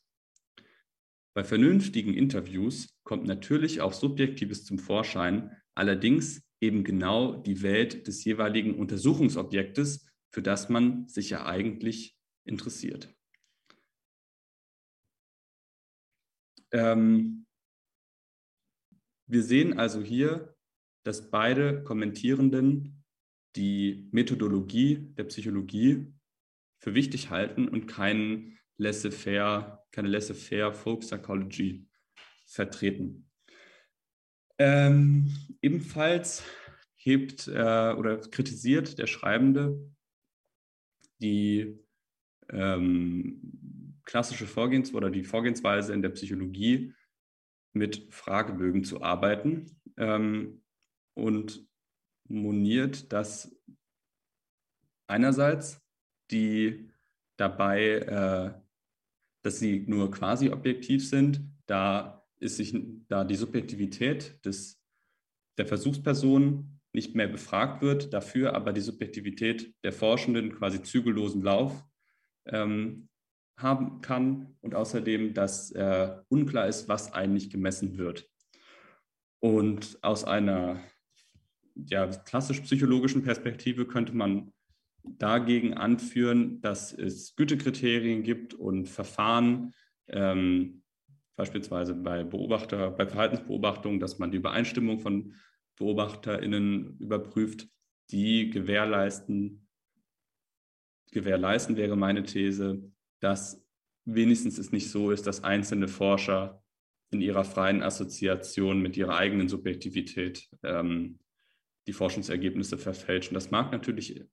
Bei vernünftigen Interviews kommt natürlich auch Subjektives zum Vorschein, allerdings eben genau die Welt des jeweiligen Untersuchungsobjektes, für das man sich ja eigentlich interessiert. Ähm, wir sehen also hier, dass beide Kommentierenden die Methodologie der Psychologie für wichtig halten und keinen laissez-faire, keine laissez-faire Folk Psychology vertreten. Ähm, ebenfalls hebt äh, oder kritisiert der Schreibende die ähm, klassische Vorgehens- oder die Vorgehensweise in der Psychologie mit Fragebögen zu arbeiten ähm, und moniert, dass einerseits die dabei, äh, dass sie nur quasi objektiv sind, da ist sich, da die Subjektivität des, der Versuchsperson nicht mehr befragt wird, dafür aber die Subjektivität der Forschenden quasi zügellosen Lauf ähm, haben kann und außerdem, dass äh, unklar ist, was eigentlich gemessen wird. Und aus einer ja, klassisch-psychologischen Perspektive könnte man dagegen anführen, dass es Gütekriterien gibt und Verfahren, ähm, beispielsweise bei Beobachter, bei Verhaltensbeobachtungen, dass man die Übereinstimmung von BeobachterInnen überprüft, die gewährleisten, gewährleisten wäre meine These, dass wenigstens es nicht so ist, dass einzelne Forscher in ihrer freien Assoziation mit ihrer eigenen Subjektivität ähm, die Forschungsergebnisse verfälschen. Das mag natürlich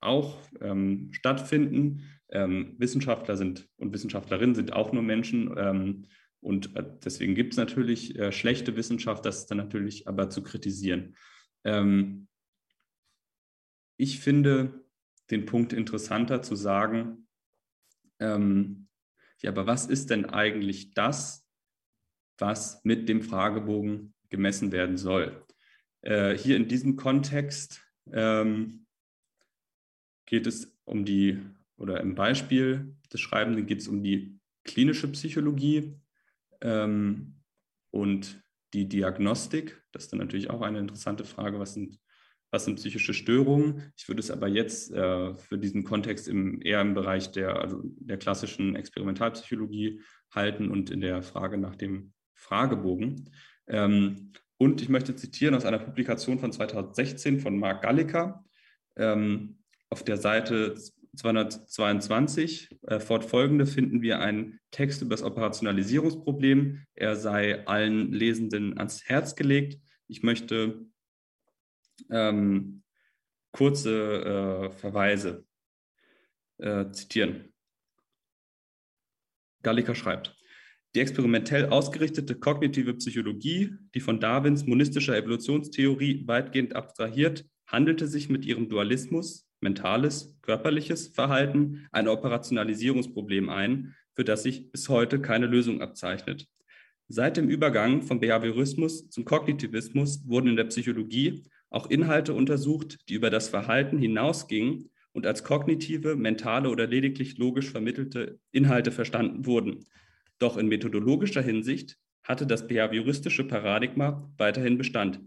auch ähm, stattfinden. Ähm, Wissenschaftler sind und Wissenschaftlerinnen sind auch nur Menschen. Ähm, und äh, deswegen gibt es natürlich äh, schlechte Wissenschaft, das ist dann natürlich aber zu kritisieren. Ähm, ich finde den Punkt interessanter zu sagen, ähm, ja, aber was ist denn eigentlich das, was mit dem Fragebogen gemessen werden soll? Äh, hier in diesem Kontext ähm, geht es um die, oder im Beispiel des Schreibenden geht es um die klinische Psychologie ähm, und die Diagnostik. Das ist dann natürlich auch eine interessante Frage, was sind, was sind psychische Störungen? Ich würde es aber jetzt äh, für diesen Kontext im, eher im Bereich der, also der klassischen Experimentalpsychologie halten und in der Frage nach dem Fragebogen. Ähm, und ich möchte zitieren aus einer Publikation von 2016 von Mark Galliker. Ähm, auf der Seite 222 äh, fortfolgende finden wir einen Text über das Operationalisierungsproblem. Er sei allen Lesenden ans Herz gelegt. Ich möchte ähm, kurze äh, Verweise äh, zitieren. Galliker schreibt, die experimentell ausgerichtete kognitive Psychologie, die von Darwins monistischer Evolutionstheorie weitgehend abstrahiert, handelte sich mit ihrem Dualismus mentales, körperliches Verhalten ein Operationalisierungsproblem ein, für das sich bis heute keine Lösung abzeichnet. Seit dem Übergang vom Behaviorismus zum Kognitivismus wurden in der Psychologie auch Inhalte untersucht, die über das Verhalten hinausgingen und als kognitive, mentale oder lediglich logisch vermittelte Inhalte verstanden wurden. Doch in methodologischer Hinsicht hatte das behavioristische Paradigma weiterhin Bestand.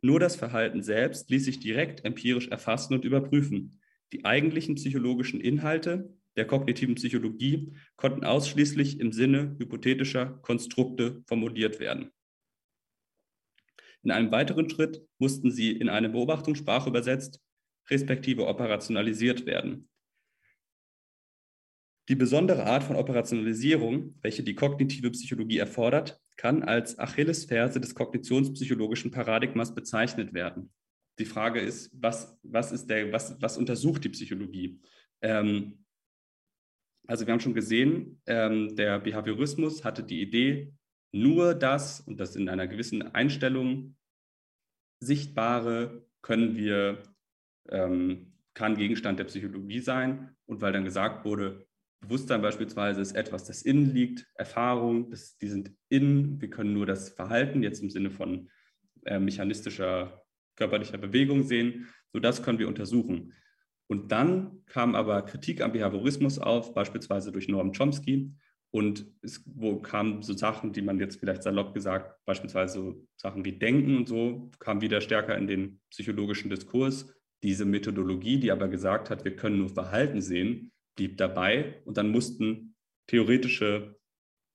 Nur das Verhalten selbst ließ sich direkt empirisch erfassen und überprüfen. Die eigentlichen psychologischen Inhalte der kognitiven Psychologie konnten ausschließlich im Sinne hypothetischer Konstrukte formuliert werden. In einem weiteren Schritt mussten sie in eine Beobachtungssprache übersetzt, respektive operationalisiert werden. Die besondere Art von Operationalisierung, welche die kognitive Psychologie erfordert, kann als Achillesferse des kognitionspsychologischen Paradigmas bezeichnet werden. Die Frage ist, was, was, ist der, was, was untersucht die Psychologie? Ähm, also wir haben schon gesehen, ähm, der Behaviorismus hatte die Idee, nur das und das in einer gewissen Einstellung Sichtbare können wir, ähm, kann Gegenstand der Psychologie sein. Und weil dann gesagt wurde, Bewusstsein beispielsweise ist etwas, das innen liegt, Erfahrung, das, die sind innen, wir können nur das Verhalten, jetzt im Sinne von äh, mechanistischer körperlicher Bewegung sehen. So das können wir untersuchen. Und dann kam aber Kritik am Behaviorismus auf, beispielsweise durch Noam Chomsky. Und es wo kamen so Sachen, die man jetzt vielleicht salopp gesagt, beispielsweise so Sachen wie Denken und so, kamen wieder stärker in den psychologischen Diskurs. Diese Methodologie, die aber gesagt hat, wir können nur Verhalten sehen, blieb dabei. Und dann mussten theoretische,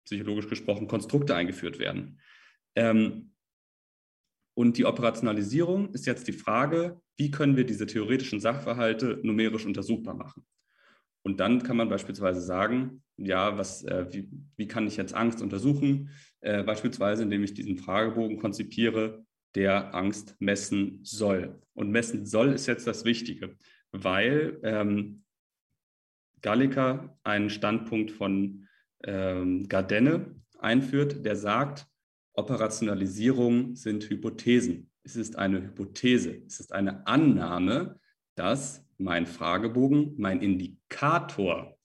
psychologisch gesprochen, Konstrukte eingeführt werden. Ähm, und die Operationalisierung ist jetzt die Frage, wie können wir diese theoretischen Sachverhalte numerisch untersuchbar machen? Und dann kann man beispielsweise sagen, ja, was, äh, wie, wie, kann ich jetzt Angst untersuchen? Äh, beispielsweise, indem ich diesen Fragebogen konzipiere, der Angst messen soll. Und messen soll ist jetzt das Wichtige, weil ähm, Gallica einen Standpunkt von ähm, Gardenne einführt, der sagt, Operationalisierung sind Hypothesen. Es ist eine Hypothese, es ist eine Annahme, dass mein Fragebogen, mein Indikator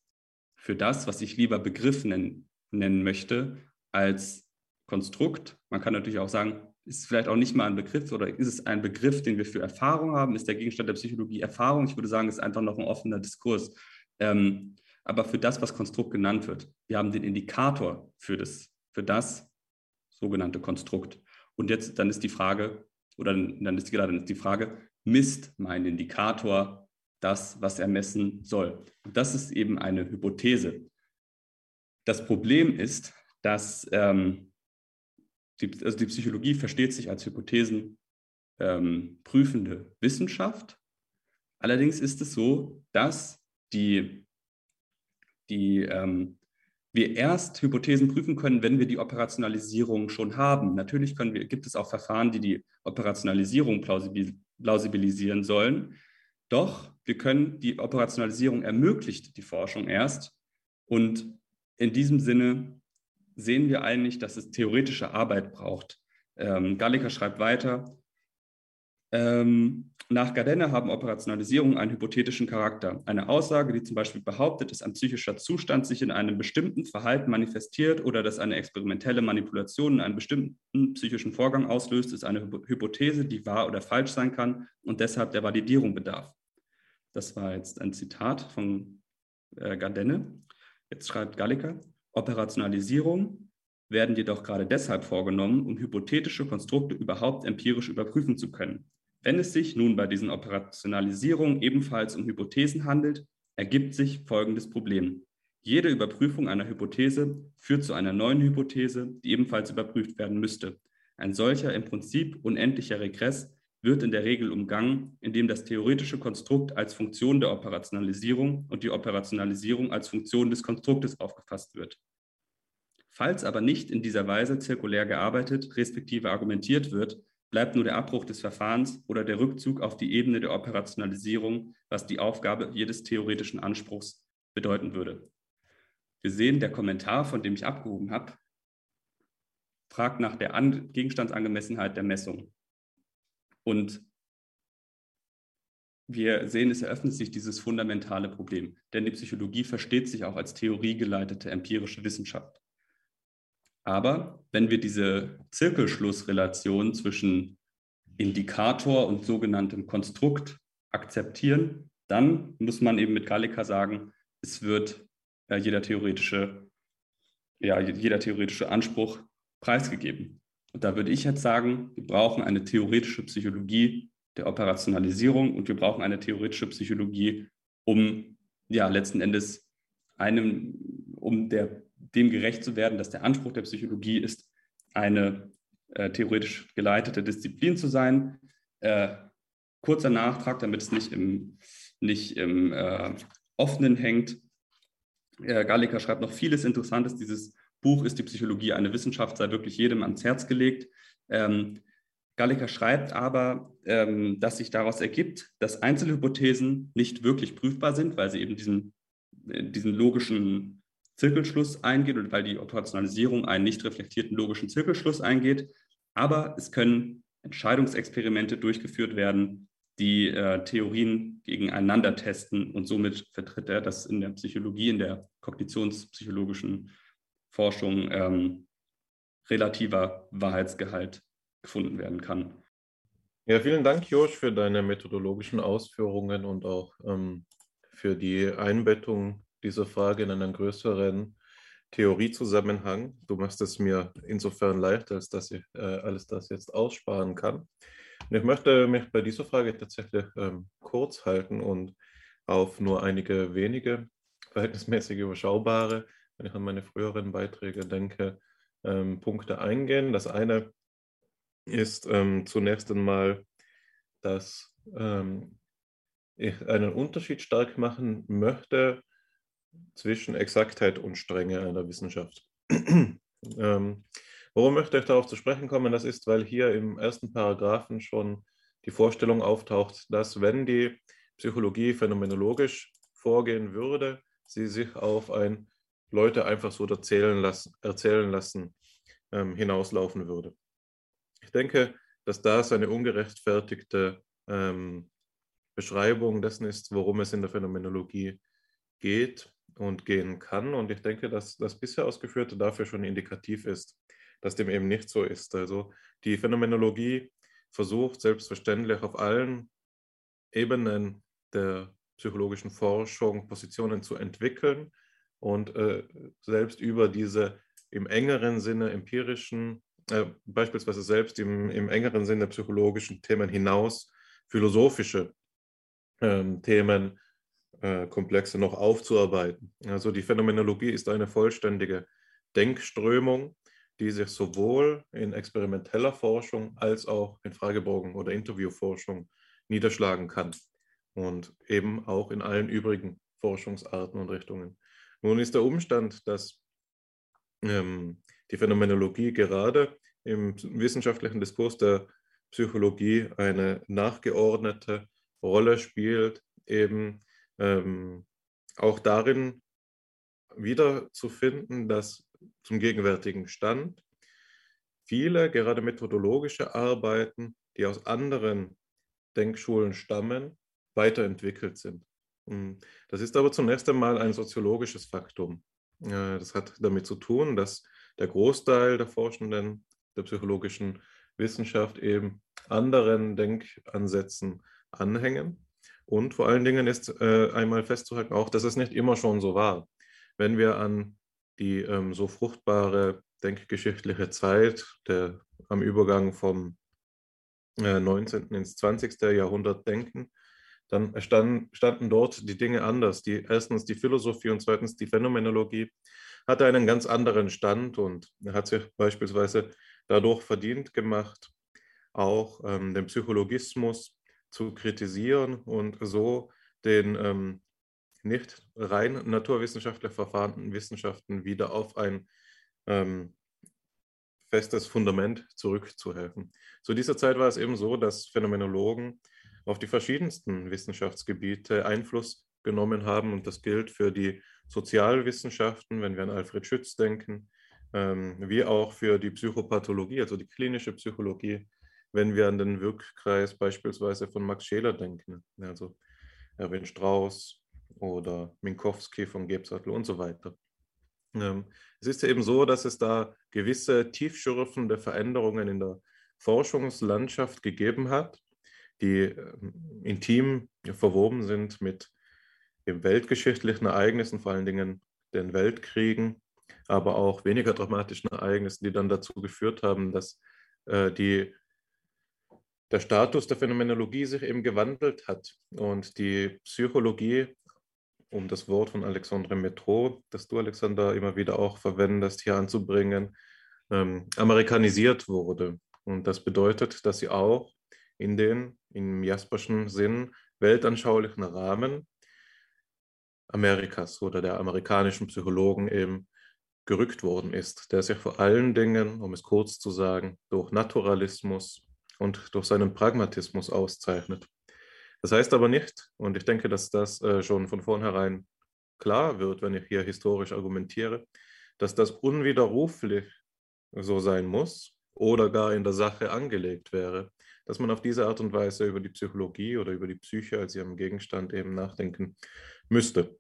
für das, was ich lieber Begriff nennen, nennen möchte, als Konstrukt. Man kann natürlich auch sagen, ist vielleicht auch nicht mal ein Begriff oder ist es ein Begriff, den wir für Erfahrung haben? Ist der Gegenstand der Psychologie Erfahrung? Ich würde sagen, es ist einfach noch ein offener Diskurs. Ähm, aber für das, was Konstrukt genannt wird, wir haben den Indikator für das, für das sogenannte Konstrukt. Und jetzt dann ist die Frage, oder dann ist gerade die Frage, misst mein Indikator das, was er messen soll? Und das ist eben eine Hypothese. Das Problem ist, dass ähm, die, also die Psychologie versteht sich als Hypothesen ähm, prüfende Wissenschaft. Allerdings ist es so, dass die, die ähm, wir erst Hypothesen prüfen können, wenn wir die Operationalisierung schon haben. Natürlich wir, gibt es auch Verfahren, die die Operationalisierung plausibilisieren sollen. Doch wir können die Operationalisierung ermöglicht die Forschung erst. Und in diesem Sinne sehen wir eigentlich, dass es theoretische Arbeit braucht. Ähm, Gallica schreibt weiter, ähm, nach Gardner haben Operationalisierungen einen hypothetischen Charakter. Eine Aussage, die zum Beispiel behauptet, dass ein psychischer Zustand sich in einem bestimmten Verhalten manifestiert oder dass eine experimentelle Manipulation in einem bestimmten psychischen Vorgang auslöst, ist eine Hypothese, die wahr oder falsch sein kann und deshalb der Validierung bedarf. Das war jetzt ein Zitat von äh, Gardenne. Jetzt schreibt Gallica, Operationalisierung werden jedoch gerade deshalb vorgenommen, um hypothetische Konstrukte überhaupt empirisch überprüfen zu können. Wenn es sich nun bei diesen Operationalisierungen ebenfalls um Hypothesen handelt, ergibt sich folgendes Problem. Jede Überprüfung einer Hypothese führt zu einer neuen Hypothese, die ebenfalls überprüft werden müsste. Ein solcher im Prinzip unendlicher Regress wird in der Regel umgangen, indem das theoretische Konstrukt als Funktion der Operationalisierung und die Operationalisierung als Funktion des Konstruktes aufgefasst wird. Falls aber nicht in dieser Weise zirkulär gearbeitet, respektive argumentiert wird, bleibt nur der Abbruch des Verfahrens oder der Rückzug auf die Ebene der Operationalisierung, was die Aufgabe jedes theoretischen Anspruchs bedeuten würde. Wir sehen, der Kommentar, von dem ich abgehoben habe, fragt nach der An Gegenstandsangemessenheit der Messung. Und wir sehen, es eröffnet sich dieses fundamentale Problem, denn die Psychologie versteht sich auch als theoriegeleitete empirische Wissenschaft. Aber wenn wir diese Zirkelschlussrelation zwischen Indikator und sogenanntem Konstrukt akzeptieren, dann muss man eben mit Gallica sagen, es wird äh, jeder, theoretische, ja, jeder theoretische Anspruch preisgegeben. Und da würde ich jetzt sagen, wir brauchen eine theoretische Psychologie der Operationalisierung und wir brauchen eine theoretische Psychologie, um ja letzten Endes einem, um der dem gerecht zu werden, dass der Anspruch der Psychologie ist, eine äh, theoretisch geleitete Disziplin zu sein. Äh, kurzer Nachtrag, damit es nicht im, nicht im äh, Offenen hängt. Äh, Gallica schreibt noch vieles Interessantes. Dieses Buch ist die Psychologie eine Wissenschaft, sei wirklich jedem ans Herz gelegt. Ähm, Gallica schreibt aber, ähm, dass sich daraus ergibt, dass Einzelhypothesen nicht wirklich prüfbar sind, weil sie eben diesen, äh, diesen logischen Zirkelschluss eingeht und weil die Operationalisierung einen nicht reflektierten logischen Zirkelschluss eingeht. Aber es können Entscheidungsexperimente durchgeführt werden, die äh, Theorien gegeneinander testen und somit vertritt er, dass in der Psychologie, in der kognitionspsychologischen Forschung ähm, relativer Wahrheitsgehalt gefunden werden kann. Ja, vielen Dank, Josh, für deine methodologischen Ausführungen und auch ähm, für die Einbettung dieser Frage in einen größeren Theoriezusammenhang. Du machst es mir insofern leichter, als dass ich äh, alles das jetzt aussparen kann. Und ich möchte mich bei dieser Frage tatsächlich ähm, kurz halten und auf nur einige wenige, verhältnismäßig überschaubare, wenn ich an meine früheren Beiträge denke, ähm, Punkte eingehen. Das eine ist ähm, zunächst einmal, dass ähm, ich einen Unterschied stark machen möchte zwischen Exaktheit und Strenge einer Wissenschaft. ähm, warum möchte ich darauf zu sprechen kommen? Das ist, weil hier im ersten Paragraphen schon die Vorstellung auftaucht, dass wenn die Psychologie phänomenologisch vorgehen würde, sie sich auf ein Leute einfach so erzählen lassen, erzählen lassen ähm, hinauslaufen würde. Ich denke, dass das eine ungerechtfertigte ähm, Beschreibung dessen ist, worum es in der Phänomenologie geht und gehen kann. Und ich denke, dass das bisher Ausgeführte dafür schon indikativ ist, dass dem eben nicht so ist. Also die Phänomenologie versucht selbstverständlich auf allen Ebenen der psychologischen Forschung Positionen zu entwickeln und äh, selbst über diese im engeren Sinne empirischen äh, beispielsweise selbst im, im, engeren Sinne psychologischen Themen hinaus philosophische ähm, Themen, äh, Komplexe noch aufzuarbeiten. Also die Phänomenologie ist eine vollständige Denkströmung, die sich sowohl in experimenteller Forschung als auch in Fragebogen- oder Interviewforschung niederschlagen kann und eben auch in allen übrigen Forschungsarten und Richtungen. Nun ist der Umstand, dass ähm, die Phänomenologie gerade im wissenschaftlichen Diskurs der Psychologie eine nachgeordnete Rolle spielt, eben ähm, auch darin wiederzufinden, dass zum gegenwärtigen Stand viele gerade methodologische Arbeiten, die aus anderen Denkschulen stammen, weiterentwickelt sind. Hm, das ist aber zunächst einmal ein soziologisches Faktum. Das hat damit zu tun, dass der Großteil der Forschenden der psychologischen Wissenschaft eben anderen Denkansätzen anhängen. Und vor allen Dingen ist äh, einmal festzuhalten auch, dass es nicht immer schon so war. Wenn wir an die ähm, so fruchtbare denkgeschichtliche Zeit der, am Übergang vom äh, 19. ins 20. Jahrhundert denken, dann standen, standen dort die Dinge anders. Die, erstens die Philosophie und zweitens die Phänomenologie hatte einen ganz anderen Stand und hat sich beispielsweise dadurch verdient gemacht, auch ähm, den Psychologismus zu kritisieren und so den ähm, nicht rein naturwissenschaftlich verfahrenen Wissenschaften wieder auf ein ähm, festes Fundament zurückzuhelfen. Zu dieser Zeit war es eben so, dass Phänomenologen auf die verschiedensten Wissenschaftsgebiete Einfluss genommen haben. Und das gilt für die Sozialwissenschaften, wenn wir an Alfred Schütz denken, ähm, wie auch für die Psychopathologie, also die klinische Psychologie, wenn wir an den Wirkkreis beispielsweise von Max Scheler denken, also Erwin Strauss oder Minkowski von Gebsattel und so weiter. Ähm, es ist eben so, dass es da gewisse tiefschürfende Veränderungen in der Forschungslandschaft gegeben hat, die ähm, intim verwoben sind mit den weltgeschichtlichen Ereignissen, vor allen Dingen den Weltkriegen, aber auch weniger dramatischen Ereignissen, die dann dazu geführt haben, dass äh, die, der Status der Phänomenologie sich eben gewandelt hat und die Psychologie, um das Wort von Alexandre Metro, das du, Alexander, immer wieder auch verwendest, hier anzubringen, ähm, amerikanisiert wurde. Und das bedeutet, dass sie auch in den im Jasperschen Sinn weltanschaulichen Rahmen Amerikas oder der amerikanischen Psychologen eben gerückt worden ist, der sich vor allen Dingen, um es kurz zu sagen, durch Naturalismus und durch seinen Pragmatismus auszeichnet. Das heißt aber nicht, und ich denke, dass das äh, schon von vornherein klar wird, wenn ich hier historisch argumentiere, dass das unwiderruflich so sein muss oder gar in der Sache angelegt wäre, dass man auf diese Art und Weise über die Psychologie oder über die Psyche als ihrem Gegenstand eben nachdenken müsste.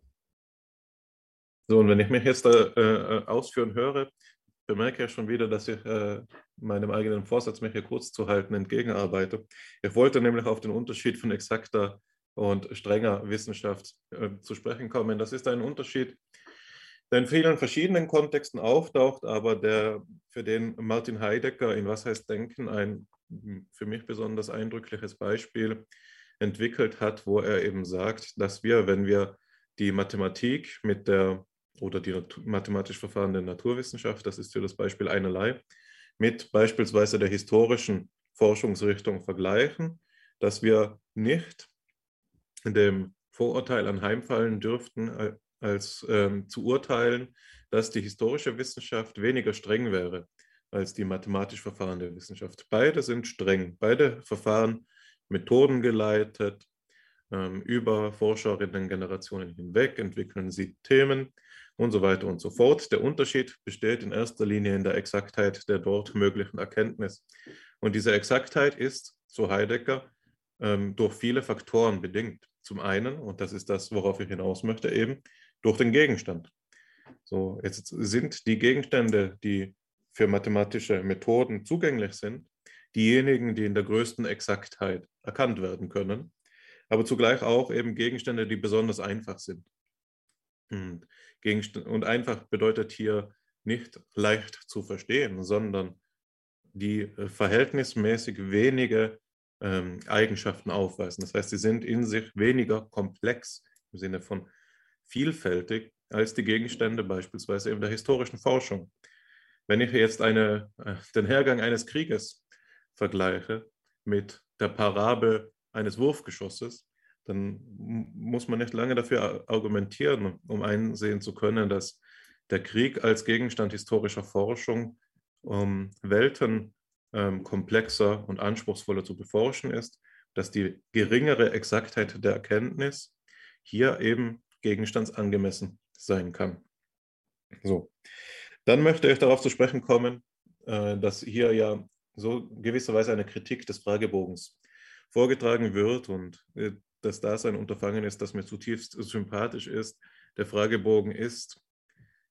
So, und wenn ich mich jetzt da äh, ausführen höre, bemerke ja schon wieder, dass ich äh, meinem eigenen Vorsatz, mich hier kurz zu halten, entgegenarbeite. Ich wollte nämlich auf den Unterschied von exakter und strenger Wissenschaft äh, zu sprechen kommen. Das ist ein Unterschied, der in vielen verschiedenen Kontexten auftaucht, aber der für den Martin Heidegger in Was heißt Denken ein für mich besonders eindrückliches Beispiel entwickelt hat, wo er eben sagt, dass wir, wenn wir die Mathematik mit der oder die mathematisch verfahrene Naturwissenschaft, das ist für das Beispiel einerlei, mit beispielsweise der historischen Forschungsrichtung vergleichen, dass wir nicht dem Vorurteil anheimfallen dürften, äh, als ähm, zu urteilen, dass die historische Wissenschaft weniger streng wäre als die mathematisch verfahrene Wissenschaft. Beide sind streng, beide Verfahren methodengeleitet, ähm, über Forscherinnen-Generationen hinweg entwickeln sie Themen und so weiter und so fort. Der Unterschied besteht in erster Linie in der Exaktheit der dort möglichen Erkenntnis. Und diese Exaktheit ist, so Heidegger, ähm, durch viele Faktoren bedingt. Zum einen, und das ist das, worauf ich hinaus möchte, eben durch den Gegenstand. So, jetzt sind die Gegenstände, die für mathematische Methoden zugänglich sind, diejenigen, die in der größten Exaktheit erkannt werden können, aber zugleich auch eben Gegenstände, die besonders einfach sind. Und, und einfach bedeutet hier nicht leicht zu verstehen, sondern die äh, verhältnismäßig wenige ähm, Eigenschaften aufweisen. Das heißt, sie sind in sich weniger komplex im Sinne von vielfältig als die Gegenstände beispielsweise in der historischen Forschung. Wenn ich jetzt eine, äh, den Hergang eines Krieges vergleiche mit der Parabel eines Wurfgeschosses, dann muss man nicht lange dafür argumentieren, um einsehen zu können, dass der Krieg als Gegenstand historischer Forschung um Welten ähm, komplexer und anspruchsvoller zu beforschen ist, dass die geringere Exaktheit der Erkenntnis hier eben gegenstandsangemessen sein kann. So, dann möchte ich darauf zu sprechen kommen, äh, dass hier ja so gewisserweise eine Kritik des Fragebogens vorgetragen wird und äh, das ein Unterfangen ist, das mir zutiefst sympathisch ist. Der Fragebogen ist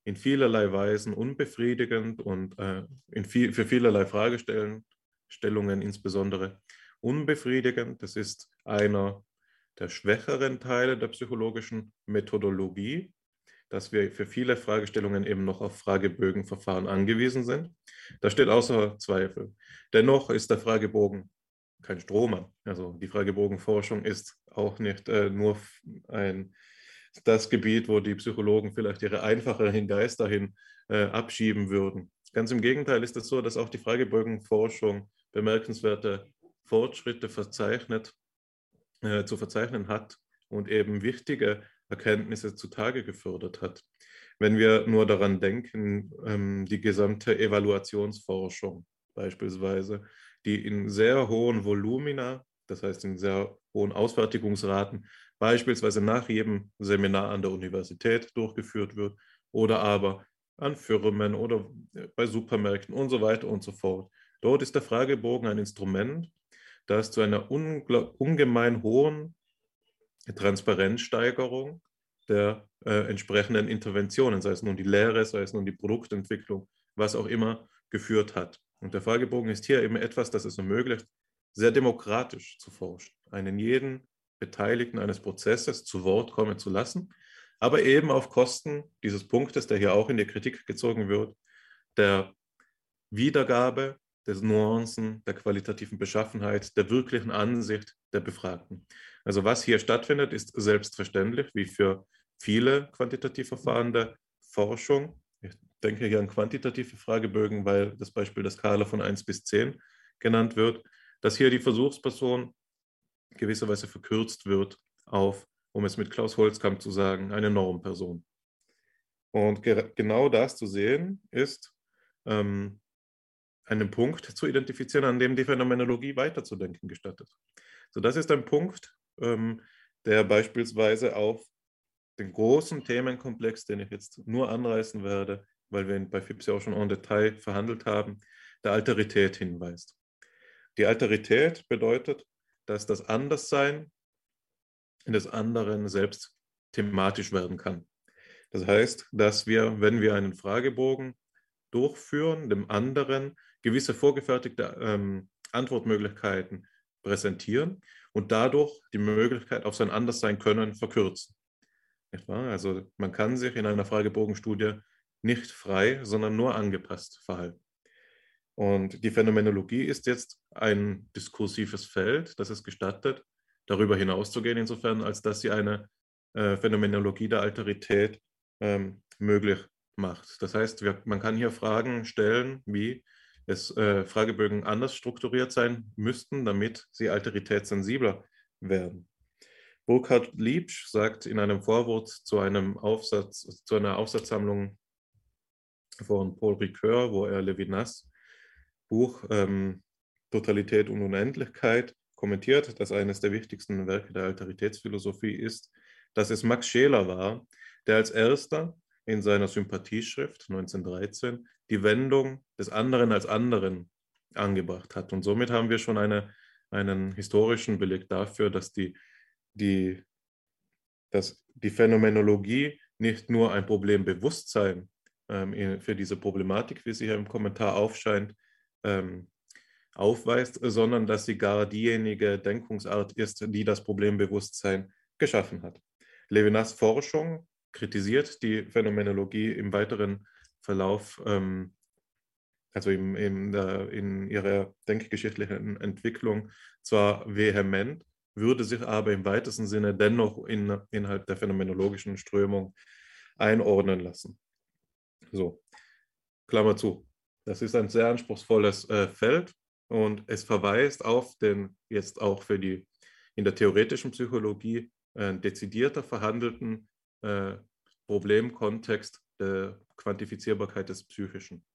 in vielerlei Weisen unbefriedigend und äh, viel, für vielerlei Fragestellungen insbesondere unbefriedigend. Das ist einer der schwächeren Teile der psychologischen Methodologie, dass wir für viele Fragestellungen eben noch auf Fragebögenverfahren angewiesen sind. Das steht außer Zweifel. Dennoch ist der Fragebogen kein Strohmann. Also die Fragebogenforschung ist auch nicht äh, nur ein, das Gebiet, wo die Psychologen vielleicht ihre einfacheren Geister hin äh, abschieben würden. Ganz im Gegenteil ist es so, dass auch die Fragebogenforschung bemerkenswerte Fortschritte verzeichnet, äh, zu verzeichnen hat und eben wichtige Erkenntnisse zutage gefördert hat. Wenn wir nur daran denken, ähm, die gesamte Evaluationsforschung beispielsweise, die in sehr hohen Volumina, das heißt in sehr hohen Ausfertigungsraten, beispielsweise nach jedem Seminar an der Universität durchgeführt wird oder aber an Firmen oder bei Supermärkten und so weiter und so fort. Dort ist der Fragebogen ein Instrument, das zu einer ungemein hohen Transparenzsteigerung der äh, entsprechenden Interventionen, sei es nun die Lehre, sei es nun die Produktentwicklung, was auch immer geführt hat. Und der Fragebogen ist hier eben etwas, das es ermöglicht, sehr demokratisch zu forschen, einen jeden Beteiligten eines Prozesses zu Wort kommen zu lassen, aber eben auf Kosten dieses Punktes, der hier auch in die Kritik gezogen wird, der Wiedergabe des Nuancen, der qualitativen Beschaffenheit, der wirklichen Ansicht der Befragten. Also was hier stattfindet, ist selbstverständlich, wie für viele quantitativ verfahrende Forschung. Denke hier an quantitative Fragebögen, weil das Beispiel der Skala von 1 bis 10 genannt wird, dass hier die Versuchsperson gewisserweise verkürzt wird auf, um es mit Klaus Holzkamp zu sagen, eine Normperson. Und genau das zu sehen ist, ähm, einen Punkt zu identifizieren, an dem die Phänomenologie weiterzudenken gestattet. So, das ist ein Punkt, ähm, der beispielsweise auf den großen Themenkomplex, den ich jetzt nur anreißen werde, weil wir ihn bei FIPS ja auch schon en Detail verhandelt haben, der Alterität hinweist. Die Alterität bedeutet, dass das Anderssein des anderen selbst thematisch werden kann. Das heißt, dass wir, wenn wir einen Fragebogen durchführen, dem anderen gewisse vorgefertigte ähm, Antwortmöglichkeiten präsentieren und dadurch die Möglichkeit auf sein Anderssein können verkürzen. Also man kann sich in einer Fragebogenstudie nicht frei, sondern nur angepasst verhalten. Und die Phänomenologie ist jetzt ein diskursives Feld, das es gestattet, darüber hinauszugehen, insofern, als dass sie eine äh, Phänomenologie der Alterität ähm, möglich macht. Das heißt, wir, man kann hier Fragen stellen, wie es äh, Fragebögen anders strukturiert sein müssten, damit sie alteritätssensibler werden. Burkhard Liebsch sagt in einem Vorwort zu einem Aufsatz, zu einer Aufsatzsammlung von Paul Ricoeur, wo er Levinas Buch ähm, Totalität und Unendlichkeit kommentiert, dass eines der wichtigsten Werke der Alteritätsphilosophie ist, dass es Max Scheler war, der als erster in seiner Sympathieschrift 1913 die Wendung des anderen als anderen angebracht hat. Und somit haben wir schon eine, einen historischen Beleg dafür, dass die, die, dass die Phänomenologie nicht nur ein Problembewusstsein für diese Problematik, wie sie hier im Kommentar aufscheint, ähm, aufweist, sondern dass sie gar diejenige Denkungsart ist, die das Problembewusstsein geschaffen hat. Levinas Forschung kritisiert die Phänomenologie im weiteren Verlauf, ähm, also im, im, in ihrer denkgeschichtlichen Entwicklung, zwar vehement, würde sich aber im weitesten Sinne dennoch in, innerhalb der phänomenologischen Strömung einordnen lassen. So, Klammer zu. Das ist ein sehr anspruchsvolles äh, Feld und es verweist auf den jetzt auch für die in der theoretischen Psychologie äh, dezidierter verhandelten äh, Problemkontext der Quantifizierbarkeit des Psychischen.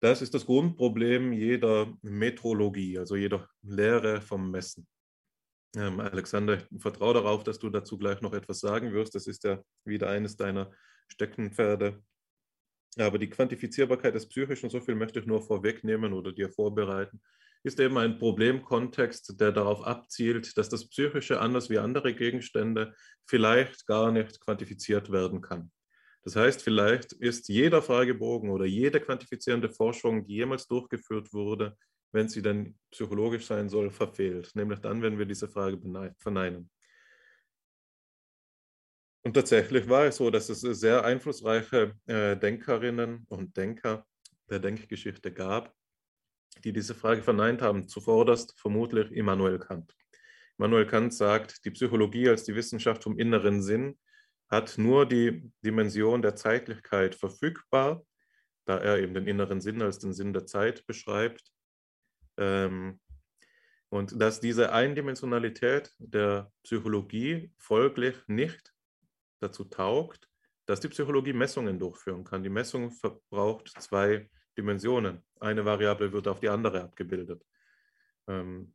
Das ist das Grundproblem jeder Metrologie, also jeder Lehre vom Messen. Ähm, Alexander, ich vertraue darauf, dass du dazu gleich noch etwas sagen wirst. Das ist ja wieder eines deiner Steckenpferde. Aber die Quantifizierbarkeit des Psychischen, so viel möchte ich nur vorwegnehmen oder dir vorbereiten, ist eben ein Problemkontext, der darauf abzielt, dass das Psychische anders wie andere Gegenstände vielleicht gar nicht quantifiziert werden kann. Das heißt, vielleicht ist jeder Fragebogen oder jede quantifizierende Forschung, die jemals durchgeführt wurde, wenn sie denn psychologisch sein soll, verfehlt. Nämlich dann, wenn wir diese Frage verneinen. Und tatsächlich war es so, dass es sehr einflussreiche äh, Denkerinnen und Denker der Denkgeschichte gab, die diese Frage verneint haben. Zuvorderst vermutlich Immanuel Kant. Immanuel Kant sagt, die Psychologie als die Wissenschaft vom inneren Sinn hat nur die Dimension der Zeitlichkeit verfügbar, da er eben den inneren Sinn als den Sinn der Zeit beschreibt. Ähm, und dass diese Eindimensionalität der Psychologie folglich nicht dazu taugt, dass die Psychologie Messungen durchführen kann. Die Messung verbraucht zwei Dimensionen. Eine Variable wird auf die andere abgebildet. Ähm,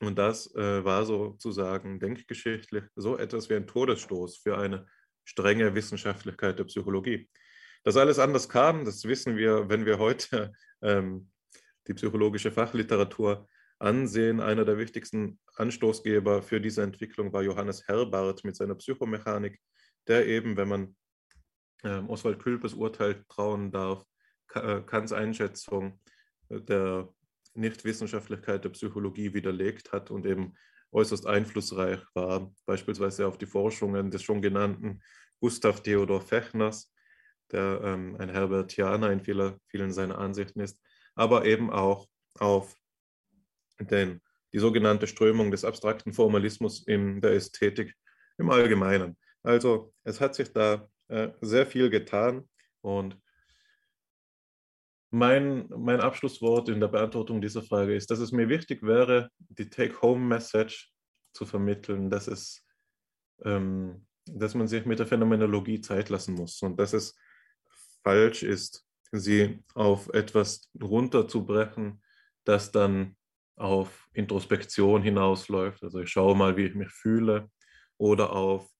und das äh, war sozusagen denkgeschichtlich so etwas wie ein Todesstoß für eine strenge Wissenschaftlichkeit der Psychologie. Dass alles anders kam, das wissen wir, wenn wir heute ähm, die psychologische Fachliteratur ansehen. Einer der wichtigsten Anstoßgeber für diese Entwicklung war Johannes Herbart mit seiner Psychomechanik, der eben, wenn man äh, Oswald Külpes Urteil trauen darf, äh, Kants Einschätzung äh, der Nichtwissenschaftlichkeit der Psychologie widerlegt hat und eben äußerst einflussreich war, beispielsweise auf die Forschungen des schon genannten Gustav Theodor Fechners, der ähm, ein Herbertianer in vieler, vielen seiner Ansichten ist, aber eben auch auf den, die sogenannte Strömung des abstrakten Formalismus in der Ästhetik im Allgemeinen. Also es hat sich da äh, sehr viel getan und mein, mein Abschlusswort in der Beantwortung dieser Frage ist, dass es mir wichtig wäre, die Take-Home-Message zu vermitteln, dass, es, ähm, dass man sich mit der Phänomenologie Zeit lassen muss und dass es falsch ist, sie auf etwas runterzubrechen, das dann auf Introspektion hinausläuft. Also ich schaue mal, wie ich mich fühle oder auf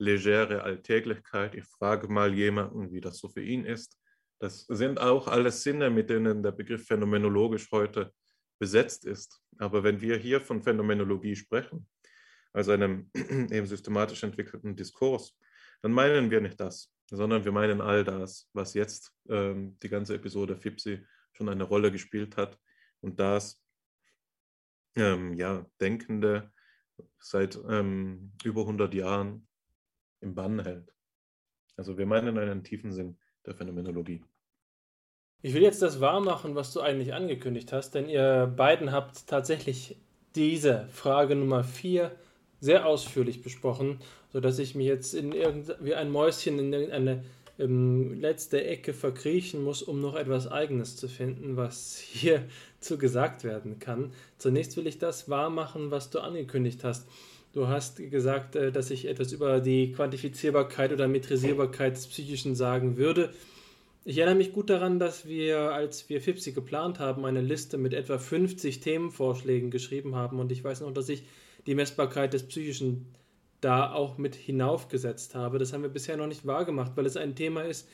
legere Alltäglichkeit. Ich frage mal jemanden, wie das so für ihn ist. Das sind auch alles Sinne, mit denen der Begriff phänomenologisch heute besetzt ist. Aber wenn wir hier von Phänomenologie sprechen, also einem eben systematisch entwickelten Diskurs, dann meinen wir nicht das. sondern wir meinen all das, was jetzt ähm, die ganze Episode FIPSI schon eine Rolle gespielt hat und das ähm, ja, Denkende seit ähm, über 100 Jahren im Bann hält. Also wir meinen einen tiefen Sinn der Phänomenologie. Ich will jetzt das wahr machen, was du eigentlich angekündigt hast, denn ihr beiden habt tatsächlich diese Frage Nummer 4 sehr ausführlich besprochen, sodass ich mich jetzt in wie ein Mäuschen in irgendeine ähm, letzte Ecke verkriechen muss, um noch etwas Eigenes zu finden, was hier zu gesagt werden kann. Zunächst will ich das wahr machen, was du angekündigt hast. Du hast gesagt, äh, dass ich etwas über die Quantifizierbarkeit oder Metrisierbarkeit des Psychischen sagen würde. Ich erinnere mich gut daran, dass wir, als wir FIPSI geplant haben, eine Liste mit etwa 50 Themenvorschlägen geschrieben haben. Und ich weiß noch, dass ich die Messbarkeit des Psychischen da auch mit hinaufgesetzt habe. Das haben wir bisher noch nicht wahrgemacht, weil es ein Thema ist,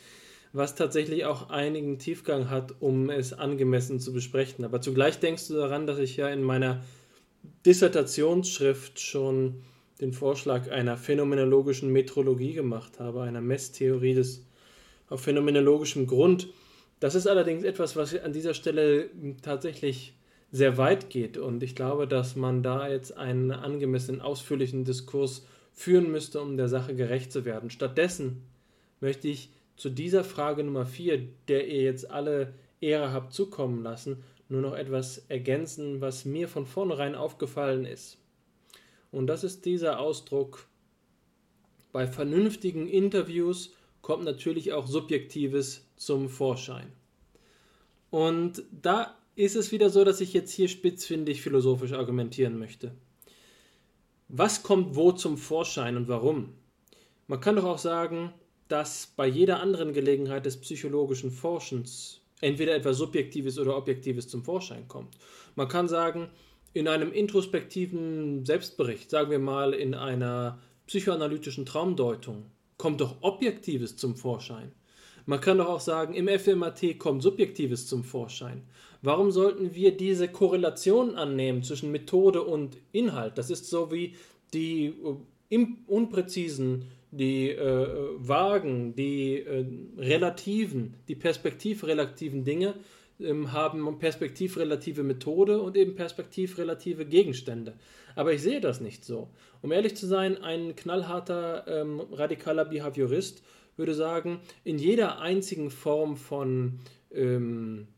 was tatsächlich auch einigen Tiefgang hat, um es angemessen zu besprechen. Aber zugleich denkst du daran, dass ich ja in meiner Dissertationsschrift schon den Vorschlag einer phänomenologischen Metrologie gemacht habe, einer Messtheorie des auf phänomenologischem Grund. Das ist allerdings etwas, was an dieser Stelle tatsächlich sehr weit geht und ich glaube, dass man da jetzt einen angemessenen, ausführlichen Diskurs führen müsste, um der Sache gerecht zu werden. Stattdessen möchte ich zu dieser Frage Nummer 4, der ihr jetzt alle Ehre habt zukommen lassen, nur noch etwas ergänzen, was mir von vornherein aufgefallen ist. Und das ist dieser Ausdruck, bei vernünftigen Interviews kommt natürlich auch Subjektives zum Vorschein. Und da ist es wieder so, dass ich jetzt hier spitzfindig philosophisch argumentieren möchte. Was kommt wo zum Vorschein und warum? Man kann doch auch sagen, dass bei jeder anderen Gelegenheit des psychologischen Forschens entweder etwas Subjektives oder Objektives zum Vorschein kommt. Man kann sagen, in einem introspektiven Selbstbericht, sagen wir mal in einer psychoanalytischen Traumdeutung, kommt doch Objektives zum Vorschein. Man kann doch auch sagen, im FMAT kommt Subjektives zum Vorschein. Warum sollten wir diese Korrelation annehmen zwischen Methode und Inhalt? Das ist so wie die äh, unpräzisen die äh, vagen, die äh, relativen, die perspektivrelativen Dinge ähm, haben perspektivrelative Methode und eben perspektivrelative Gegenstände. Aber ich sehe das nicht so. Um ehrlich zu sein, ein knallharter ähm, radikaler Behaviorist würde sagen, in jeder einzigen Form von, ähm,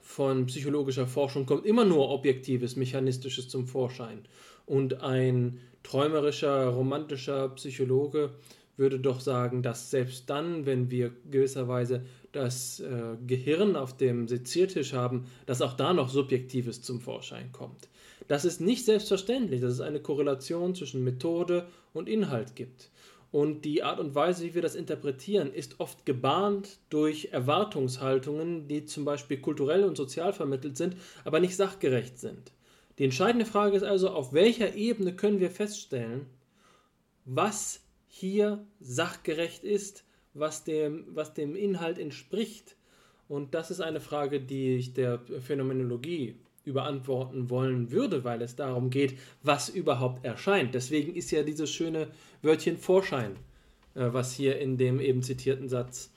von psychologischer Forschung kommt immer nur objektives, mechanistisches zum Vorschein. Und ein träumerischer, romantischer Psychologe würde doch sagen, dass selbst dann, wenn wir gewisserweise das äh, Gehirn auf dem Seziertisch haben, dass auch da noch Subjektives zum Vorschein kommt. Das ist nicht selbstverständlich, dass es eine Korrelation zwischen Methode und Inhalt gibt. Und die Art und Weise, wie wir das interpretieren, ist oft gebahnt durch Erwartungshaltungen, die zum Beispiel kulturell und sozial vermittelt sind, aber nicht sachgerecht sind. Die entscheidende Frage ist also, auf welcher Ebene können wir feststellen, was hier sachgerecht ist, was dem, was dem Inhalt entspricht. Und das ist eine Frage, die ich der Phänomenologie überantworten wollen würde, weil es darum geht, was überhaupt erscheint. Deswegen ist ja dieses schöne Wörtchen Vorschein, äh, was hier in dem eben zitierten Satz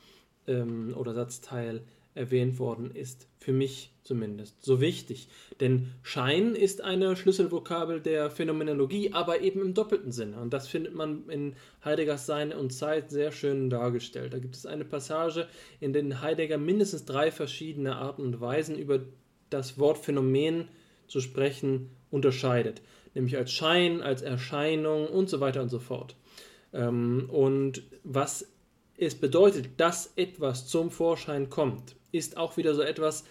ähm, oder Satzteil erwähnt worden ist, für mich zumindest so wichtig. Denn Schein ist eine Schlüsselvokabel der Phänomenologie, aber eben im doppelten Sinne. Und das findet man in Heideggers Sein und Zeit sehr schön dargestellt. Da gibt es eine Passage, in der Heidegger mindestens drei verschiedene Arten und Weisen über das Wort Phänomen zu sprechen unterscheidet. Nämlich als Schein, als Erscheinung und so weiter und so fort. Ähm, und was es bedeutet, dass etwas zum Vorschein kommt, ist auch wieder so etwas,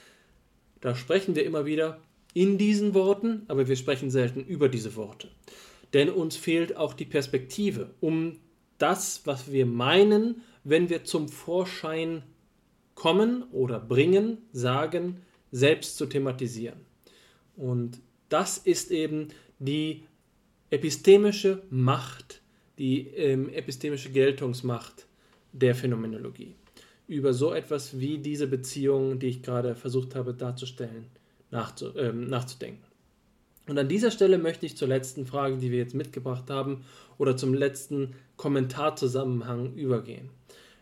da sprechen wir immer wieder in diesen Worten, aber wir sprechen selten über diese Worte. Denn uns fehlt auch die Perspektive, um das, was wir meinen, wenn wir zum Vorschein kommen oder bringen, sagen, selbst zu thematisieren. Und das ist eben die epistemische Macht, die ähm, epistemische Geltungsmacht der Phänomenologie über so etwas wie diese Beziehung, die ich gerade versucht habe darzustellen, nachzu, äh, nachzudenken. Und an dieser Stelle möchte ich zur letzten Frage, die wir jetzt mitgebracht haben, oder zum letzten Kommentarzusammenhang übergehen.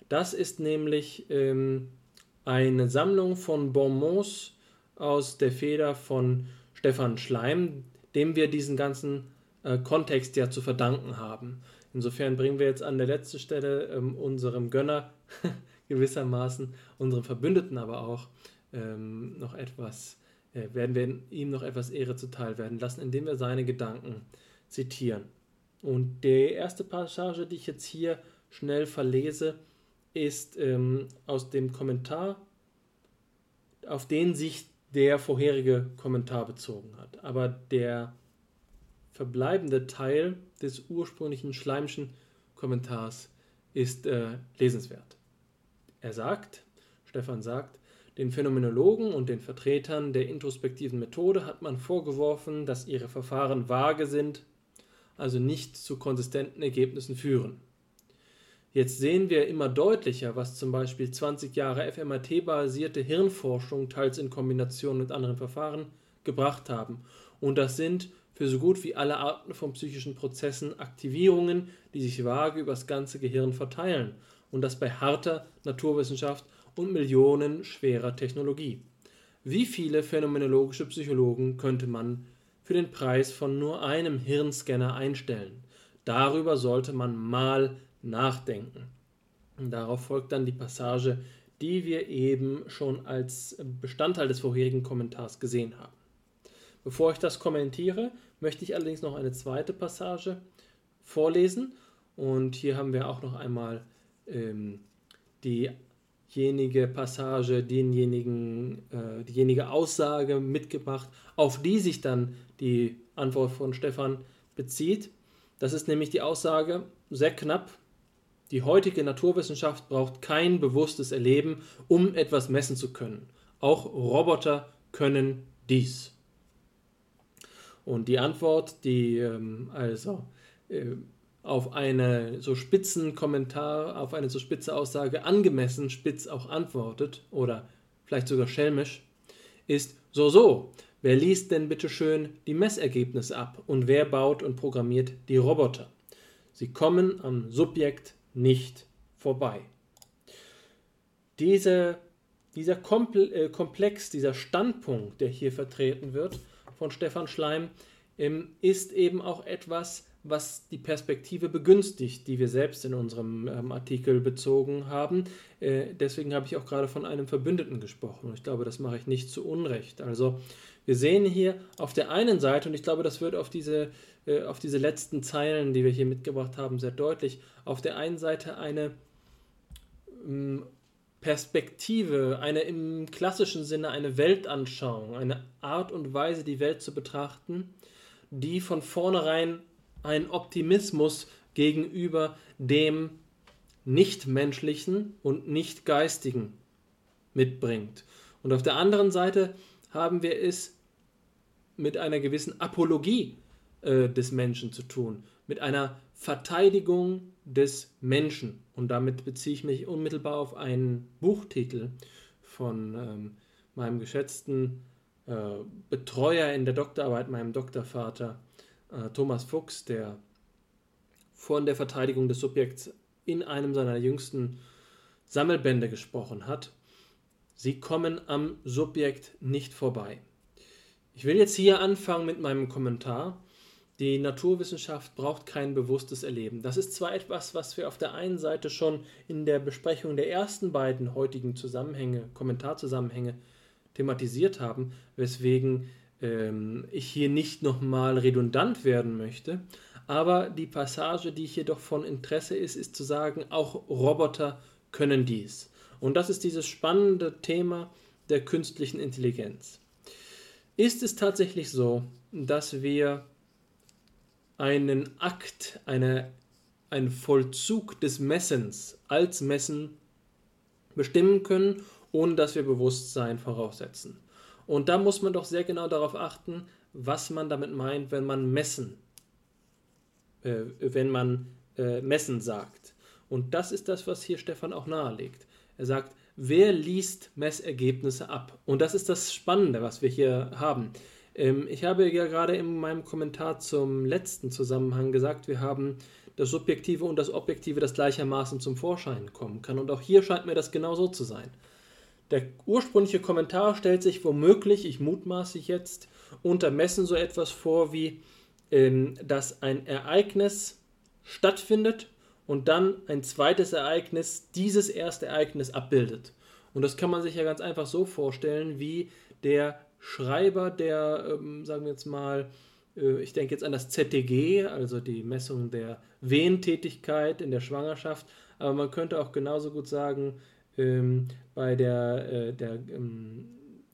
Das ist nämlich ähm, eine Sammlung von Bonbons aus der Feder von Stefan Schleim, dem wir diesen ganzen äh, Kontext ja zu verdanken haben. Insofern bringen wir jetzt an der letzten Stelle ähm, unserem Gönner gewissermaßen, unserem Verbündeten aber auch ähm, noch etwas, äh, werden wir ihm noch etwas Ehre zuteil werden lassen, indem wir seine Gedanken zitieren. Und die erste Passage, die ich jetzt hier schnell verlese, ist ähm, aus dem Kommentar, auf den sich der vorherige Kommentar bezogen hat. Aber der verbleibende Teil des ursprünglichen Schleimschen Kommentars ist äh, lesenswert. Er sagt, Stefan sagt, den Phänomenologen und den Vertretern der introspektiven Methode hat man vorgeworfen, dass ihre Verfahren vage sind, also nicht zu konsistenten Ergebnissen führen. Jetzt sehen wir immer deutlicher, was zum Beispiel 20 Jahre FMRT-basierte Hirnforschung teils in Kombination mit anderen Verfahren gebracht haben. Und das sind für so gut wie alle Arten von psychischen Prozessen Aktivierungen, die sich vage über das ganze Gehirn verteilen. Und das bei harter Naturwissenschaft und Millionen schwerer Technologie. Wie viele phänomenologische Psychologen könnte man für den Preis von nur einem Hirnscanner einstellen? Darüber sollte man mal nachdenken. Und darauf folgt dann die Passage, die wir eben schon als Bestandteil des vorherigen Kommentars gesehen haben. Bevor ich das kommentiere, möchte ich allerdings noch eine zweite Passage vorlesen. Und hier haben wir auch noch einmal ähm, diejenige Passage, denjenigen, äh, diejenige Aussage mitgebracht, auf die sich dann die Antwort von Stefan bezieht. Das ist nämlich die Aussage, sehr knapp, die heutige Naturwissenschaft braucht kein bewusstes Erleben, um etwas messen zu können. Auch Roboter können dies. Und die Antwort, die ähm, also äh, auf eine so spitzen Kommentar, auf eine so spitze Aussage angemessen spitz auch antwortet oder vielleicht sogar schelmisch, ist so so. Wer liest denn bitte schön die Messergebnisse ab und wer baut und programmiert die Roboter? Sie kommen am Subjekt nicht vorbei. Diese, dieser äh, Komplex, dieser Standpunkt, der hier vertreten wird von Stefan Schleim, ähm, ist eben auch etwas, was die Perspektive begünstigt, die wir selbst in unserem ähm, Artikel bezogen haben. Äh, deswegen habe ich auch gerade von einem Verbündeten gesprochen. Und ich glaube, das mache ich nicht zu Unrecht. Also wir sehen hier auf der einen Seite, und ich glaube, das wird auf diese äh, auf diese letzten Zeilen, die wir hier mitgebracht haben, sehr deutlich. Auf der einen Seite eine ähm, Perspektive, eine im klassischen Sinne eine Weltanschauung, eine Art und Weise, die Welt zu betrachten, die von vornherein einen Optimismus gegenüber dem Nichtmenschlichen und Nichtgeistigen mitbringt. Und auf der anderen Seite haben wir es mit einer gewissen Apologie äh, des Menschen zu tun, mit einer Verteidigung des Menschen. Und damit beziehe ich mich unmittelbar auf einen Buchtitel von ähm, meinem geschätzten äh, Betreuer in der Doktorarbeit, meinem Doktorvater äh, Thomas Fuchs, der von der Verteidigung des Subjekts in einem seiner jüngsten Sammelbände gesprochen hat. Sie kommen am Subjekt nicht vorbei. Ich will jetzt hier anfangen mit meinem Kommentar die Naturwissenschaft braucht kein bewusstes Erleben. Das ist zwar etwas, was wir auf der einen Seite schon in der Besprechung der ersten beiden heutigen Zusammenhänge, Kommentarzusammenhänge thematisiert haben, weswegen ähm, ich hier nicht nochmal redundant werden möchte. Aber die Passage, die hier doch von Interesse ist, ist zu sagen, auch Roboter können dies. Und das ist dieses spannende Thema der künstlichen Intelligenz. Ist es tatsächlich so, dass wir einen Akt, eine, einen Vollzug des Messens als Messen bestimmen können, ohne dass wir Bewusstsein voraussetzen. Und da muss man doch sehr genau darauf achten, was man damit meint, wenn man messen, äh, wenn man äh, messen sagt. Und das ist das, was hier Stefan auch nahelegt. Er sagt, wer liest Messergebnisse ab? Und das ist das Spannende, was wir hier haben. Ähm, ich habe ja gerade in meinem Kommentar zum letzten Zusammenhang gesagt, wir haben das Subjektive und das Objektive, das gleichermaßen zum Vorschein kommen kann. Und auch hier scheint mir das genau so zu sein. Der ursprüngliche Kommentar stellt sich womöglich, ich mutmaße jetzt, unter Messen so etwas vor wie, ähm, dass ein Ereignis stattfindet und dann ein zweites Ereignis dieses erste Ereignis abbildet. Und das kann man sich ja ganz einfach so vorstellen, wie der Schreiber, der, ähm, sagen wir jetzt mal, äh, ich denke jetzt an das ZTG, also die Messung der Wehentätigkeit in der Schwangerschaft, aber man könnte auch genauso gut sagen, ähm, bei, der, äh, der, ähm,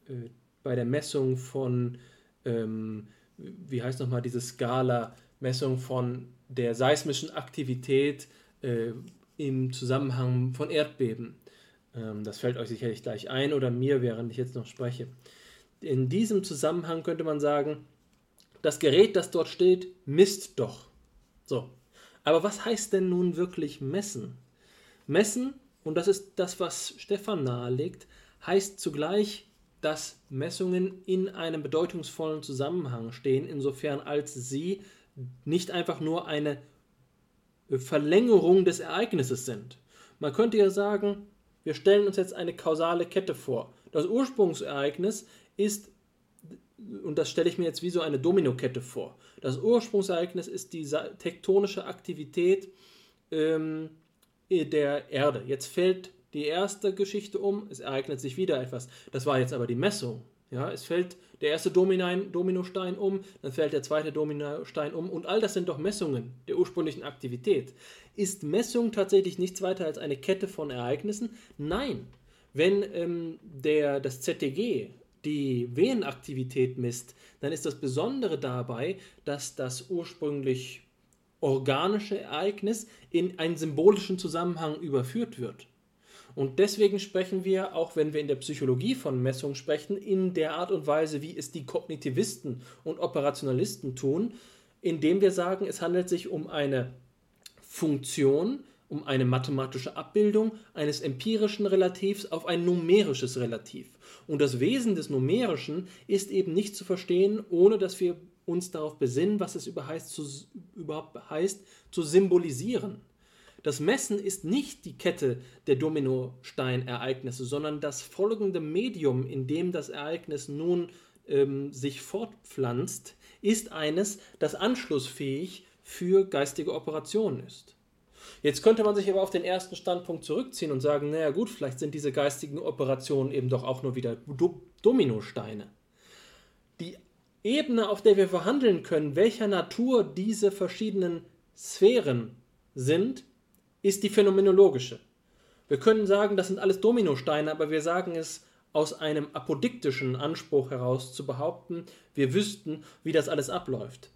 äh, bei der Messung von, ähm, wie heißt nochmal diese Skala, Messung von der seismischen Aktivität äh, im Zusammenhang von Erdbeben. Ähm, das fällt euch sicherlich gleich ein oder mir, während ich jetzt noch spreche. In diesem Zusammenhang könnte man sagen, das Gerät, das dort steht, misst doch. So. Aber was heißt denn nun wirklich messen? Messen, und das ist das, was Stefan nahelegt, heißt zugleich, dass Messungen in einem bedeutungsvollen Zusammenhang stehen, insofern als sie nicht einfach nur eine Verlängerung des Ereignisses sind. Man könnte ja sagen, wir stellen uns jetzt eine kausale Kette vor. Das Ursprungsereignis ist und das stelle ich mir jetzt wie so eine Dominokette vor. Das Ursprungsereignis ist die tektonische Aktivität ähm, der Erde. Jetzt fällt die erste Geschichte um, es ereignet sich wieder etwas. Das war jetzt aber die Messung. Ja, es fällt der erste Dominostein, Dominostein um, dann fällt der zweite Dominostein um und all das sind doch Messungen der ursprünglichen Aktivität. Ist Messung tatsächlich nichts weiter als eine Kette von Ereignissen? Nein. Wenn ähm, der, das ZTG die Venenaktivität misst, dann ist das Besondere dabei, dass das ursprünglich organische Ereignis in einen symbolischen Zusammenhang überführt wird. Und deswegen sprechen wir, auch wenn wir in der Psychologie von Messung sprechen, in der Art und Weise, wie es die Kognitivisten und Operationalisten tun, indem wir sagen, es handelt sich um eine Funktion, um eine mathematische Abbildung eines empirischen Relativs auf ein numerisches Relativ. Und das Wesen des Numerischen ist eben nicht zu verstehen, ohne dass wir uns darauf besinnen, was es überhaupt heißt, zu symbolisieren. Das Messen ist nicht die Kette der Dominosteinereignisse, sondern das folgende Medium, in dem das Ereignis nun ähm, sich fortpflanzt, ist eines, das anschlussfähig für geistige Operationen ist. Jetzt könnte man sich aber auf den ersten Standpunkt zurückziehen und sagen, naja gut, vielleicht sind diese geistigen Operationen eben doch auch nur wieder Do Dominosteine. Die Ebene, auf der wir verhandeln können, welcher Natur diese verschiedenen Sphären sind, ist die phänomenologische. Wir können sagen, das sind alles Dominosteine, aber wir sagen es aus einem apodiktischen Anspruch heraus zu behaupten, wir wüssten, wie das alles abläuft.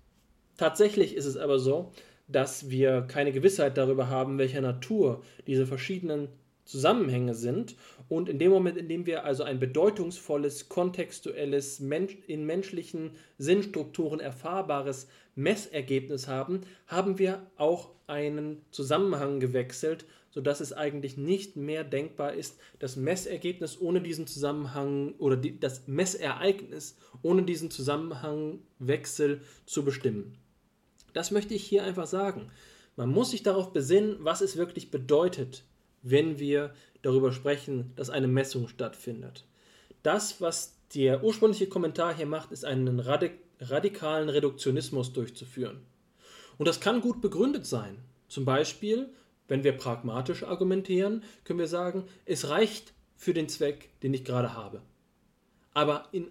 Tatsächlich ist es aber so, dass wir keine Gewissheit darüber haben, welcher Natur diese verschiedenen Zusammenhänge sind. Und in dem Moment, in dem wir also ein bedeutungsvolles, kontextuelles, in menschlichen Sinnstrukturen erfahrbares Messergebnis haben, haben wir auch einen Zusammenhang gewechselt, sodass es eigentlich nicht mehr denkbar ist, das Messergebnis ohne diesen Zusammenhang oder die, das Messereignis ohne diesen Zusammenhangwechsel zu bestimmen. Das möchte ich hier einfach sagen. Man muss sich darauf besinnen, was es wirklich bedeutet, wenn wir darüber sprechen, dass eine Messung stattfindet. Das, was der ursprüngliche Kommentar hier macht, ist einen radikalen Reduktionismus durchzuführen. Und das kann gut begründet sein. Zum Beispiel, wenn wir pragmatisch argumentieren, können wir sagen, es reicht für den Zweck, den ich gerade habe. Aber in,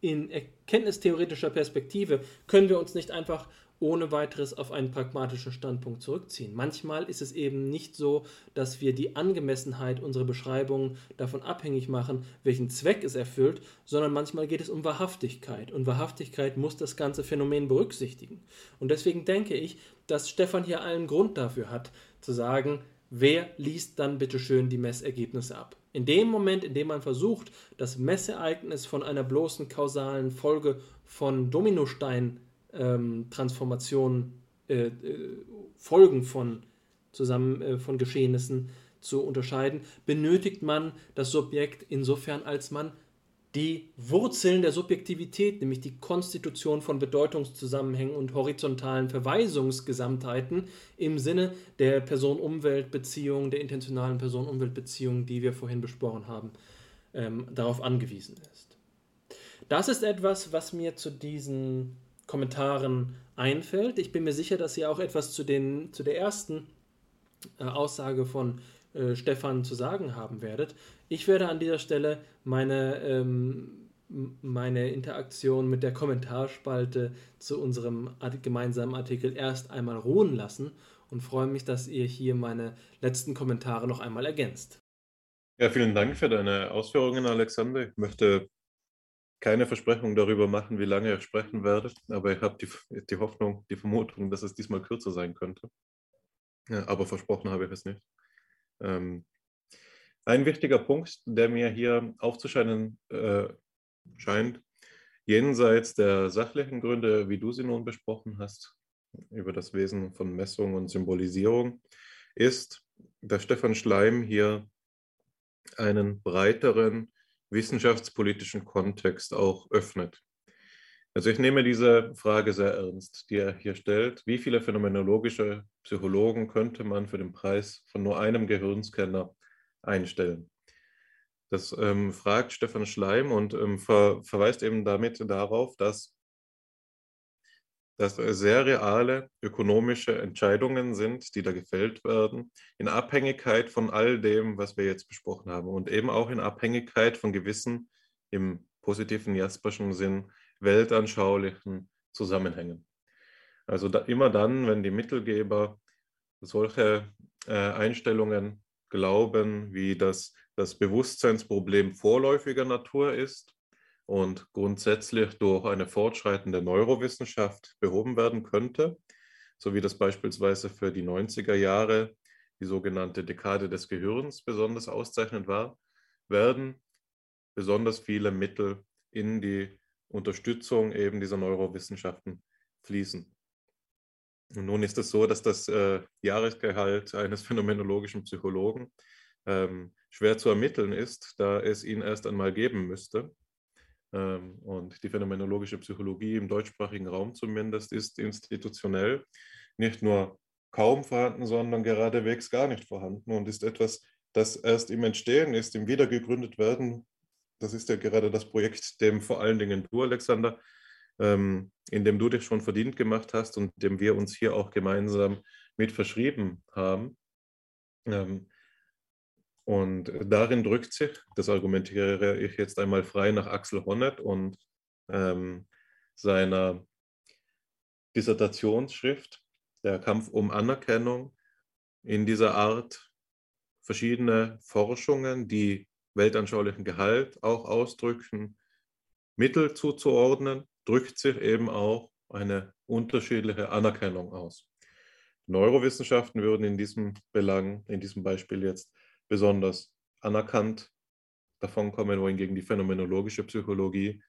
in erkenntnistheoretischer Perspektive können wir uns nicht einfach ohne weiteres auf einen pragmatischen Standpunkt zurückziehen. Manchmal ist es eben nicht so, dass wir die Angemessenheit unserer Beschreibungen davon abhängig machen, welchen Zweck es erfüllt, sondern manchmal geht es um Wahrhaftigkeit. Und Wahrhaftigkeit muss das ganze Phänomen berücksichtigen. Und deswegen denke ich, dass Stefan hier allen Grund dafür hat, zu sagen, wer liest dann bitte schön die Messergebnisse ab? In dem Moment, in dem man versucht, das Messereignis von einer bloßen kausalen Folge von Dominosteinen ähm, Transformationen, äh, äh, Folgen von, zusammen, äh, von Geschehnissen zu unterscheiden, benötigt man das Subjekt insofern, als man die Wurzeln der Subjektivität, nämlich die Konstitution von Bedeutungszusammenhängen und horizontalen Verweisungsgesamtheiten im Sinne der Person-Umwelt-Beziehung, der intentionalen Person-Umwelt-Beziehung, die wir vorhin besprochen haben, ähm, darauf angewiesen ist. Das ist etwas, was mir zu diesen Kommentaren einfällt. Ich bin mir sicher, dass ihr auch etwas zu, den, zu der ersten äh, Aussage von äh, Stefan zu sagen haben werdet. Ich werde an dieser Stelle meine, ähm, meine Interaktion mit der Kommentarspalte zu unserem gemeinsamen Artikel erst einmal ruhen lassen und freue mich, dass ihr hier meine letzten Kommentare noch einmal ergänzt. Ja, vielen Dank für deine Ausführungen, Alexander. Ich möchte keine Versprechung darüber machen, wie lange ich sprechen werde, aber ich habe die, die Hoffnung, die Vermutung, dass es diesmal kürzer sein könnte. Ja, aber versprochen habe ich es nicht. Ähm, ein wichtiger Punkt, der mir hier aufzuscheinen äh, scheint, jenseits der sachlichen Gründe, wie du sie nun besprochen hast, über das Wesen von Messung und Symbolisierung, ist, dass Stefan Schleim hier einen breiteren wissenschaftspolitischen Kontext auch öffnet. Also ich nehme diese Frage sehr ernst, die er hier stellt. Wie viele phänomenologische Psychologen könnte man für den Preis von nur einem Gehirnscanner einstellen? Das ähm, fragt Stefan Schleim und ähm, ver verweist eben damit darauf, dass das sehr reale ökonomische Entscheidungen sind, die da gefällt werden, in Abhängigkeit von all dem, was wir jetzt besprochen haben und eben auch in Abhängigkeit von gewissen, im positiven Jasperschen Sinn, weltanschaulichen Zusammenhängen. Also da, immer dann, wenn die Mittelgeber solche äh, Einstellungen glauben, wie das, das Bewusstseinsproblem vorläufiger Natur ist und grundsätzlich durch eine fortschreitende Neurowissenschaft behoben werden könnte, so wie das beispielsweise für die 90er Jahre die sogenannte Dekade des Gehirns besonders auszeichnend war, werden besonders viele Mittel in die Unterstützung eben dieser Neurowissenschaften fließen. Und nun ist es so, dass das äh, Jahresgehalt eines phänomenologischen Psychologen ähm, schwer zu ermitteln ist, da es ihn erst einmal geben müsste. Ähm, und die phänomenologische Psychologie im deutschsprachigen Raum zumindest ist institutionell nicht nur kaum vorhanden, sondern geradewegs gar nicht vorhanden und ist etwas, das erst im Entstehen ist, im Wiedergegründet werden das ist ja gerade das Projekt, dem vor allen Dingen du, Alexander, ähm, in dem du dich schon verdient gemacht hast und dem wir uns hier auch gemeinsam mit verschrieben haben. Ähm, und darin drückt sich, das argumentiere ich jetzt einmal frei nach Axel Honneth und ähm, seiner Dissertationsschrift, der Kampf um Anerkennung, in dieser Art verschiedene Forschungen, die weltanschaulichen Gehalt auch ausdrücken, Mittel zuzuordnen, drückt sich eben auch eine unterschiedliche Anerkennung aus. Neurowissenschaften würden in diesem Belang, in diesem Beispiel jetzt besonders anerkannt davon kommen, wohingegen die phänomenologische Psychologie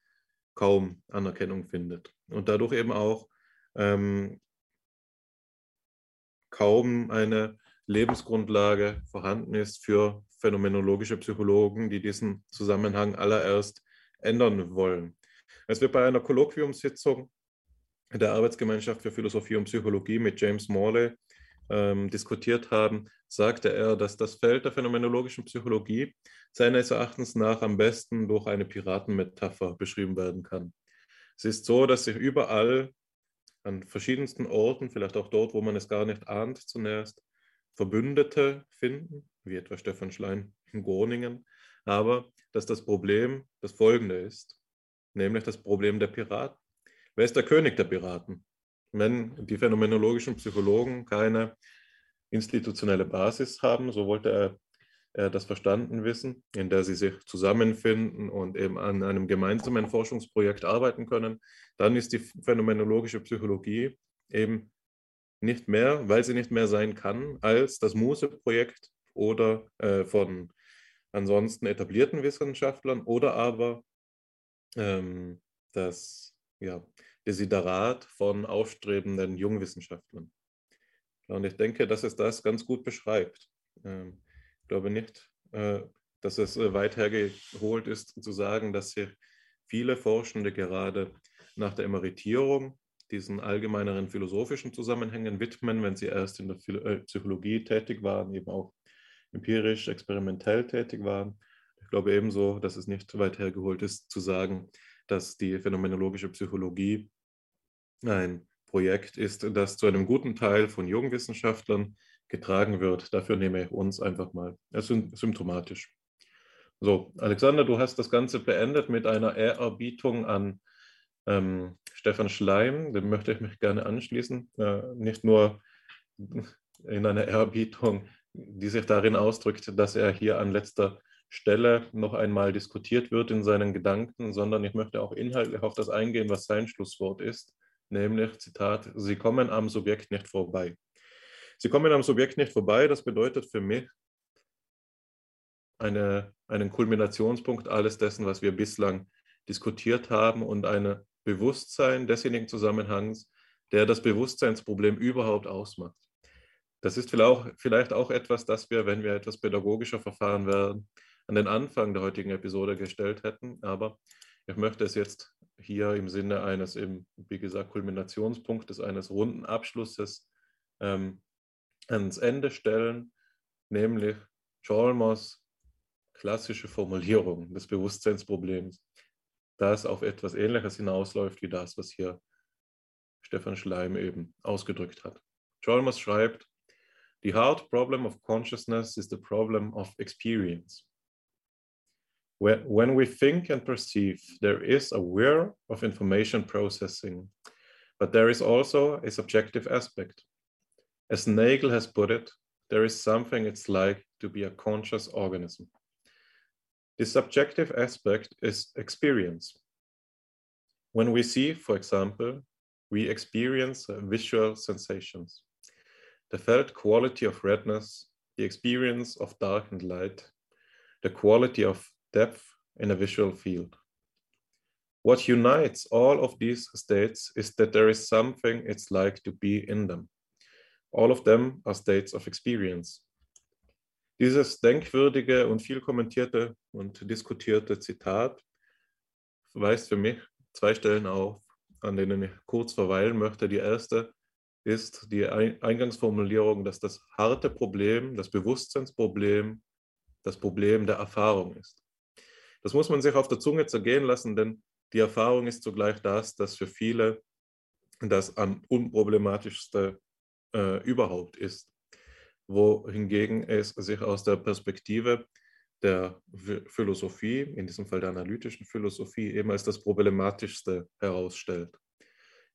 kaum Anerkennung findet und dadurch eben auch ähm, kaum eine Lebensgrundlage vorhanden ist für phänomenologische Psychologen, die diesen Zusammenhang allererst ändern wollen. Als wir bei einer Kolloquiumssitzung der Arbeitsgemeinschaft für Philosophie und Psychologie mit James Morley ähm, diskutiert haben, sagte er, dass das Feld der phänomenologischen Psychologie seines Erachtens nach am besten durch eine Piratenmetapher beschrieben werden kann. Es ist so, dass sich überall an verschiedensten Orten, vielleicht auch dort, wo man es gar nicht ahnt zunächst, Verbündete finden, wie etwa Stefan Schlein in Groningen, aber dass das Problem das folgende ist, nämlich das Problem der Piraten. Wer ist der König der Piraten? Wenn die phänomenologischen Psychologen keine institutionelle Basis haben, so wollte er, er das verstanden wissen, in der sie sich zusammenfinden und eben an einem gemeinsamen Forschungsprojekt arbeiten können, dann ist die phänomenologische Psychologie eben nicht mehr, weil sie nicht mehr sein kann, als das Muse-Projekt oder äh, von ansonsten etablierten Wissenschaftlern oder aber ähm, das ja, Desiderat von aufstrebenden Jungwissenschaftlern. Und ich denke, dass es das ganz gut beschreibt. Ähm, ich glaube nicht, äh, dass es äh, weit hergeholt ist, zu sagen, dass sich viele Forschende gerade nach der Emeritierung diesen allgemeineren philosophischen Zusammenhängen widmen, wenn sie erst in der äh, Psychologie tätig waren, eben auch empirisch, experimentell tätig waren. Ich glaube ebenso, dass es nicht weit hergeholt ist, zu sagen, dass die phänomenologische Psychologie ein Projekt ist, das zu einem guten Teil von Jugendwissenschaftlern getragen wird. Dafür nehme ich uns einfach mal als symptomatisch. So, Alexander, du hast das Ganze beendet mit einer Ehrerbietung an ähm, Stefan Schleim. Dem möchte ich mich gerne anschließen. Äh, nicht nur in einer Ehrerbietung, die sich darin ausdrückt, dass er hier an letzter Stelle noch einmal diskutiert wird in seinen Gedanken, sondern ich möchte auch inhaltlich auf das eingehen, was sein Schlusswort ist, nämlich, Zitat, Sie kommen am Subjekt nicht vorbei. Sie kommen am Subjekt nicht vorbei, das bedeutet für mich eine, einen Kulminationspunkt alles dessen, was wir bislang diskutiert haben und ein Bewusstsein desjenigen Zusammenhangs, der das Bewusstseinsproblem überhaupt ausmacht. Das ist vielleicht auch etwas, das wir, wenn wir etwas pädagogischer verfahren werden, an den Anfang der heutigen Episode gestellt hätten. Aber ich möchte es jetzt hier im Sinne eines, eben, wie gesagt, Kulminationspunktes, eines runden Abschlusses ähm, ans Ende stellen, nämlich Chalmers klassische Formulierung des Bewusstseinsproblems, das auf etwas Ähnliches hinausläuft wie das, was hier Stefan Schleim eben ausgedrückt hat. Chalmers schreibt, The hard problem of consciousness is the problem of experience. When we think and perceive, there is a whir of information processing, but there is also a subjective aspect. As Nagel has put it, there is something it's like to be a conscious organism. The subjective aspect is experience. When we see, for example, we experience visual sensations. The felt quality of redness, the experience of dark and light, the quality of depth in a visual field. What unites all of these states is that there is something it's like to be in them. All of them are states of experience. Dieses denkwürdige und viel kommentierte und diskutierte Zitat weist für mich zwei Stellen auf, an denen ich kurz verweilen möchte. Die erste ist die Eingangsformulierung, dass das harte Problem, das Bewusstseinsproblem, das Problem der Erfahrung ist. Das muss man sich auf der Zunge zergehen lassen, denn die Erfahrung ist zugleich das, das für viele das am unproblematischste äh, überhaupt ist. Wohingegen es sich aus der Perspektive der Philosophie, in diesem Fall der analytischen Philosophie, eben als das Problematischste herausstellt.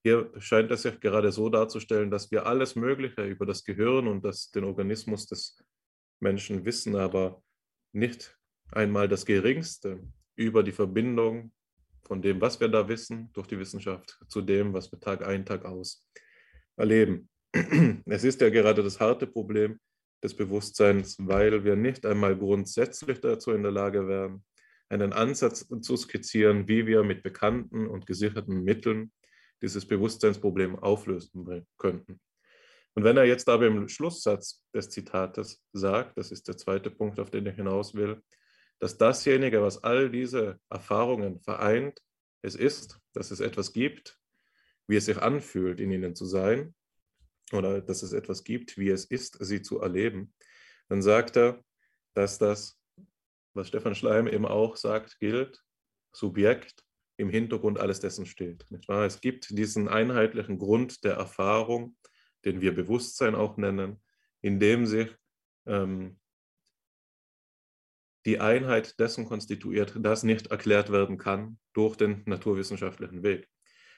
Hier scheint es sich gerade so darzustellen, dass wir alles Mögliche über das Gehirn und das, den Organismus des Menschen wissen, aber nicht einmal das Geringste über die Verbindung von dem, was wir da wissen, durch die Wissenschaft, zu dem, was wir Tag ein, Tag aus erleben. Es ist ja gerade das harte Problem des Bewusstseins, weil wir nicht einmal grundsätzlich dazu in der Lage wären, einen Ansatz zu skizzieren, wie wir mit bekannten und gesicherten Mitteln dieses Bewusstseinsproblem auflösen könnten. Und wenn er jetzt aber im Schlusssatz des Zitates sagt, das ist der zweite Punkt, auf den ich hinaus will, dass dasjenige, was all diese Erfahrungen vereint, es ist, dass es etwas gibt, wie es sich anfühlt, in ihnen zu sein, oder dass es etwas gibt, wie es ist, sie zu erleben, dann sagt er, dass das, was Stefan Schleim eben auch sagt, gilt, Subjekt im Hintergrund alles dessen steht. Nicht wahr? Es gibt diesen einheitlichen Grund der Erfahrung, den wir Bewusstsein auch nennen, in dem sich ähm, die Einheit dessen konstituiert, das nicht erklärt werden kann durch den naturwissenschaftlichen Weg.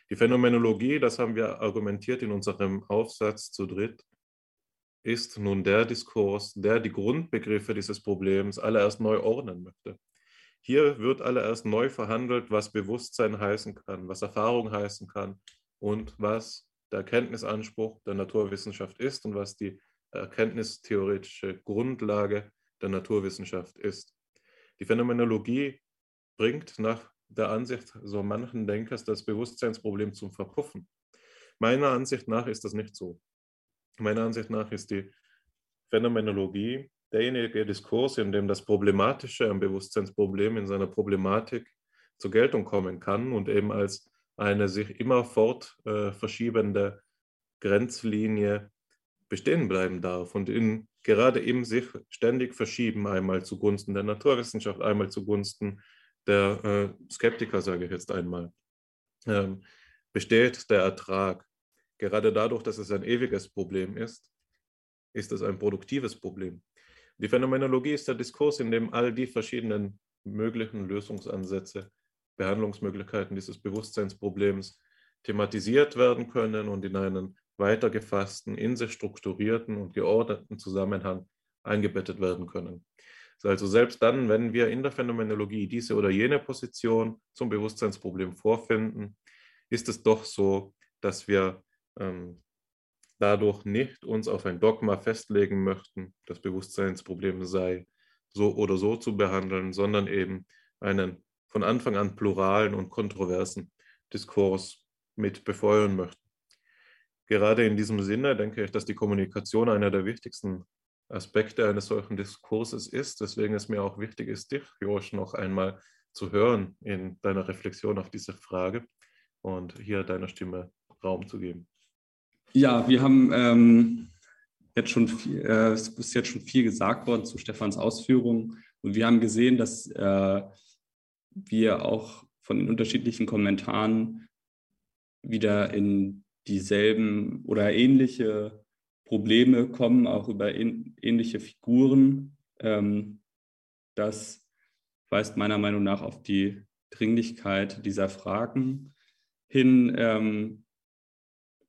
Die Phänomenologie, das haben wir argumentiert in unserem Aufsatz zu dritt, ist nun der Diskurs, der die Grundbegriffe dieses Problems allererst neu ordnen möchte. Hier wird allererst neu verhandelt, was Bewusstsein heißen kann, was Erfahrung heißen kann und was der Erkenntnisanspruch der Naturwissenschaft ist und was die erkenntnistheoretische Grundlage der Naturwissenschaft ist. Die Phänomenologie bringt nach der Ansicht so manchen Denkers das Bewusstseinsproblem zum Verpuffen. Meiner Ansicht nach ist das nicht so. Meiner Ansicht nach ist die Phänomenologie derjenige Diskurs, in dem das Problematische am Bewusstseinsproblem in seiner Problematik zur Geltung kommen kann und eben als eine sich immer fort äh, verschiebende Grenzlinie bestehen bleiben darf und in, gerade im sich ständig verschieben, einmal zugunsten der Naturwissenschaft, einmal zugunsten der äh, Skeptiker, sage ich jetzt einmal, ähm, besteht der Ertrag. Gerade dadurch, dass es ein ewiges Problem ist, ist es ein produktives Problem. Die Phänomenologie ist der Diskurs, in dem all die verschiedenen möglichen Lösungsansätze, Behandlungsmöglichkeiten dieses Bewusstseinsproblems thematisiert werden können und in einen weitergefassten, in sich strukturierten und geordneten Zusammenhang eingebettet werden können. Also selbst dann, wenn wir in der Phänomenologie diese oder jene Position zum Bewusstseinsproblem vorfinden, ist es doch so, dass wir ähm, dadurch nicht uns auf ein Dogma festlegen möchten, das Bewusstseinsproblem sei so oder so zu behandeln, sondern eben einen von Anfang an pluralen und kontroversen Diskurs mit befeuern möchten. Gerade in diesem Sinne denke ich, dass die Kommunikation einer der wichtigsten Aspekte eines solchen Diskurses ist. Deswegen ist mir auch wichtig ist, dich, Josh, noch einmal zu hören in deiner Reflexion auf diese Frage und hier deiner Stimme Raum zu geben. Ja, wir haben ähm, jetzt schon viel, äh, es ist jetzt schon viel gesagt worden zu Stefans Ausführungen und wir haben gesehen, dass äh, wir auch von den unterschiedlichen Kommentaren wieder in dieselben oder ähnliche Probleme kommen, auch über ähnliche Figuren. Ähm, das weist meiner Meinung nach auf die Dringlichkeit dieser Fragen hin. Ähm,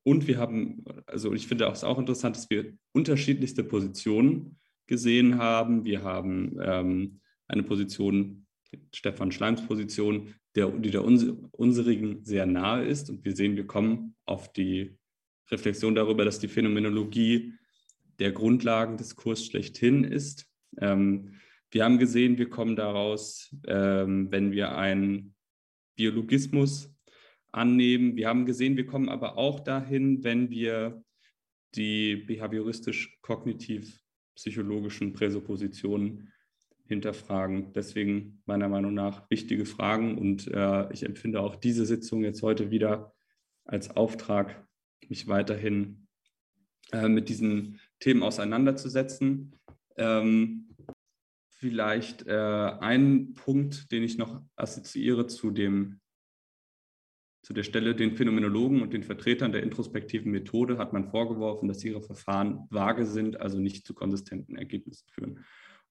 und wir haben, also ich finde es auch interessant, dass wir unterschiedlichste Positionen gesehen haben. Wir haben ähm, eine Position, Stefan Schleims Position, der, die der unserigen sehr nahe ist. Und wir sehen, wir kommen auf die Reflexion darüber, dass die Phänomenologie der Grundlagendiskurs schlechthin ist. Ähm, wir haben gesehen, wir kommen daraus, ähm, wenn wir einen Biologismus annehmen. Wir haben gesehen, wir kommen aber auch dahin, wenn wir die behavioristisch-kognitiv-psychologischen Präsuppositionen hinterfragen. Deswegen meiner Meinung nach wichtige Fragen und äh, ich empfinde auch diese Sitzung jetzt heute wieder als Auftrag, mich weiterhin äh, mit diesen Themen auseinanderzusetzen. Ähm, vielleicht äh, ein Punkt, den ich noch assoziiere zu dem zu der Stelle den Phänomenologen und den Vertretern der introspektiven Methode hat man vorgeworfen, dass ihre Verfahren vage sind, also nicht zu konsistenten Ergebnissen führen.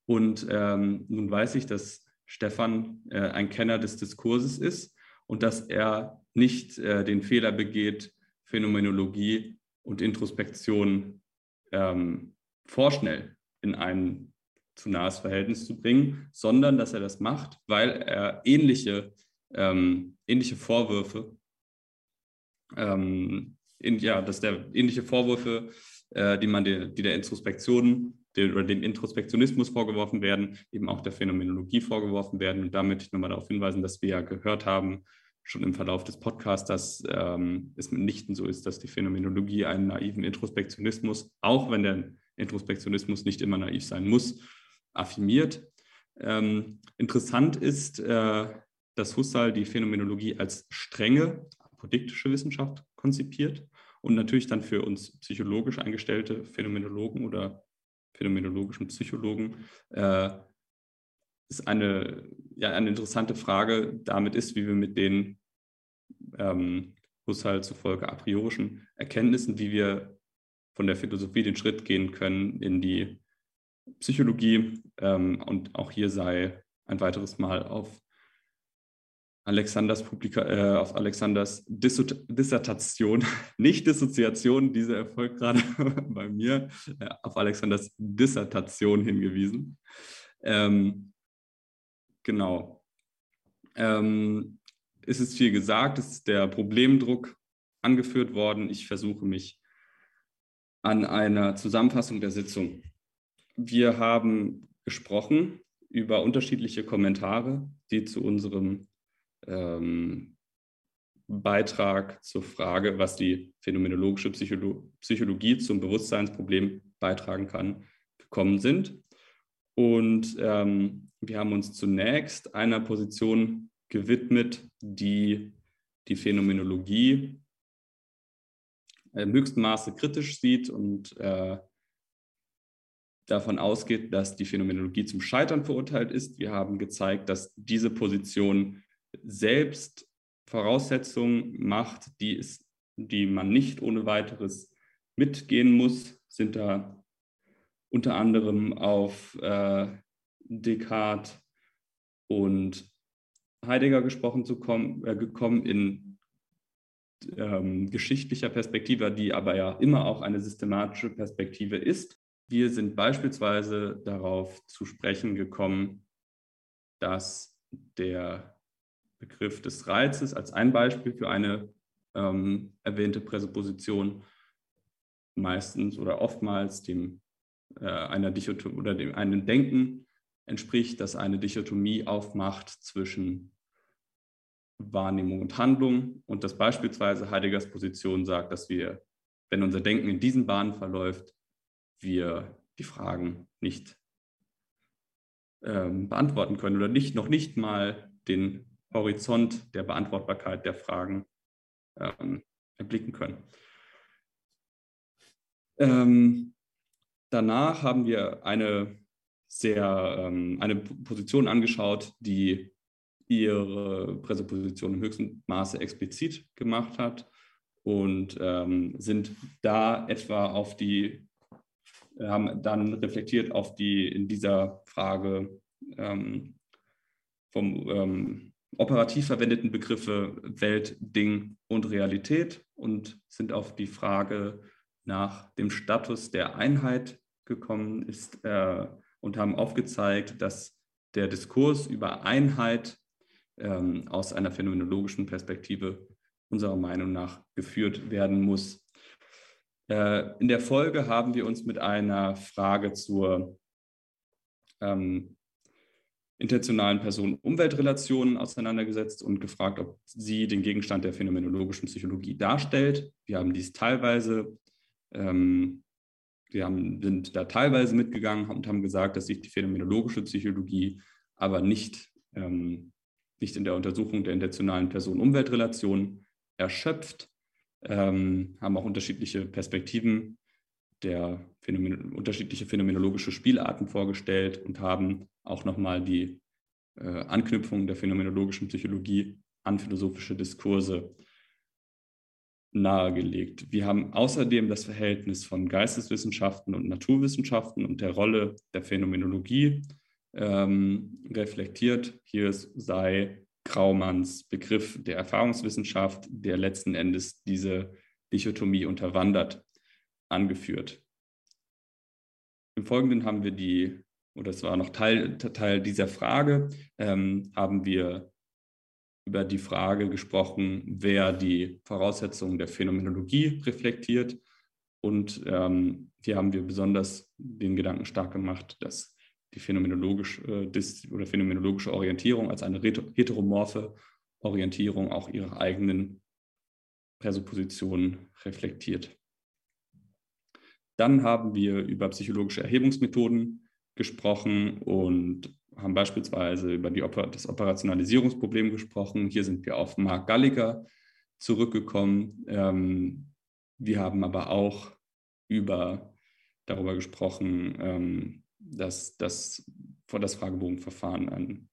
Und ähm, nun weiß ich, dass Stefan äh, ein Kenner des Diskurses ist und dass er nicht äh, den Fehler begeht, Phänomenologie und Introspektion ähm, vorschnell in ein zu nahes Verhältnis zu bringen, sondern dass er das macht, weil er ähnliche, ähm, ähnliche Vorwürfe ähm, in, ja, dass der ähnliche Vorwürfe, äh, die man der, die der Introspektion oder dem Introspektionismus vorgeworfen werden, eben auch der Phänomenologie vorgeworfen werden. Und damit nochmal darauf hinweisen, dass wir ja gehört haben, schon im Verlauf des Podcasts, dass ähm, es mitnichten so ist, dass die Phänomenologie einen naiven Introspektionismus, auch wenn der Introspektionismus nicht immer naiv sein muss, affirmiert. Ähm, interessant ist, äh, dass Husserl die Phänomenologie als strenge, apodiktische Wissenschaft konzipiert und natürlich dann für uns psychologisch eingestellte Phänomenologen oder phänomenologischen Psychologen äh, ist eine, ja, eine interessante Frage damit ist, wie wir mit den ähm, Husserl zufolge a priorischen Erkenntnissen, wie wir von der Philosophie den Schritt gehen können in die Psychologie. Ähm, und auch hier sei ein weiteres Mal auf Alexanders Publika äh, auf Alexanders Dis Dissertation, nicht Dissoziation, diese erfolgt gerade bei mir, äh, auf Alexanders Dissertation hingewiesen. Ähm, genau. Ähm, es ist viel gesagt, es ist der Problemdruck angeführt worden. Ich versuche mich an einer Zusammenfassung der Sitzung. Wir haben gesprochen über unterschiedliche Kommentare, die zu unserem ähm, Beitrag zur Frage, was die phänomenologische Psycholo Psychologie zum Bewusstseinsproblem beitragen kann, gekommen sind. Und ähm, wir haben uns zunächst einer Position gewidmet, die die Phänomenologie im höchsten Maße kritisch sieht und äh, davon ausgeht, dass die Phänomenologie zum Scheitern verurteilt ist. Wir haben gezeigt, dass diese Position selbst Voraussetzungen macht, die, es, die man nicht ohne weiteres mitgehen muss, sind da unter anderem auf äh, Descartes und Heidegger gesprochen zu kommen, äh, gekommen in ähm, geschichtlicher Perspektive, die aber ja immer auch eine systematische Perspektive ist. Wir sind beispielsweise darauf zu sprechen gekommen, dass der Begriff des Reizes als ein Beispiel für eine ähm, erwähnte Präsupposition meistens oder oftmals dem äh, einer Dichotomie oder dem einem Denken entspricht, das eine Dichotomie aufmacht zwischen Wahrnehmung und Handlung und dass beispielsweise Heideggers Position sagt, dass wir, wenn unser Denken in diesen Bahnen verläuft, wir die Fragen nicht ähm, beantworten können oder nicht, noch nicht mal den Horizont der Beantwortbarkeit der Fragen ähm, erblicken können. Ähm, Danach haben wir eine sehr ähm, eine Position angeschaut, die ihre Präsupposition im höchsten Maße explizit gemacht hat und ähm, sind da etwa auf die, haben dann reflektiert auf die in dieser Frage ähm, vom ähm, operativ verwendeten Begriffe Welt, Ding und Realität und sind auf die Frage nach dem Status der Einheit gekommen ist äh, und haben aufgezeigt, dass der Diskurs über Einheit ähm, aus einer phänomenologischen Perspektive unserer Meinung nach geführt werden muss. Äh, in der Folge haben wir uns mit einer Frage zur ähm, intentionalen Personen-Umwelt-Relationen auseinandergesetzt und gefragt, ob sie den Gegenstand der phänomenologischen Psychologie darstellt. Wir haben dies teilweise ähm, wir haben, sind da teilweise mitgegangen und haben gesagt, dass sich die phänomenologische Psychologie aber nicht, ähm, nicht in der Untersuchung der intentionalen Person-Umwelt-Relation erschöpft, ähm, haben auch unterschiedliche Perspektiven der Phänomen unterschiedliche phänomenologische Spielarten vorgestellt und haben auch nochmal die äh, Anknüpfung der phänomenologischen Psychologie an philosophische Diskurse nahegelegt. Wir haben außerdem das Verhältnis von Geisteswissenschaften und Naturwissenschaften und der Rolle der Phänomenologie ähm, reflektiert. Hier sei Graumanns Begriff der Erfahrungswissenschaft, der letzten Endes diese Dichotomie unterwandert, angeführt. Im Folgenden haben wir die, oder es war noch Teil, Teil dieser Frage, ähm, haben wir über die Frage gesprochen, wer die Voraussetzungen der Phänomenologie reflektiert. Und ähm, hier haben wir besonders den Gedanken stark gemacht, dass die phänomenologische äh, oder phänomenologische Orientierung als eine heteromorphe Orientierung auch ihre eigenen Präsuppositionen reflektiert. Dann haben wir über psychologische Erhebungsmethoden gesprochen und haben beispielsweise über die, das Operationalisierungsproblem gesprochen. Hier sind wir auf Mark Galliger zurückgekommen. Ähm, wir haben aber auch über, darüber gesprochen, ähm, dass das, das Fragebogenverfahren ein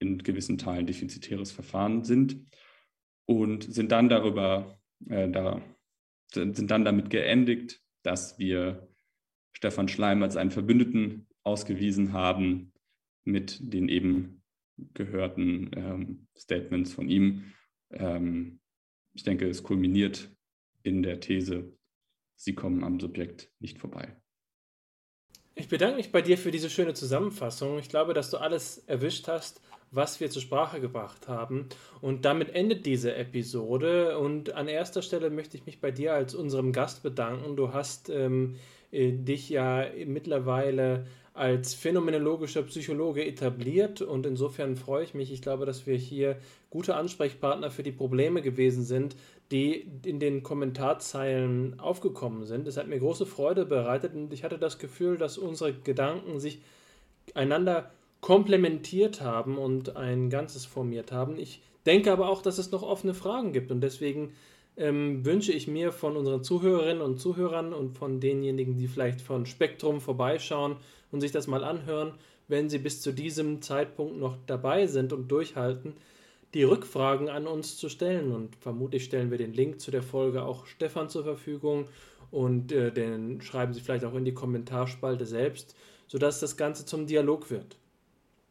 in gewissen Teilen defizitäres Verfahren sind und sind dann darüber, äh, da, sind dann damit geendigt, dass wir Stefan Schleim als einen Verbündeten ausgewiesen haben, mit den eben gehörten ähm, Statements von ihm. Ähm, ich denke, es kulminiert in der These, sie kommen am Subjekt nicht vorbei. Ich bedanke mich bei dir für diese schöne Zusammenfassung. Ich glaube, dass du alles erwischt hast, was wir zur Sprache gebracht haben. Und damit endet diese Episode. Und an erster Stelle möchte ich mich bei dir als unserem Gast bedanken. Du hast ähm, äh, dich ja mittlerweile als phänomenologischer Psychologe etabliert und insofern freue ich mich. Ich glaube, dass wir hier gute Ansprechpartner für die Probleme gewesen sind, die in den Kommentarzeilen aufgekommen sind. Es hat mir große Freude bereitet und ich hatte das Gefühl, dass unsere Gedanken sich einander komplementiert haben und ein Ganzes formiert haben. Ich denke aber auch, dass es noch offene Fragen gibt und deswegen ähm, wünsche ich mir von unseren Zuhörerinnen und Zuhörern und von denjenigen, die vielleicht von Spektrum vorbeischauen und sich das mal anhören, wenn sie bis zu diesem Zeitpunkt noch dabei sind und durchhalten, die Rückfragen an uns zu stellen. Und vermutlich stellen wir den Link zu der Folge auch Stefan zur Verfügung und äh, den schreiben Sie vielleicht auch in die Kommentarspalte selbst, sodass das Ganze zum Dialog wird.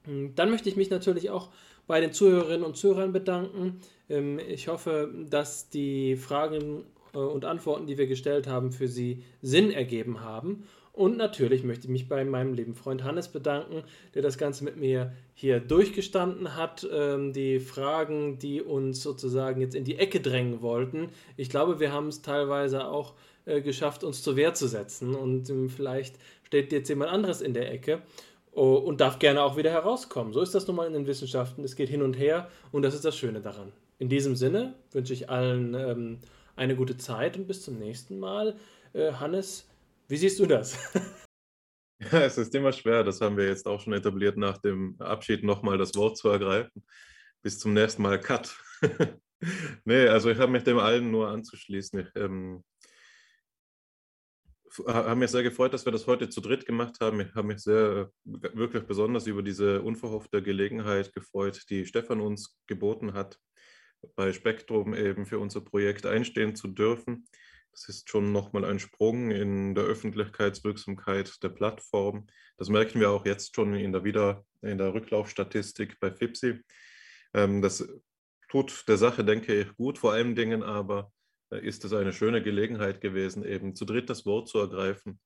Hm, dann möchte ich mich natürlich auch bei den Zuhörerinnen und Zuhörern bedanken. Ähm, ich hoffe, dass die Fragen äh, und Antworten, die wir gestellt haben, für Sie Sinn ergeben haben. Und natürlich möchte ich mich bei meinem lieben Freund Hannes bedanken, der das Ganze mit mir hier durchgestanden hat. Ähm, die Fragen, die uns sozusagen jetzt in die Ecke drängen wollten. Ich glaube, wir haben es teilweise auch äh, geschafft, uns zur Wehr zu setzen. Und ähm, vielleicht steht jetzt jemand anderes in der Ecke oh, und darf gerne auch wieder herauskommen. So ist das nun mal in den Wissenschaften. Es geht hin und her und das ist das Schöne daran. In diesem Sinne wünsche ich allen ähm, eine gute Zeit und bis zum nächsten Mal. Äh, Hannes, wie siehst du das? Ja, es ist immer schwer, das haben wir jetzt auch schon etabliert, nach dem Abschied nochmal das Wort zu ergreifen. Bis zum nächsten Mal Cut. nee, also ich habe mich dem allen nur anzuschließen. Ich ähm, habe mich sehr gefreut, dass wir das heute zu dritt gemacht haben. Ich habe mich sehr, wirklich besonders über diese unverhoffte Gelegenheit gefreut, die Stefan uns geboten hat, bei Spektrum eben für unser Projekt einstehen zu dürfen. Das ist schon nochmal ein Sprung in der Öffentlichkeitswirksamkeit der Plattform. Das merken wir auch jetzt schon in der, Wieder in der Rücklaufstatistik bei FIPSI. Ähm, das tut der Sache, denke ich, gut. Vor allen Dingen aber äh, ist es eine schöne Gelegenheit gewesen, eben zu dritt das Wort zu ergreifen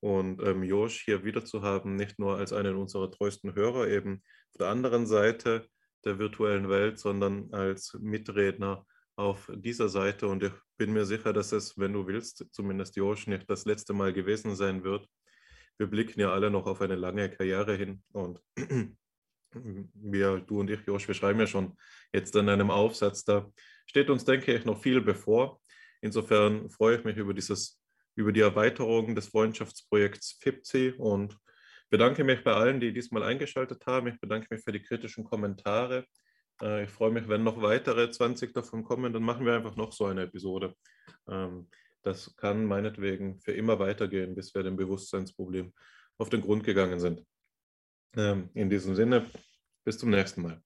und ähm, Josh hier wieder zu haben, nicht nur als einen unserer treuesten Hörer eben auf der anderen Seite der virtuellen Welt, sondern als Mitredner auf dieser Seite. Und ich bin mir sicher, dass es, wenn du willst, zumindest Josh nicht das letzte Mal gewesen sein wird. Wir blicken ja alle noch auf eine lange Karriere hin und wir, du und ich, Josh, wir schreiben ja schon jetzt an einem Aufsatz, da steht uns, denke ich, noch viel bevor. Insofern freue ich mich über, dieses, über die Erweiterung des Freundschaftsprojekts FIPSI und bedanke mich bei allen, die diesmal eingeschaltet haben. Ich bedanke mich für die kritischen Kommentare. Äh, ich freue mich, wenn noch weitere 20 davon kommen, dann machen wir einfach noch so eine Episode. Ähm, das kann meinetwegen für immer weitergehen, bis wir dem Bewusstseinsproblem auf den Grund gegangen sind. Ähm, in diesem Sinne, bis zum nächsten Mal.